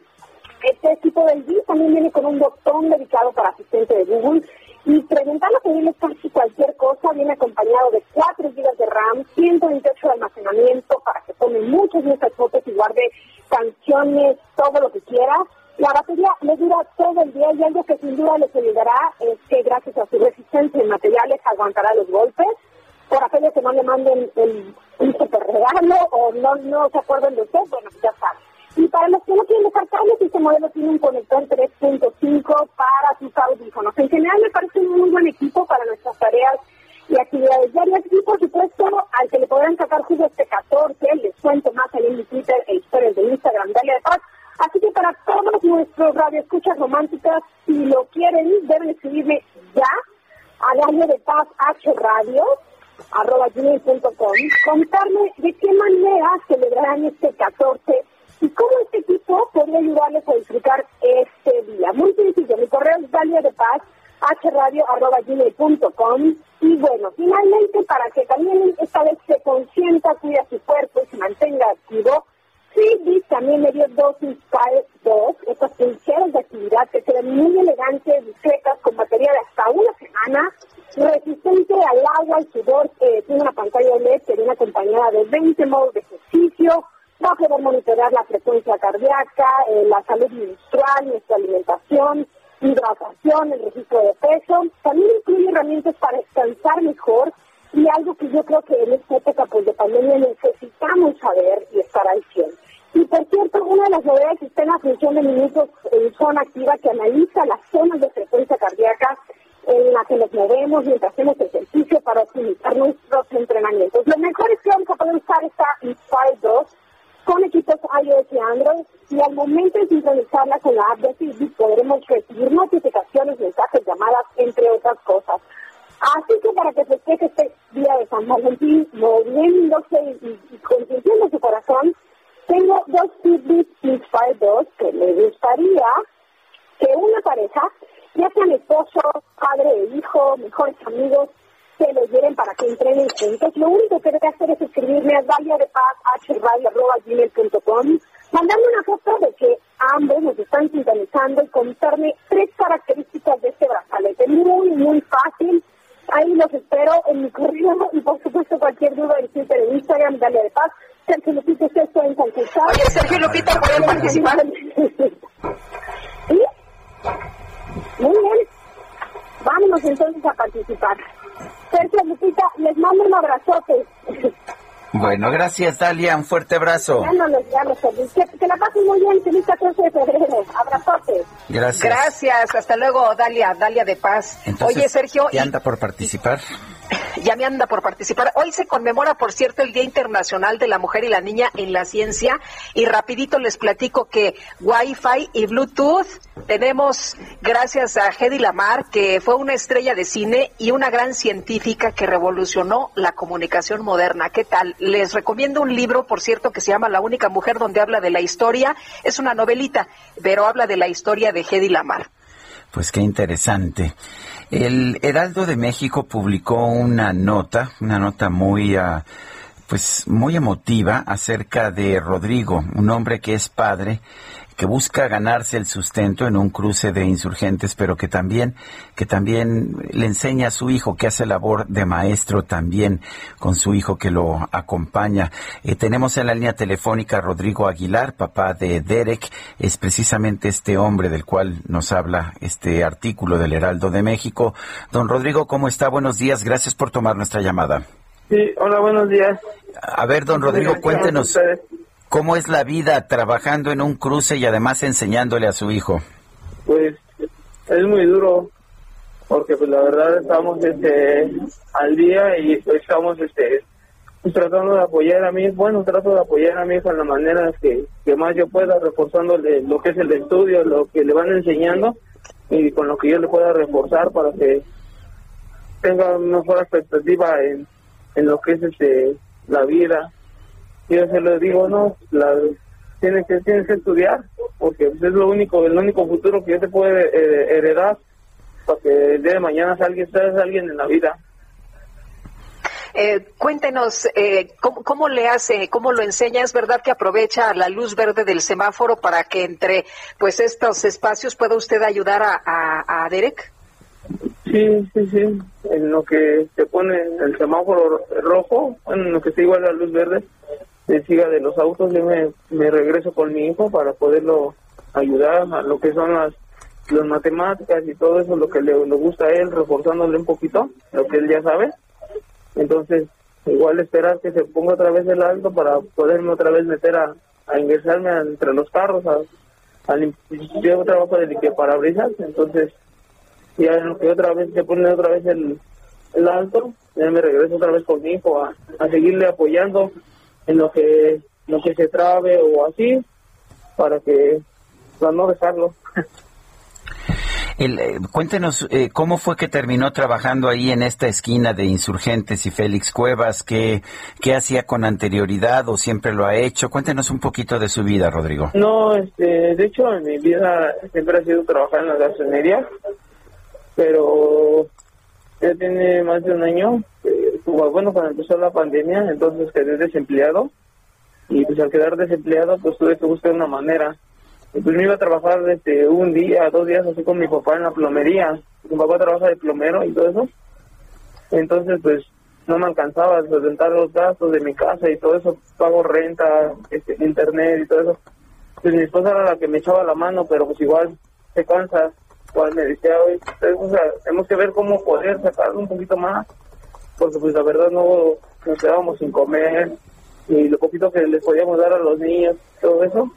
Este tipo de ID también viene con un botón dedicado para asistente de Google y preguntarle pedirle casi cualquier cosa viene acompañado de 4 GB de RAM, 128 de almacenamiento para que tome muchas, muchas fotos y guarde canciones, todo lo que quiera. La batería le dura todo el día y algo que sin duda les ayudará es que gracias a su resistencia en materiales aguantará los golpes. Por aquello que no le manden el, super regalo o no, no se acuerden de usted, bueno, ya saben. Y para los que no quieren dejar cables, este modelo tiene un conector 3.5 para sus audífonos. En general me parece un muy buen equipo para nuestras tareas y actividades diarias. Y por supuesto, al que le podrán sacar jugo este 14, les cuento más en mi Twitter e historias de Instagram, Dalia de Paz. Así que para todos nuestros radioescuchas románticas, si lo quieren, deben escribirme ya a Dalia de Paz H Radio arroba gmail.com, contarme de qué manera celebrarán este 14 y cómo este equipo podría ayudarles a disfrutar este día. Muy sencillo, mi correo es dalia de paz hradio arroba gmail.com y bueno, finalmente para que también esta vez se consienta, cuida su cuerpo y se mantenga activo, Fitbit también me dio dos Inspire 2, estas pulseras de actividad que ven muy elegantes, discretas, con batería de hasta una semana, resistente al agua, al sudor, eh, tiene una pantalla OLED que viene acompañada de 20 modos de ejercicio, va a poder monitorear la frecuencia cardíaca, eh, la salud menstrual, nuestra alimentación, hidratación, el registro de peso. También incluye herramientas para descansar mejor y algo que yo creo que en esta época pues, de pandemia necesitamos saber y estar al 100. Y por cierto, una de las novedades está en la función de minutos en zona activa que analiza las zonas de frecuencia cardíaca en las que nos movemos mientras hacemos ejercicio para optimizar nuestros entrenamientos. Lo mejor es que vamos a poder usar esta Inspire 2 con equipos iOS y Android y al momento de sincronizarla con la app de Fitbit podremos recibir notificaciones, mensajes, llamadas, entre otras cosas. Así que para que festeje este día de San Valentín, moviéndose y, y consintiendo su corazón, tengo dos Inspire 2 que me gustaría que una pareja, ya sean esposo, padre e hijo, mejores amigos, se lo lleven para que entrenen juntos. Lo único que debe hacer es escribirme a hradio.gmail.com, mandarme una foto de que ambos nos están sintonizando y contarme tres características de este brazalete. Muy, muy fácil. Ahí los espero en mi correo y por supuesto cualquier duda en Twitter en Instagram, Dalia de Paz. Sergio Lupita, usted está en San Cristóbal. Oye, Sergio Lupita, ¿puede participar? ¿Sí? Muy bien. Vámonos entonces a participar. Sergio Lupita, les mando un abrazote. Bueno, gracias, Dalia. Un fuerte abrazo. Ya no llamo. Que, que la pasen muy bien. Feliz 14 de febrero. Abrazote. Gracias. Gracias, hasta luego, Dalia, Dalia de Paz. Entonces, Oye, Sergio, ¿qué anda por participar? Ya me anda por participar. Hoy se conmemora, por cierto, el Día Internacional de la Mujer y la Niña en la Ciencia y rapidito les platico que Wi-Fi y Bluetooth tenemos gracias a Hedy Lamar, que fue una estrella de cine y una gran científica que revolucionó la comunicación moderna. ¿Qué tal? Les recomiendo un libro, por cierto, que se llama La única mujer donde habla de la historia. Es una novelita, pero habla de la historia de Hedy Lamar. Pues qué interesante. El Heraldo de México publicó una nota, una nota muy, ah, pues muy emotiva acerca de Rodrigo, un hombre que es padre que busca ganarse el sustento en un cruce de insurgentes, pero que también, que también le enseña a su hijo que hace labor de maestro también con su hijo que lo acompaña. Eh, tenemos en la línea telefónica a Rodrigo Aguilar, papá de Derek, es precisamente este hombre del cual nos habla este artículo del Heraldo de México. Don Rodrigo, ¿cómo está? Buenos días, gracias por tomar nuestra llamada. Sí, hola, buenos días. A ver, don Rodrigo, cuéntenos. ¿Cómo es la vida trabajando en un cruce y además enseñándole a su hijo? Pues es muy duro porque pues la verdad estamos este al día y pues, estamos este tratando de apoyar a mí, bueno, trato de apoyar a mi hijo en la manera que, que más yo pueda, reforzándole lo que es el estudio, lo que le van enseñando y con lo que yo le pueda reforzar para que tenga una mejor expectativa en, en lo que es este la vida yo se lo digo, no, la, tienes que tienes que estudiar, porque es lo único, el único futuro que yo te puedo heredar, para que el día de mañana salga, seas alguien en la vida. Eh, cuéntenos, eh, ¿cómo, le hace, cómo lo enseña? ¿Es verdad que aprovecha la luz verde del semáforo para que entre pues estos espacios pueda usted ayudar a, a, a Derek? Sí, sí, sí. En lo que se pone el semáforo rojo, en lo que está igual la luz verde, siga de los autos, yo me, regreso con mi hijo para poderlo ayudar a lo que son las, las matemáticas y todo eso, lo que le, gusta a él, reforzándole un poquito, lo que él ya sabe. Entonces, igual esperar que se ponga otra vez el alto para poderme otra vez meter a, a ingresarme entre los carros, a, a yo trabajo de limpiar parabrisas, entonces ya lo que otra vez se pone otra vez el, el alto, ya me regreso otra vez con mi hijo a, a seguirle apoyando en lo que lo que se trabe o así para que para no dejarlo El, eh, cuéntenos eh, cómo fue que terminó trabajando ahí en esta esquina de Insurgentes y Félix Cuevas, qué, qué hacía con anterioridad o siempre lo ha hecho. Cuéntenos un poquito de su vida, Rodrigo. No, este, de hecho en mi vida siempre ha sido trabajar en la gasolinería, pero ya tiene más de un año bueno, cuando empezó la pandemia, entonces quedé desempleado y pues al quedar desempleado pues tuve que buscar una manera. Y pues me iba a trabajar desde un día, dos días así con mi papá en la plomería. Mi papá trabaja de plomero y todo eso. Entonces pues no me alcanzaba a solventar los gastos de mi casa y todo eso, pago renta, este, internet y todo eso. Pues mi esposa era la que me echaba la mano, pero pues igual se cansa. Igual me decía, hoy tenemos que ver cómo poder sacar un poquito más porque pues la verdad no nos quedábamos sin comer y lo poquito que les podíamos dar a los niños, todo eso.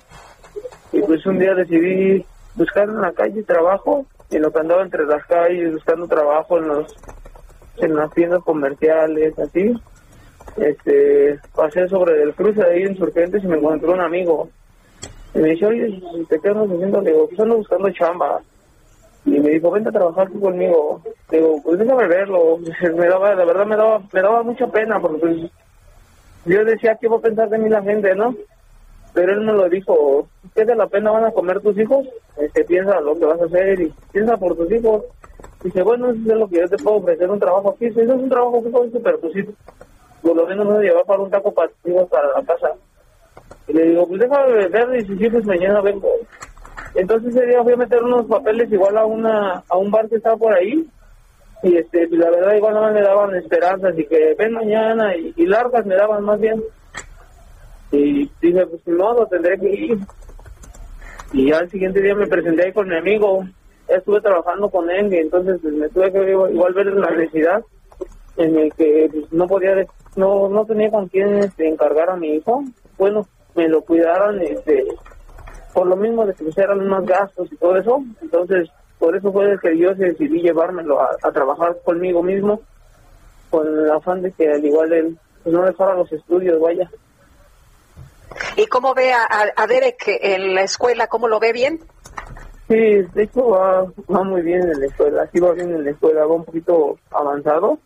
Y pues un día decidí buscar en la calle trabajo, y lo que andaba entre las calles buscando trabajo en los en las tiendas comerciales, así. Este, pasé sobre el cruce ahí insurgentes y me encontró un amigo. Y me dice, oye, ¿te quedas haciendo? Le digo, pues ando buscando chamba y me dijo, vente a trabajar tú conmigo. Digo, pues déjame verlo. Me daba, la verdad me daba, me daba mucha pena porque pues, yo decía, ¿qué va a pensar de mí la gente, no? Pero él me lo dijo, ¿qué de la pena van a comer tus hijos? Este, piensa lo que vas a hacer y piensa por tus hijos. Dice, bueno, eso es lo que yo te puedo ofrecer, un trabajo aquí. Eso es un trabajo fijo, pero pues sí, por lo menos me llevar para un taco para para la casa. Y le digo, pues déjame ver y si pues mañana vengo. Entonces ese día fui a meter unos papeles igual a una a un bar que estaba por ahí. Y este la verdad igual no me daban esperanzas y que ven mañana y, largas me daban más bien. Y dije pues no lo tendré que ir y al siguiente día me presenté ahí con mi amigo. Estuve trabajando con él y entonces pues, me tuve que igual ver la necesidad en el que pues, no podía no no tenía con quién este, encargar a mi hijo. Bueno me lo cuidaron este por lo mismo de que pues eran más gastos y todo eso, entonces por eso fue que yo decidí llevármelo a, trabajar conmigo mismo con el afán de que al igual él pues, no dejara los estudios, vaya. ¿Y cómo ve a, a Derek en la escuela? ¿Cómo lo ve bien? Sí, de hecho va, va muy bien en la escuela, sí va bien en la escuela, va un poquito avanzado.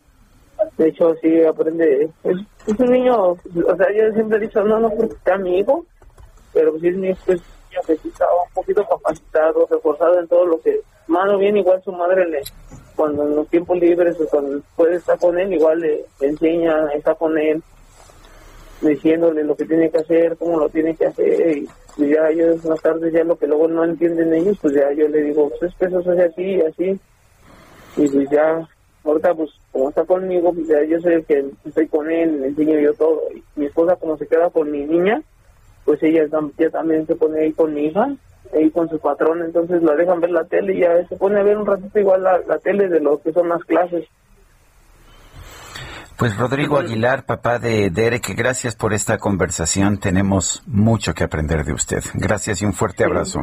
De hecho, sí aprende, es, es un niño, o sea, yo siempre he dicho, no, no porque sea mi hijo, pero sí es mi hijo, es un que sí está un poquito capacitado, reforzado en todo lo que, mano bien, igual su madre le, cuando en los tiempos libres o cuando puede estar con él, igual le, enseña, está con él, diciéndole lo que tiene que hacer, cómo lo tiene que hacer, y, y ya ellos más tarde ya lo que luego no entienden ellos, pues ya yo le digo, pues es así y así, y pues ya, ahorita pues como está conmigo, pues ya yo sé que estoy con él, le enseño yo todo, y mi esposa como se queda con mi niña, pues ella, ella también se pone ahí con mi hija, ahí con su patrón, entonces la dejan ver la tele y ya se pone a ver un ratito igual la, la tele de lo que son las clases. Pues Rodrigo Aguilar, papá de Derek, gracias por esta conversación. Tenemos mucho que aprender de usted. Gracias y un fuerte abrazo.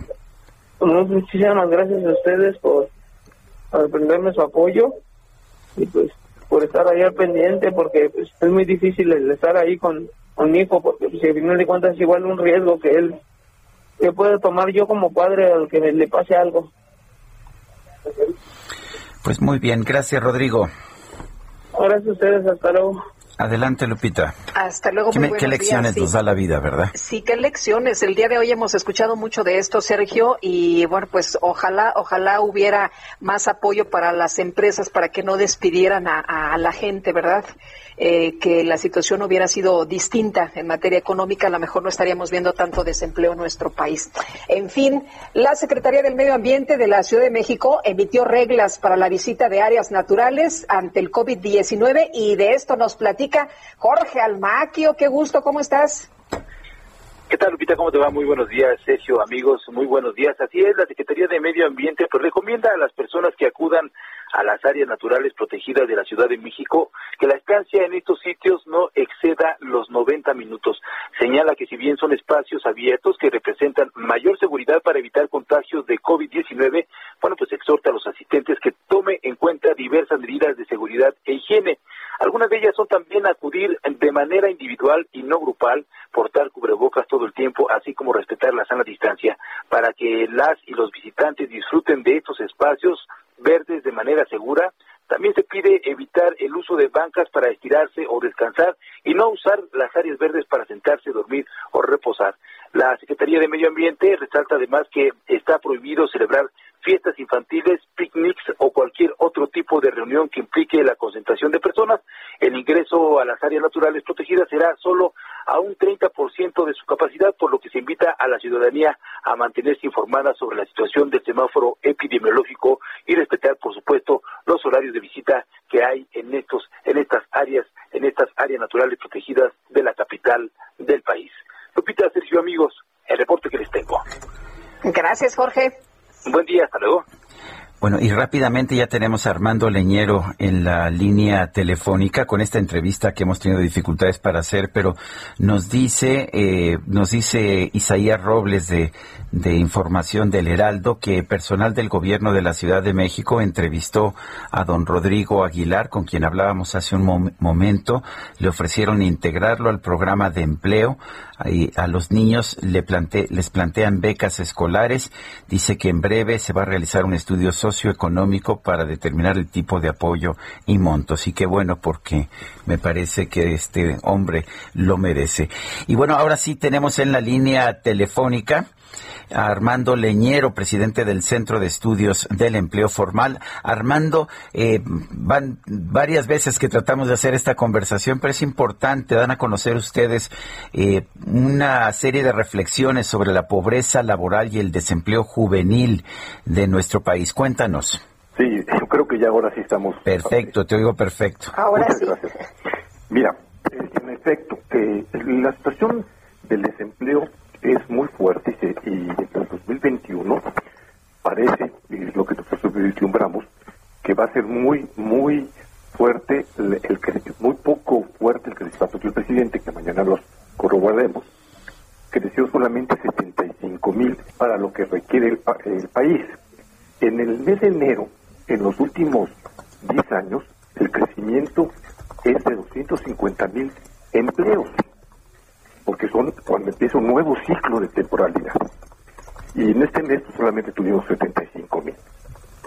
Pues, muchísimas gracias a ustedes por, por brindarme su apoyo y pues por estar ahí al pendiente porque pues, es muy difícil el estar ahí con, con mi hijo porque pues, al final de cuentas es igual un riesgo que él que puede tomar yo como padre al que le pase algo. Pues muy bien, gracias Rodrigo. Gracias a ustedes, hasta luego. Adelante Lupita. Hasta luego, ¿Qué, muy qué lecciones días, nos da la vida, verdad? Sí, qué lecciones. El día de hoy hemos escuchado mucho de esto, Sergio, y bueno, pues ojalá, ojalá hubiera más apoyo para las empresas para que no despidieran a, a la gente, ¿verdad? Eh, que la situación hubiera sido distinta en materia económica, a lo mejor no estaríamos viendo tanto desempleo en nuestro país. En fin, la Secretaría del Medio Ambiente de la Ciudad de México emitió reglas para la visita de áreas naturales ante el COVID-19 y de esto nos platica Jorge Almaquio. Qué gusto, ¿cómo estás? ¿Qué tal, Lupita? ¿Cómo te va? Muy buenos días, Sergio, amigos, muy buenos días. Así es, la Secretaría de Medio Ambiente pues recomienda a las personas que acudan a las áreas naturales protegidas de la Ciudad de México que la estancia en estos sitios no exceda los 90 minutos. Señala que si bien son espacios abiertos que representan mayor seguridad para evitar contagios de COVID-19, bueno, pues exhorta a los asistentes que tome en cuenta diversas medidas de seguridad e higiene. Algunas de ellas son también acudir de manera individual y no grupal, portar cubrebocas todo el tiempo, así como respetar la sana distancia, para que las y los visitantes disfruten de estos espacios verdes de manera segura. También se pide evitar el uso de bancas para estirarse o descansar y no usar las áreas verdes para sentarse, dormir o reposar. La Secretaría de Medio Ambiente resalta además que está prohibido celebrar fiestas infantiles, picnics o cualquier otro tipo de reunión que implique la concentración de personas. El ingreso a las áreas naturales protegidas será solo a un 30% de su capacidad, por lo que se invita a la ciudadanía a mantenerse informada sobre la situación del semáforo epidemiológico y respetar, por supuesto, los horarios de visita que hay en estos, en estas áreas, en estas áreas naturales protegidas de la capital del país. Lupita, Sergio, amigos, el reporte que les tengo. Gracias, Jorge. Buen día, hasta luego. Bueno, y rápidamente ya tenemos a Armando Leñero en la línea telefónica con esta entrevista que hemos tenido dificultades para hacer, pero nos dice, eh, nos dice Isaías Robles de, de Información del Heraldo que personal del gobierno de la Ciudad de México entrevistó a don Rodrigo Aguilar, con quien hablábamos hace un mom- momento, le ofrecieron integrarlo al programa de empleo, y a los niños le les plantean becas escolares, dice que en breve se va a realizar un estudio socioeconómico para determinar el tipo de apoyo y montos. Y qué bueno porque me parece que este hombre lo merece. Y bueno, ahora sí tenemos en la línea telefónica Armando Leñero, presidente del Centro de Estudios del Empleo Formal. Armando, eh, van varias veces que tratamos de hacer esta conversación, pero es importante, dan a conocer ustedes eh, una serie de reflexiones sobre la pobreza laboral y el desempleo juvenil de nuestro país. Cuéntanos. Sí, yo creo que ya ahora sí estamos. Perfecto, te oigo perfecto. Ahora Muchas sí. gracias. Mira, en efecto, eh, la situación del desempleo es muy fuerte y, y en el 2021 parece, y es lo que nosotros vislumbramos, que va a ser muy, muy fuerte, el, el muy poco fuerte el crecimiento del presidente, que mañana los corroboraremos, creció solamente 75 mil para lo que requiere el, el país. En el mes de enero, en los últimos 10 años, el crecimiento 150 mil empleos, porque son cuando empieza un nuevo ciclo de temporalidad. Y en este mes solamente tuvimos 75 mil.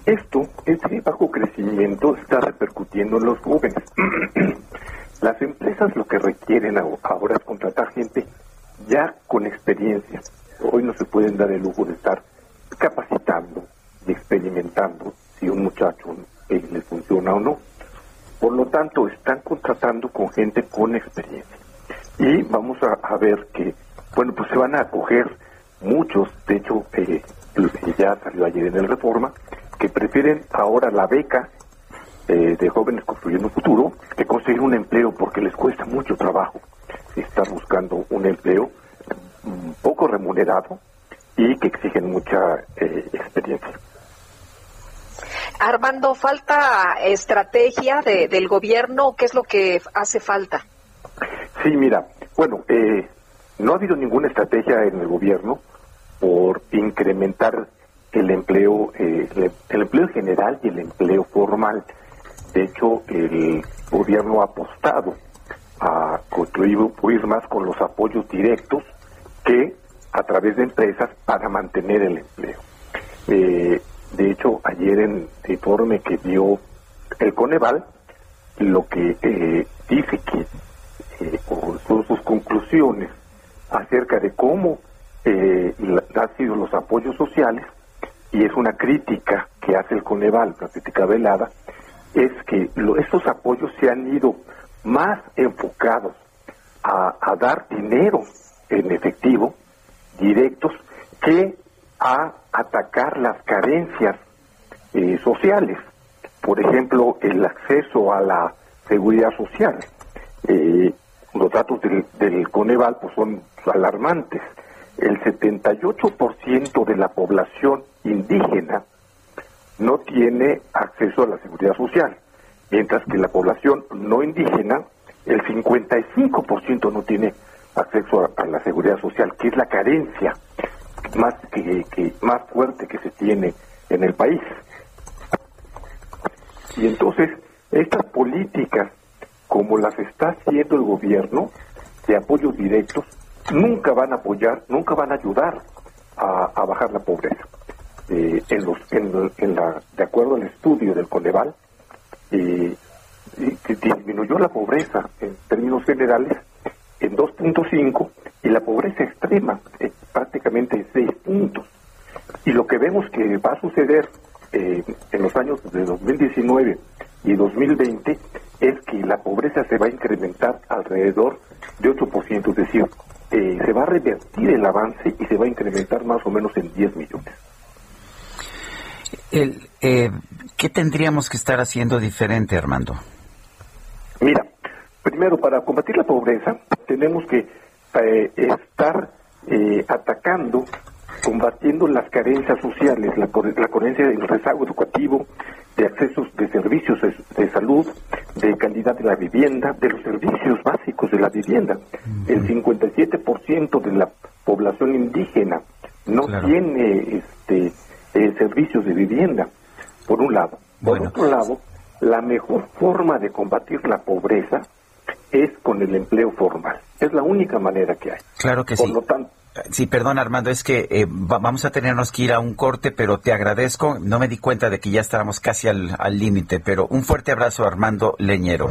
Esto, este bajo crecimiento está repercutiendo en los jóvenes. Las empresas lo que requieren ahora es contratar gente ya con experiencia. Hoy no se pueden dar el lujo de estar capacitando y experimentando si un muchacho le funciona o no. Por lo tanto, están contratando con gente con experiencia. Y vamos a, ver que, bueno, pues se van a acoger muchos, de hecho, eh, ya salió ayer en el Reforma, que prefieren ahora la beca eh, de jóvenes construyendo futuro que conseguir un empleo porque les cuesta mucho trabajo estar buscando un empleo mm, poco remunerado y que exigen mucha eh, experiencia. Armando, ¿falta estrategia de, del gobierno? ¿Qué es lo que hace falta? Sí, mira, bueno, eh, no ha habido ninguna estrategia en el gobierno por incrementar el empleo, eh, el, empleo general y el empleo formal. De hecho, el gobierno ha apostado a contribuir más con los apoyos directos que a través de empresas para mantener el empleo. Eh, de hecho, ayer en el informe que dio el Coneval, lo que eh, dice acerca de cómo eh, han sido los apoyos sociales, y es una crítica que hace el Coneval, una crítica velada, es que estos apoyos se han ido más enfocados a, a dar dinero en efectivo, directos, que a atacar las carencias eh, sociales. Por ejemplo, el acceso a la seguridad social. Eh, los datos del, del Coneval pues, son alarmantes. El 78% de la población indígena no tiene acceso a la seguridad social, mientras que la población no indígena, el 55% no tiene acceso a, la seguridad social, que es la carencia más que, más fuerte que se tiene en el país. Y entonces, estas políticas, como las está haciendo el gobierno, de apoyos directos, nunca van a apoyar, nunca van a ayudar a bajar la pobreza. Eh, en la, de acuerdo al estudio del Coneval, eh, disminuyó la pobreza en términos generales en 2.5 y la pobreza extrema eh, prácticamente en 6 puntos. Y lo que vemos que va a suceder eh, en los años de 2019 y 2020 es que la pobreza se va a incrementar alrededor de 8%, es decir, se va a revertir el avance y se va a incrementar más o menos en 10 millones. El, eh, ¿Qué tendríamos que estar haciendo diferente, Armando? Mira, primero, para combatir la pobreza, tenemos que eh, estar eh, atacando, combatiendo las carencias sociales, la, la carencia del rezago educativo, de accesos de servicios de, salud, de calidad de la vivienda, de los servicios básicos de la vivienda. El 57% de la población indígena no tiene este eh, servicios de vivienda, por un lado. Por otro lado, la mejor forma de combatir la pobreza es con el empleo formal. Es la única manera que hay. Claro que sí. Sí, perdón Armando, es que eh, vamos a tenernos que ir a un corte, pero te agradezco. No me di cuenta de que ya estábamos casi al límite, pero un fuerte abrazo Armando Leñero.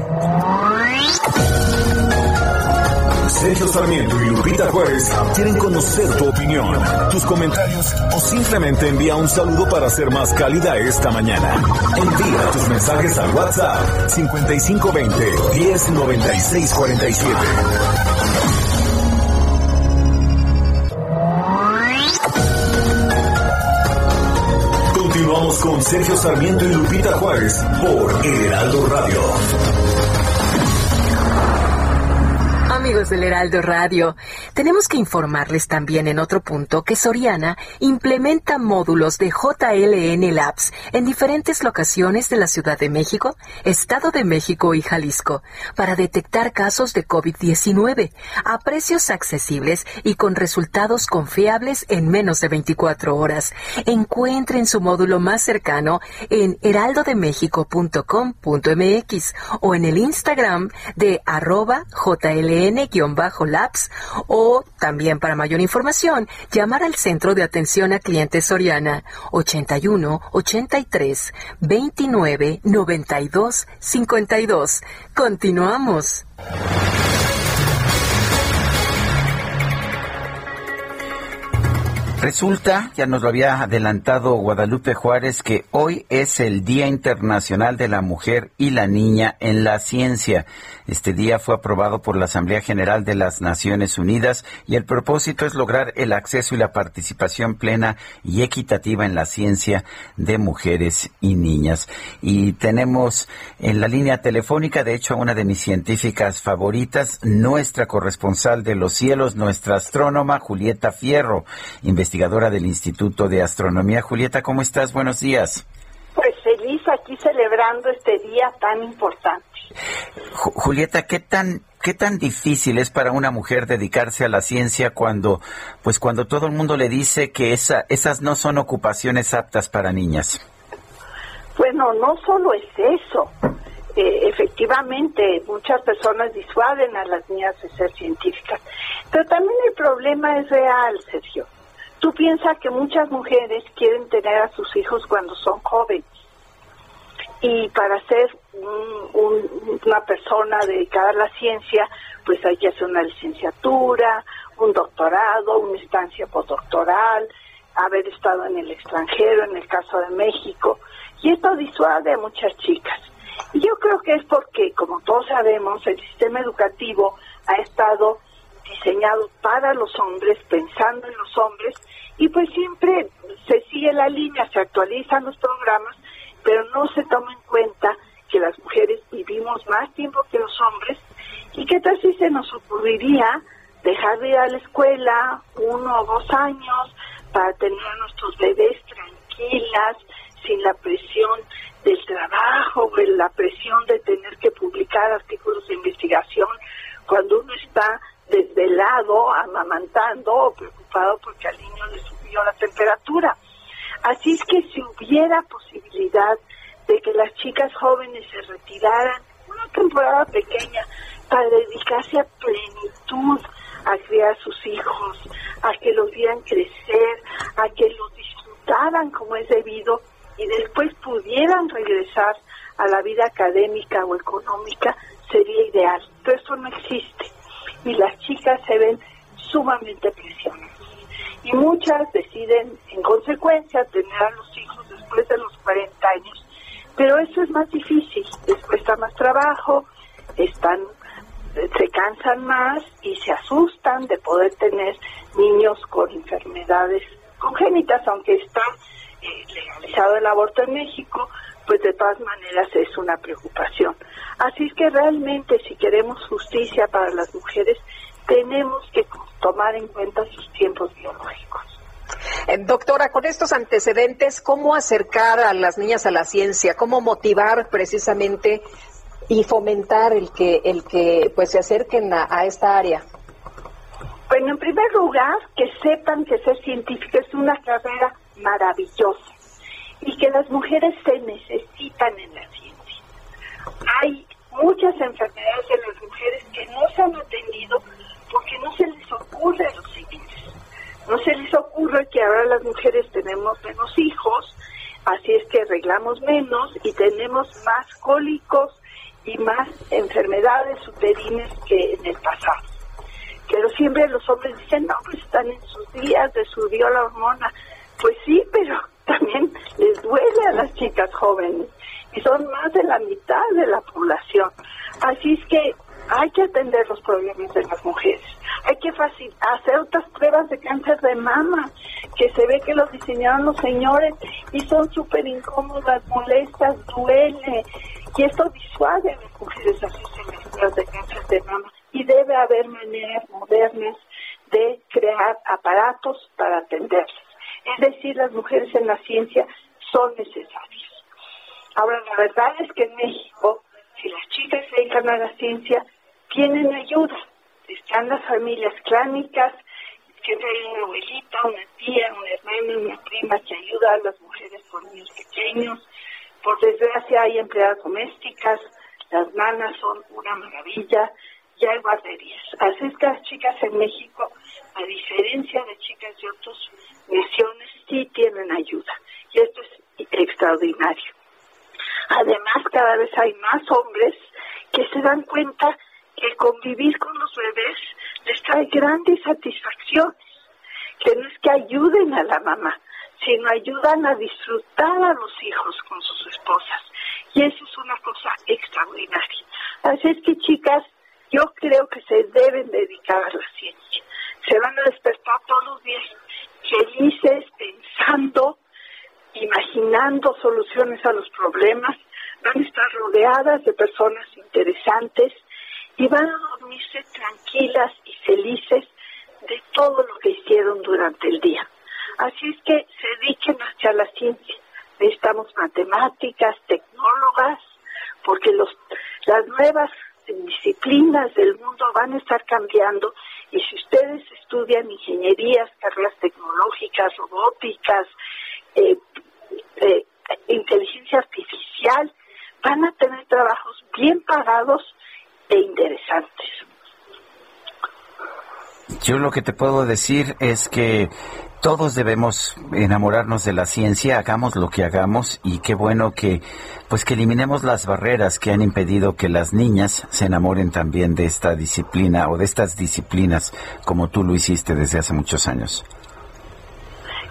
Sergio Sarmiento y Lupita Juárez quieren conocer tu opinión, tus comentarios o simplemente envía un saludo para hacer más cálida esta mañana. Envía tus mensajes al WhatsApp 5520 109647. Con Sergio Sarmiento y Lupita Juárez por El Heraldo Radio amigos del Heraldo Radio. Tenemos que informarles también en otro punto que Soriana implementa módulos de JLN Labs en diferentes locaciones de la Ciudad de México, Estado de México y Jalisco para detectar casos de COVID-19 a precios accesibles y con resultados confiables en menos de 24 horas. Encuentren su módulo más cercano en heraldodemexico.com.mx o en el Instagram de arroba JLN-Labs o también para mayor información llamar al Centro de Atención a Clientes Soriana 81 83 29 92 52. Continuamos. Resulta, ya nos lo había adelantado Guadalupe Juárez, que hoy es el Día Internacional de la Mujer y la Niña en la Ciencia. Este día fue aprobado por la Asamblea General de las Naciones Unidas y el propósito es lograr el acceso y la participación plena y equitativa en la ciencia de mujeres y niñas. Y tenemos en la línea telefónica, de hecho, a una de mis científicas favoritas, nuestra corresponsal de los cielos, nuestra astrónoma Julieta Fierro, del Instituto de Astronomía. Julieta, ¿cómo estás? Buenos días. Pues feliz aquí celebrando este día tan importante. Julieta, ¿qué tan qué tan difícil es para una mujer dedicarse a la ciencia cuando pues cuando todo el mundo le dice que esa, esas no son ocupaciones aptas para niñas? Bueno, no solo es eso. Eh, efectivamente, muchas personas disuaden a las niñas de ser científicas, pero también el problema es real, Sergio. Tú piensas que muchas mujeres quieren tener a sus hijos cuando son jóvenes. Y para ser una persona dedicada a la ciencia, pues hay que hacer una licenciatura, un doctorado, una estancia postdoctoral, haber estado en el extranjero, en el caso de México. Y esto disuade a muchas chicas. Y yo creo que es porque, como todos sabemos, el sistema educativo ha estado diseñado para los hombres, pensando en los hombres, y pues siempre se sigue la línea, se actualizan los programas, pero no se toma en cuenta que las mujeres vivimos más tiempo que los hombres y que tal se nos ocurriría dejar de ir a la escuela uno o dos años para tener a nuestros bebés tranquilas, sin la presión del trabajo, la presión de tener que publicar artículos de investigación, cuando uno está desvelado, amamantando o preocupado porque al niño le subió la temperatura. Así es que si hubiera posibilidad de que las chicas jóvenes se retiraran una temporada pequeña para dedicarse a plenitud a criar a sus hijos, a que los vieran crecer, a que los disfrutaran como es debido y después pudieran regresar a la vida académica o económica, sería ideal. Pero eso no existe y las chicas se ven sumamente presionadas. Y muchas deciden, en consecuencia, tener a los hijos después de los 40 años. Pero eso es más difícil, les cuesta más trabajo, están se cansan más y se asustan de poder tener niños con enfermedades congénitas, aunque está eh, legalizado el aborto en México, pues de todas maneras es una preocupación. Así es que realmente si queremos justicia para las mujeres, tenemos que tomar en cuenta sus tiempos biológicos. Eh, doctora, con estos antecedentes, ¿cómo acercar a las niñas a la ciencia? ¿Cómo motivar precisamente y fomentar el que el que pues se acerquen a, a esta área? Bueno, en primer lugar, que sepan que ser científica es una carrera maravillosa y que las mujeres se necesitan en la ciencia. Hay muchas enfermedades en las mujeres que no se han atendido porque no se les ocurre a los siguientes. No se les ocurre que ahora las mujeres tenemos menos hijos, así es que arreglamos menos y tenemos más cólicos y más enfermedades uterinas que en el pasado. Pero siempre los hombres dicen, no, pues están en sus días de su la hormona. Pues sí, pero también les duele a las chicas jóvenes y son más de la mitad de la población. Así es que hay que atender los problemas de las mujeres. Hay que hacer otras pruebas de cáncer de mama, que se ve que los diseñaron los señores y son súper incómodas, molestas, duele. Y esto disuade a las mujeres a hacerse pruebas de cáncer de mama. y debe haber maneras modernas de crear aparatos para atenderlas. Es decir, las mujeres en la ciencia son necesarias. Ahora, la verdad es que en México, si las chicas se dedican a la ciencia, tienen ayuda. Están las familias clánicas, que hay una abuelita, una tía, una hermana, una prima que ayuda a las mujeres con niños pequeños. Por desgracia hay empleadas domésticas, las nanas son una maravilla, y hay guarderías. Así es que las chicas en México, a diferencia de chicas de otras naciones, sí tienen ayuda. Y esto es extraordinario. Además, cada vez hay más hombres que se dan cuenta que convivir con los bebés les trae grandes satisfacciones, que no es que ayuden a la mamá, sino ayudan a disfrutar a los hijos con sus esposas. Y eso es una cosa extraordinaria. Así es que, chicas, yo creo que se deben dedicar a la ciencia. Se van a despertar todos los días felices, pensando, imaginando soluciones a los problemas, van a estar rodeadas de personas interesantes y van a dormirse tranquilas y felices de todo lo que hicieron durante el día. Así es que se dediquen hacia la ciencia. Necesitamos matemáticas, tecnólogas, porque los, las nuevas disciplinas del mundo van a estar cambiando y si ustedes estudian ingenierías, carreras tecnológicas, robóticas, eh, eh, inteligencia artificial, van a tener trabajos bien pagados e interesantes. Yo lo que te puedo decir es que todos debemos enamorarnos de la ciencia, hagamos lo que hagamos y qué bueno que pues que eliminemos las barreras que han impedido que las niñas se enamoren también de esta disciplina o de estas disciplinas como tú lo hiciste desde hace muchos años.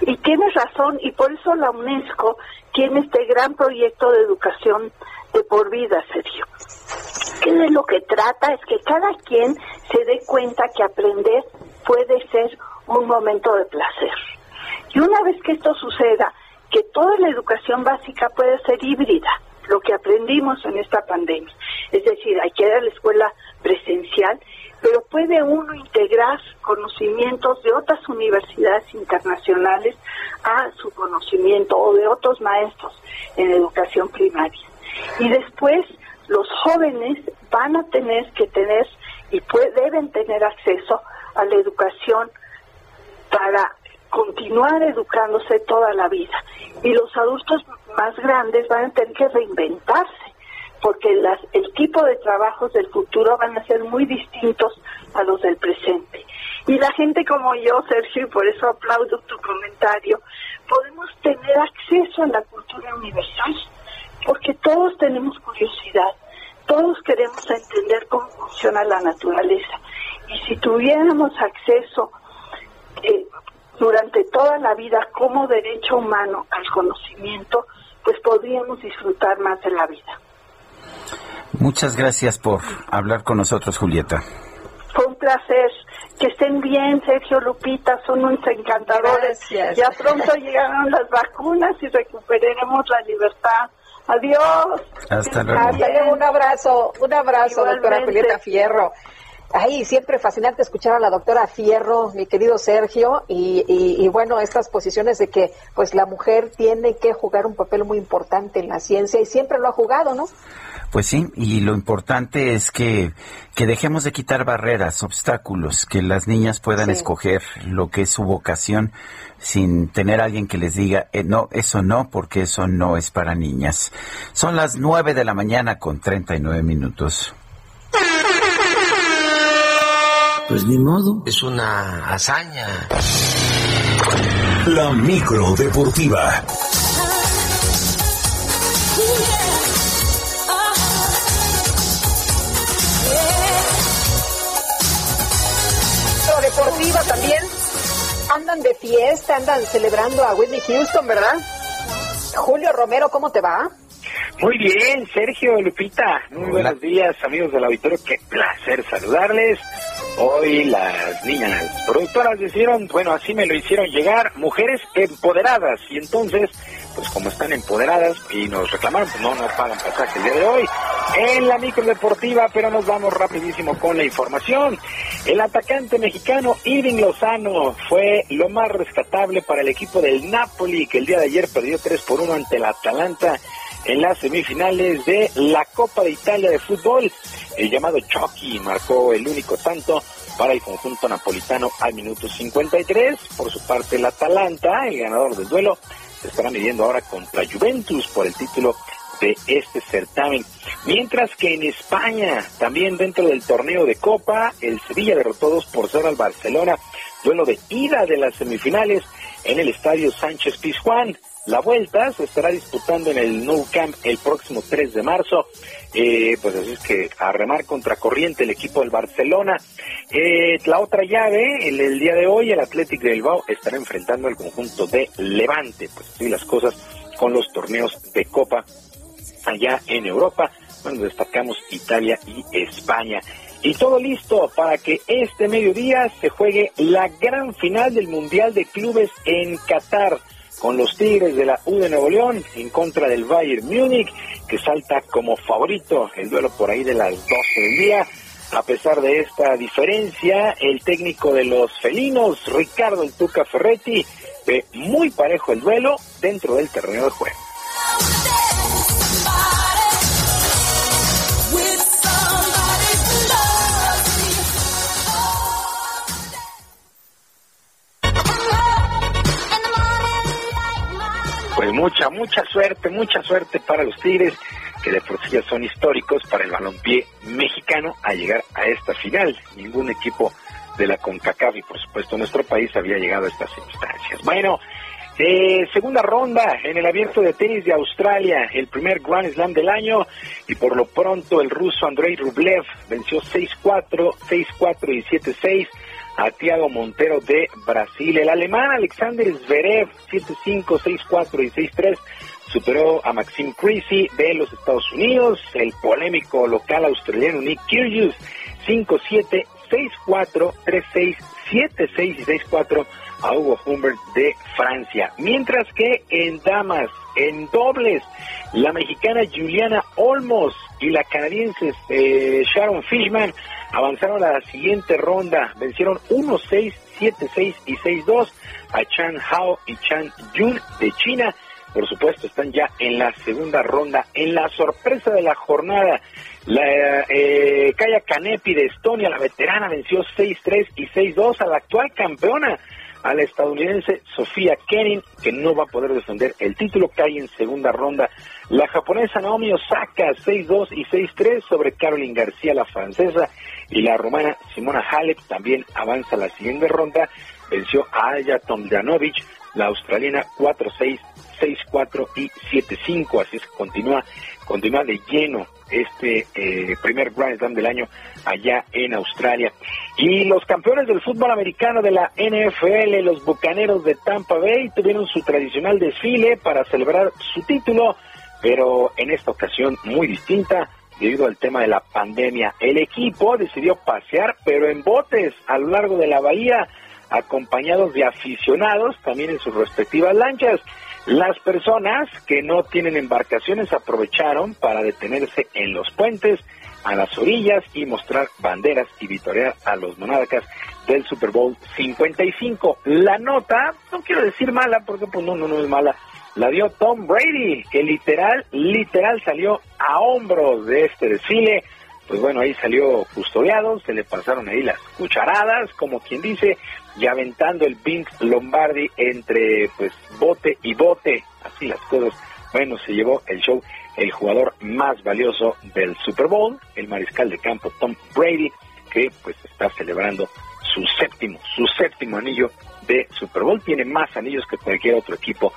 Y tienes razón y por eso la UNESCO tiene este gran proyecto de educación de por vida, Sergio. Que de lo que trata es que cada quien se dé cuenta que aprender puede ser un momento de placer. Y una vez que esto suceda, que toda la educación básica puede ser híbrida, lo que aprendimos en esta pandemia. Es decir, hay que ir a la escuela presencial, pero puede uno integrar conocimientos de otras universidades internacionales a su conocimiento o de otros maestros en educación primaria. Y después los jóvenes van a tener que tener y deben tener acceso a la educación para continuar educándose toda la vida. Y los adultos más grandes van a tener que reinventarse, porque las, el tipo de trabajos del futuro van a ser muy distintos a los del presente. Y la gente como yo, Sergio, y por eso aplaudo tu comentario, podemos tener acceso a la cultura universal, porque todos tenemos curiosidad, todos queremos entender cómo funciona la naturaleza. Y si tuviéramos acceso eh, durante toda la vida como derecho humano al conocimiento, pues podríamos disfrutar más de la vida. Muchas gracias por hablar con nosotros, Julieta. Fue un placer. Que estén bien, Sergio Lupita, son unos encantadores. Ya pronto llegarán las vacunas y recuperaremos la libertad. Adiós. Hasta luego. Un abrazo, un abrazo, doctora Julieta Fierro. Ay, siempre fascinante escuchar a la doctora Fierro, mi querido Sergio, y, y, bueno, estas posiciones de que pues la mujer tiene que jugar un papel muy importante en la ciencia y siempre lo ha jugado, ¿no? Pues sí, y lo importante es que, que dejemos de quitar barreras, obstáculos, que las niñas puedan escoger lo que es su vocación sin tener a alguien que les diga, eh, no, eso no, porque eso no es para niñas. Son las nueve de la mañana con treinta y nueve minutos. Pues ni modo, es una hazaña. La micro deportiva. deportiva también. Andan de fiesta, andan celebrando a Whitney Houston, ¿verdad? Julio Romero, ¿cómo te va? Muy bien, Sergio Lupita. Muy buenos días, amigos del auditorio. Qué placer saludarles. Hoy las niñas productoras decidieron, bueno, así me lo hicieron llegar, mujeres empoderadas. Y entonces, pues como están empoderadas y nos reclamaron, pues no nos pagan pasaje el día de hoy. en la micro deportiva, pero nos vamos rapidísimo con la información. El atacante mexicano Irving Lozano fue lo más rescatable para el equipo del Napoli, que el día de ayer perdió 3 por 1 ante el Atalanta en las semifinales de la Copa de Italia de fútbol. El llamado Chucky marcó el único tanto para el conjunto napolitano al minuto 53. Por su parte, el Atalanta, el ganador del duelo, se estará midiendo ahora contra Juventus por el título de este certamen. Mientras que en España, también dentro del torneo de Copa, el Sevilla derrotó 2 por 0 al Barcelona, duelo de ida de las semifinales en el estadio Sánchez Pizjuán. La vuelta se estará disputando en el Nou Camp el próximo 3 de marzo. Eh, pues así es que a remar contra corriente el equipo del Barcelona. Eh, la otra llave, el, el, día de hoy, el Athletic de Bilbao estará enfrentando al conjunto de Levante. Pues así las cosas con los torneos de Copa allá en Europa. Bueno, destacamos Italia y España. Y todo listo para que este mediodía se juegue la gran final del Mundial de Clubes en Qatar con los Tigres de la U de Nuevo León en contra del Bayern Múnich, que salta como favorito el duelo por ahí de las 12 del día. A pesar de esta diferencia, el técnico de los felinos, Ricardo El Tuca Ferretti, ve muy parejo el duelo dentro del terreno de juego. Mucha, mucha suerte, mucha suerte para los Tigres, que de por sí ya son históricos para el balompié mexicano a llegar a esta final. Ningún equipo de la CONCACAF y por supuesto nuestro país había llegado a estas instancias. Bueno, eh, segunda ronda en el abierto de tenis de Australia, el primer Grand Slam del año y por lo pronto el ruso Andrei Rublev venció 6-4, 6-4 y 7-6 a Tiago Montero de Brasil. El alemán Alexander Zverev, 7-5, 6-4 y 6-3, superó a Maxim Creasy de los Estados Unidos. El polémico local australiano Nick Kyrgios, 5-7, 6-4, 3-6, 7-6 y 6-4 a Hugo Humbert de Francia. Mientras que en damas, en dobles, la mexicana Juliana Olmos y la canadiense eh, Sharon Fishman avanzaron a la siguiente ronda. Vencieron 1-6, 7-6 y 6-2 a Chan Hao y Chan Yun de China. Por supuesto, están ya en la segunda ronda. En la sorpresa de la jornada, la eh, Kaya Kanepi de Estonia, la veterana, venció 6-3 y 6-2 a la actual campeona, a la estadounidense Sofía Kenin, que no va a poder defender el título, cae en segunda ronda. La japonesa Naomi Osaka, 6-2 y 6-3 sobre Caroline García, la francesa, y la rumana Simona Halep también avanza a la siguiente ronda, venció a Aya Tomjanovic, la australiana 4-6, 6-4 y 7-5, así es que continúa, continúa de lleno este eh, primer Grand Slam del año allá en Australia. Y los campeones del fútbol americano de la NFL, los Bucaneros de Tampa Bay, tuvieron su tradicional desfile para celebrar su título, pero en esta ocasión muy distinta debido al tema de la pandemia. El equipo decidió pasear, pero en botes a lo largo de la bahía, acompañados de aficionados, también en sus respectivas lanchas. Las personas que no tienen embarcaciones aprovecharon para detenerse en los puentes, a las orillas y mostrar banderas y vitorear a los monarcas del Super Bowl 55. La nota, no quiero decir mala porque pues no, no, no es mala, la dio Tom Brady, que literal, literal salió a hombros de este desfile. Pues bueno, ahí salió custodiado, se le pasaron ahí las cucharadas, como quien dice, y aventando el Vince Lombardi entre pues bote y bote, así las cosas. Bueno, se llevó el show el jugador más valioso del Super Bowl, el mariscal de campo Tom Brady, que pues está celebrando su séptimo, su séptimo anillo de Super Bowl. Tiene más anillos que cualquier otro equipo.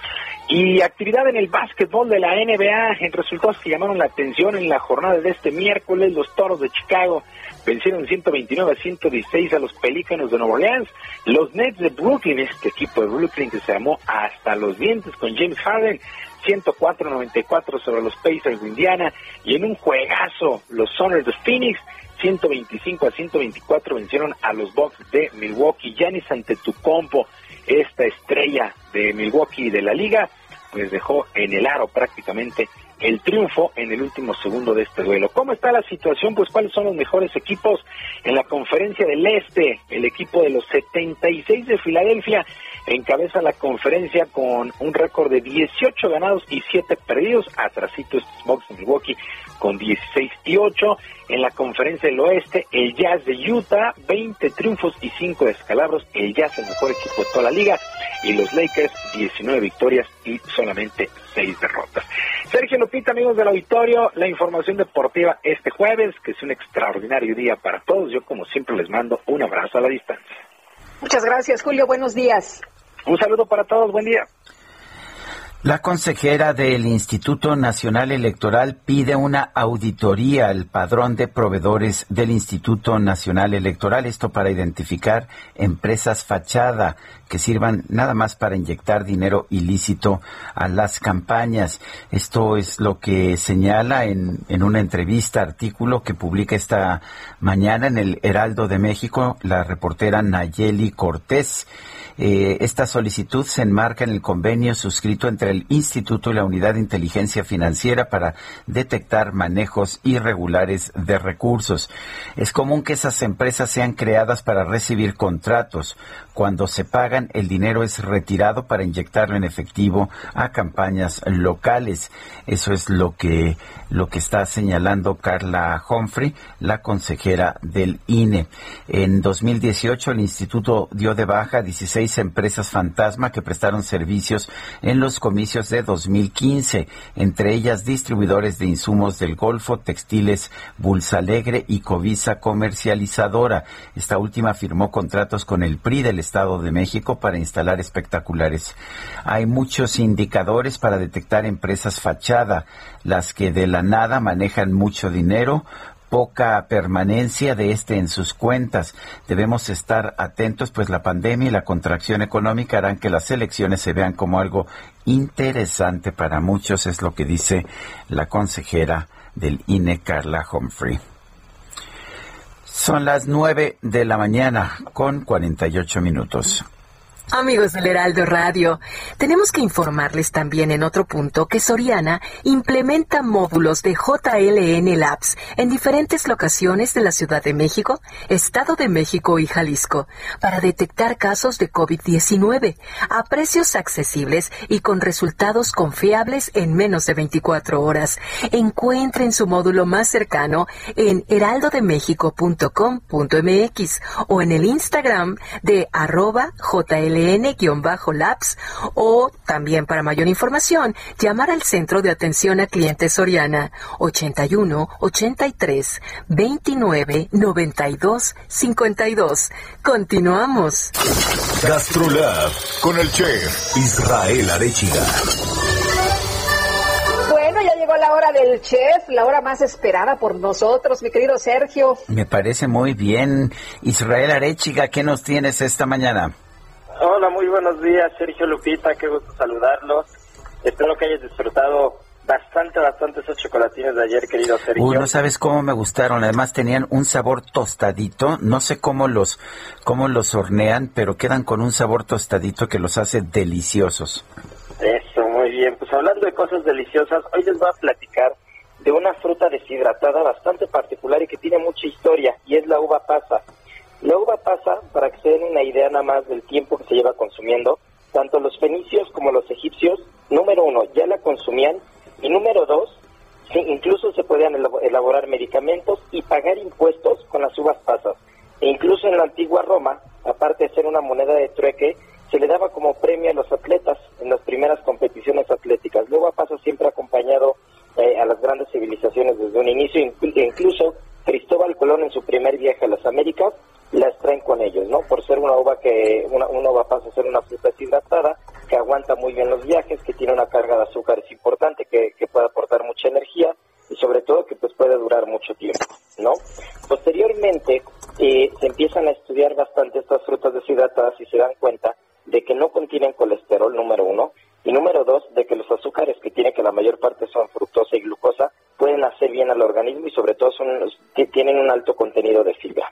Y actividad en el básquetbol de la NBA en resultados que llamaron la atención en la jornada de este miércoles. Los Toros de Chicago vencieron 129 a 116 a los Pelícanos de Nueva Orleans. Los Nets de Brooklyn, este equipo de Brooklyn que se llamó hasta los dientes con James Harden, 104-94 sobre los Pacers de Indiana. Y en un juegazo, los Soners de Phoenix 125 a 124 vencieron a los Bucks de Milwaukee. Giannis Antetokounmpo, esta estrella de Milwaukee de la liga, pues dejó en el aro prácticamente el triunfo en el último segundo de este duelo. ¿Cómo está la situación? Pues cuáles son los mejores equipos en la conferencia del Este. El equipo de los 76 de Filadelfia encabeza la conferencia con un récord de 18 ganados y 7 perdidos. Atrasito es Box Milwaukee con 16 y 8. En la conferencia del oeste, el Jazz de Utah, 20 triunfos y 5 descalabros. El Jazz, el mejor equipo de toda la liga. Y los Lakers, 19 victorias y solamente 6 derrotas. Sergio Lupita, amigos del auditorio, la información deportiva este jueves, que es un extraordinario día para todos. Yo, como siempre, les mando un abrazo a la distancia. Muchas gracias, Julio. Buenos días. Un saludo para todos. Buen día. La consejera del Instituto Nacional Electoral pide una auditoría al padrón de proveedores del Instituto Nacional Electoral, esto para identificar empresas fachada que sirvan nada más para inyectar dinero ilícito a las campañas. Esto es lo que señala en, en una entrevista, artículo que publica esta mañana en el Heraldo de México la reportera Nayeli Cortés. Eh, esta solicitud se enmarca en el convenio suscrito entre el Instituto y la Unidad de Inteligencia Financiera para detectar manejos irregulares de recursos. Es común que esas empresas sean creadas para recibir contratos. Cuando se pagan, el dinero es retirado para inyectarlo en efectivo a campañas locales. Eso es lo que, lo que está señalando Carla Humphrey, la consejera del INE. En 2018, el instituto dio de baja 16 empresas fantasma que prestaron servicios en los comicios de 2015, entre ellas distribuidores de insumos del Golfo, textiles Bulsalegre y Covisa Comercializadora. Esta última firmó contratos con el PRI del Estado de México para instalar espectaculares. Hay muchos indicadores para detectar empresas fachada, las que de la nada manejan mucho dinero, poca permanencia de este en sus cuentas. Debemos estar atentos, pues la pandemia y la contracción económica harán que las elecciones se vean como algo interesante para muchos, es lo que dice la consejera del INE, Carla Humphrey. Son las nueve de la mañana con 48 minutos. Amigos del Heraldo Radio, tenemos que informarles también en otro punto que Soriana implementa módulos de JLN Labs en diferentes locaciones de la Ciudad de México, Estado de México y Jalisco para detectar casos de COVID-19 a precios accesibles y con resultados confiables en menos de 24 horas. Encuentren su módulo más cercano en heraldodemexico.com.mx o en el Instagram de arroba JLN labs o también para mayor información llamar al Centro de Atención a Clientes Soriana 81 83 29 92 52. Continuamos. Gastrolab con el chef Israel Arechiga. Bueno, ya llegó la hora del chef, la hora más esperada por nosotros, mi querido Sergio. Me parece muy bien. Israel Arechiga, ¿qué nos tienes esta mañana? Hola, muy buenos días, Sergio Lupita, qué gusto saludarlos. Espero que hayas disfrutado bastante, bastante esos chocolatines de ayer, querido Sergio. Uy, no sabes cómo me gustaron. Además tenían un sabor tostadito. No sé cómo los, cómo los hornean, pero quedan con un sabor tostadito que los hace deliciosos. Eso, muy bien. Pues hablando de cosas deliciosas, hoy les voy a platicar de una fruta deshidratada bastante particular y que tiene mucha historia, y es la uva pasa. La uva pasa, para que se den una idea nada más del tiempo que se lleva consumiendo, tanto los fenicios como los egipcios, número uno, ya la consumían, y número dos, incluso se podían elaborar medicamentos y pagar impuestos con las uvas pasas. E incluso en la antigua Roma, aparte de ser una moneda de trueque, se le daba como premio a los atletas en las primeras competiciones atléticas. La uva pasa siempre acompañado eh, a las grandes civilizaciones desde un inicio, incluso Cristóbal Colón en su primer viaje a las Américas las traen con ellos, ¿no? Por ser una uva que una, uva pasa a ser una fruta deshidratada, que aguanta muy bien los viajes, que tiene una carga de azúcares importante, que, que puede aportar mucha energía y sobre todo que pues puede durar mucho tiempo, ¿no? Posteriormente eh, se empiezan a estudiar bastante estas frutas deshidratadas y se dan cuenta de que no contienen colesterol, número uno, y número dos, de que los azúcares que tiene, que la mayor parte son fructosa y glucosa, pueden hacer bien al organismo y sobre todo son, tienen un alto contenido de fibra.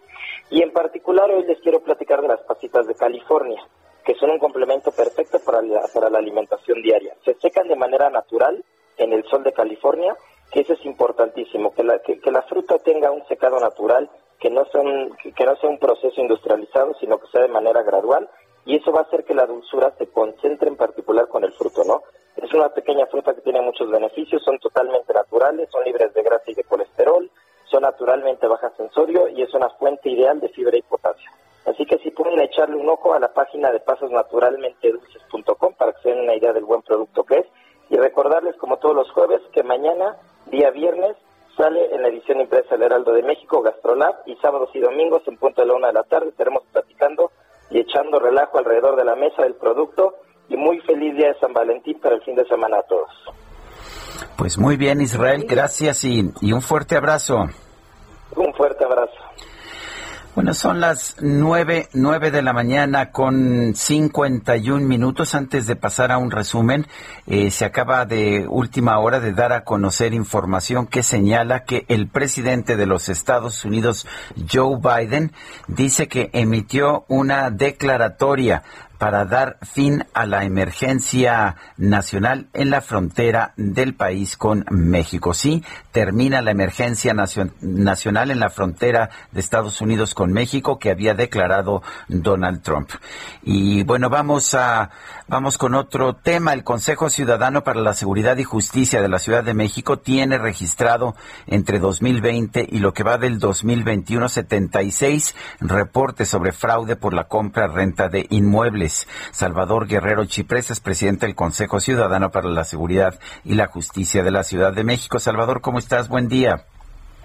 Y en particular hoy les quiero platicar de las pasitas de California, que son un complemento perfecto para la, para la alimentación diaria. Se secan de manera natural en el sol de California, que eso es importantísimo, que la, que, la fruta tenga un secado natural, que no, sea un, que no sea un proceso industrializado, sino que sea de manera gradual, y eso va a hacer que la dulzura se concentre en particular con el fruto, ¿no? Es una pequeña fruta que tiene muchos beneficios, son totalmente naturales, son libres de grasa y de colesterol, son naturalmente bajas sensorio y es una fuente ideal de fibra y potasio. Así que si pueden echarle un ojo a la página de pasosnaturalmentedulces.com para que se den una idea del buen producto que es y recordarles como todos los jueves que mañana, día viernes, sale en la edición impresa del Heraldo de México, Gastrolab, y sábados y domingos en punto de la una de la tarde estaremos platicando y echando relajo alrededor de la mesa del producto y muy feliz día de San Valentín para el fin de semana a todos. Pues muy bien, Israel, gracias y, y un fuerte abrazo. Un fuerte abrazo. Bueno, son las nueve, nueve de la mañana con cincuenta y un minutos. Antes de pasar a un resumen, eh, se acaba de última hora de dar a conocer información que señala que el presidente de los Estados Unidos, Joe Biden, dice que emitió una declaratoria para dar fin a la emergencia nacional en la frontera del país con México. Sí, termina la emergencia nacional en la frontera de Estados Unidos con México que había declarado Donald Trump. Y bueno, vamos a vamos con otro tema. El Consejo Ciudadano para la Seguridad y Justicia de la Ciudad de México tiene registrado entre 2020 y lo que va del 2021 76 reportes sobre fraude por la compra renta de inmuebles. Salvador Guerrero Chipresa es presidente del Consejo Ciudadano para la Seguridad y la Justicia de la Ciudad de México. Salvador, ¿cómo estás? Buen día.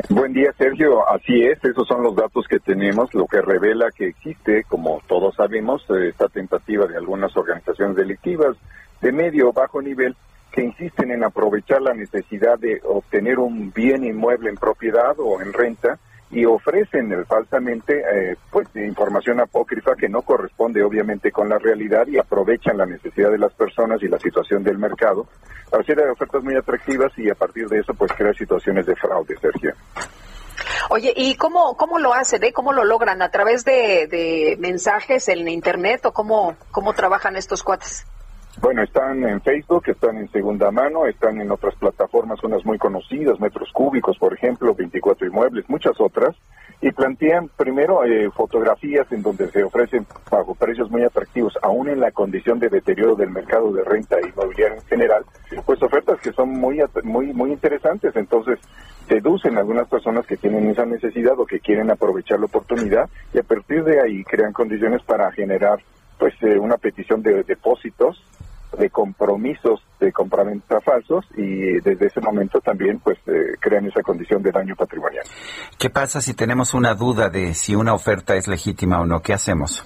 Buen día, Sergio. Así es, esos son los datos que tenemos, lo que revela que existe, como todos sabemos, esta tentativa de algunas organizaciones delictivas de medio o bajo nivel que insisten en aprovechar la necesidad de obtener un bien inmueble en propiedad o en renta y ofrecen falsamente eh, pues información apócrifa que no corresponde obviamente con la realidad y aprovechan la necesidad de las personas y la situación del mercado para hacer ofertas muy atractivas y a partir de eso pues crear situaciones de fraude, Sergio. Oye, ¿y cómo, cómo lo hacen? Eh? ¿Cómo lo logran? ¿A través de, de mensajes en Internet o cómo, cómo trabajan estos cuates? Bueno, están en Facebook, están en segunda mano, están en otras plataformas, unas muy conocidas, Metros Cúbicos, por ejemplo, 24 Inmuebles, muchas otras, y plantean primero eh, fotografías en donde se ofrecen bajo precios muy atractivos, aún en la condición de deterioro del mercado de renta inmobiliaria en general, pues ofertas que son muy, muy, muy interesantes. Entonces, seducen a algunas personas que tienen esa necesidad o que quieren aprovechar la oportunidad y a partir de ahí crean condiciones para generar pues eh, una petición de depósitos de compromisos de compraventa falsos y desde ese momento también pues eh, crean esa condición de daño patrimonial. ¿Qué pasa si tenemos una duda de si una oferta es legítima o no? ¿Qué hacemos?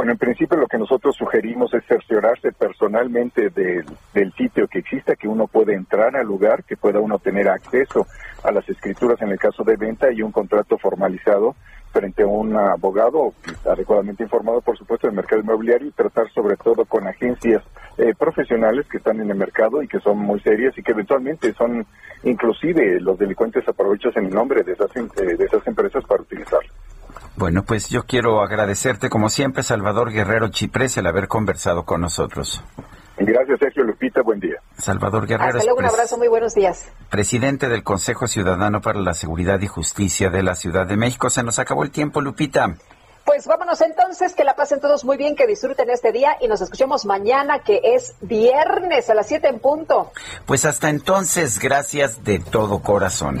Bueno, en principio lo que nosotros sugerimos es cerciorarse personalmente del sitio que exista, que uno puede entrar al lugar, que pueda uno tener acceso a las escrituras en el caso de venta y un contrato formalizado frente a un abogado adecuadamente informado, por supuesto, del mercado inmobiliario y tratar sobre todo con agencias eh, profesionales que están en el mercado y que son muy serias y que eventualmente son, inclusive los delincuentes aprovechan el nombre de esas, eh, de esas empresas para utilizarlo. Bueno, pues yo quiero agradecerte como siempre, Salvador Guerrero Chiprés, el haber conversado con nosotros. Gracias, Sergio Lupita. Buen día. Salvador Guerrero. Hasta luego, un abrazo, muy buenos días. Presidente del Consejo Ciudadano para la Seguridad y Justicia de la Ciudad de México. Se nos acabó el tiempo, Lupita. Pues vámonos entonces, que la pasen todos muy bien, que disfruten este día y nos escuchemos mañana, que es viernes a las 7 en punto. Pues hasta entonces, gracias de todo corazón.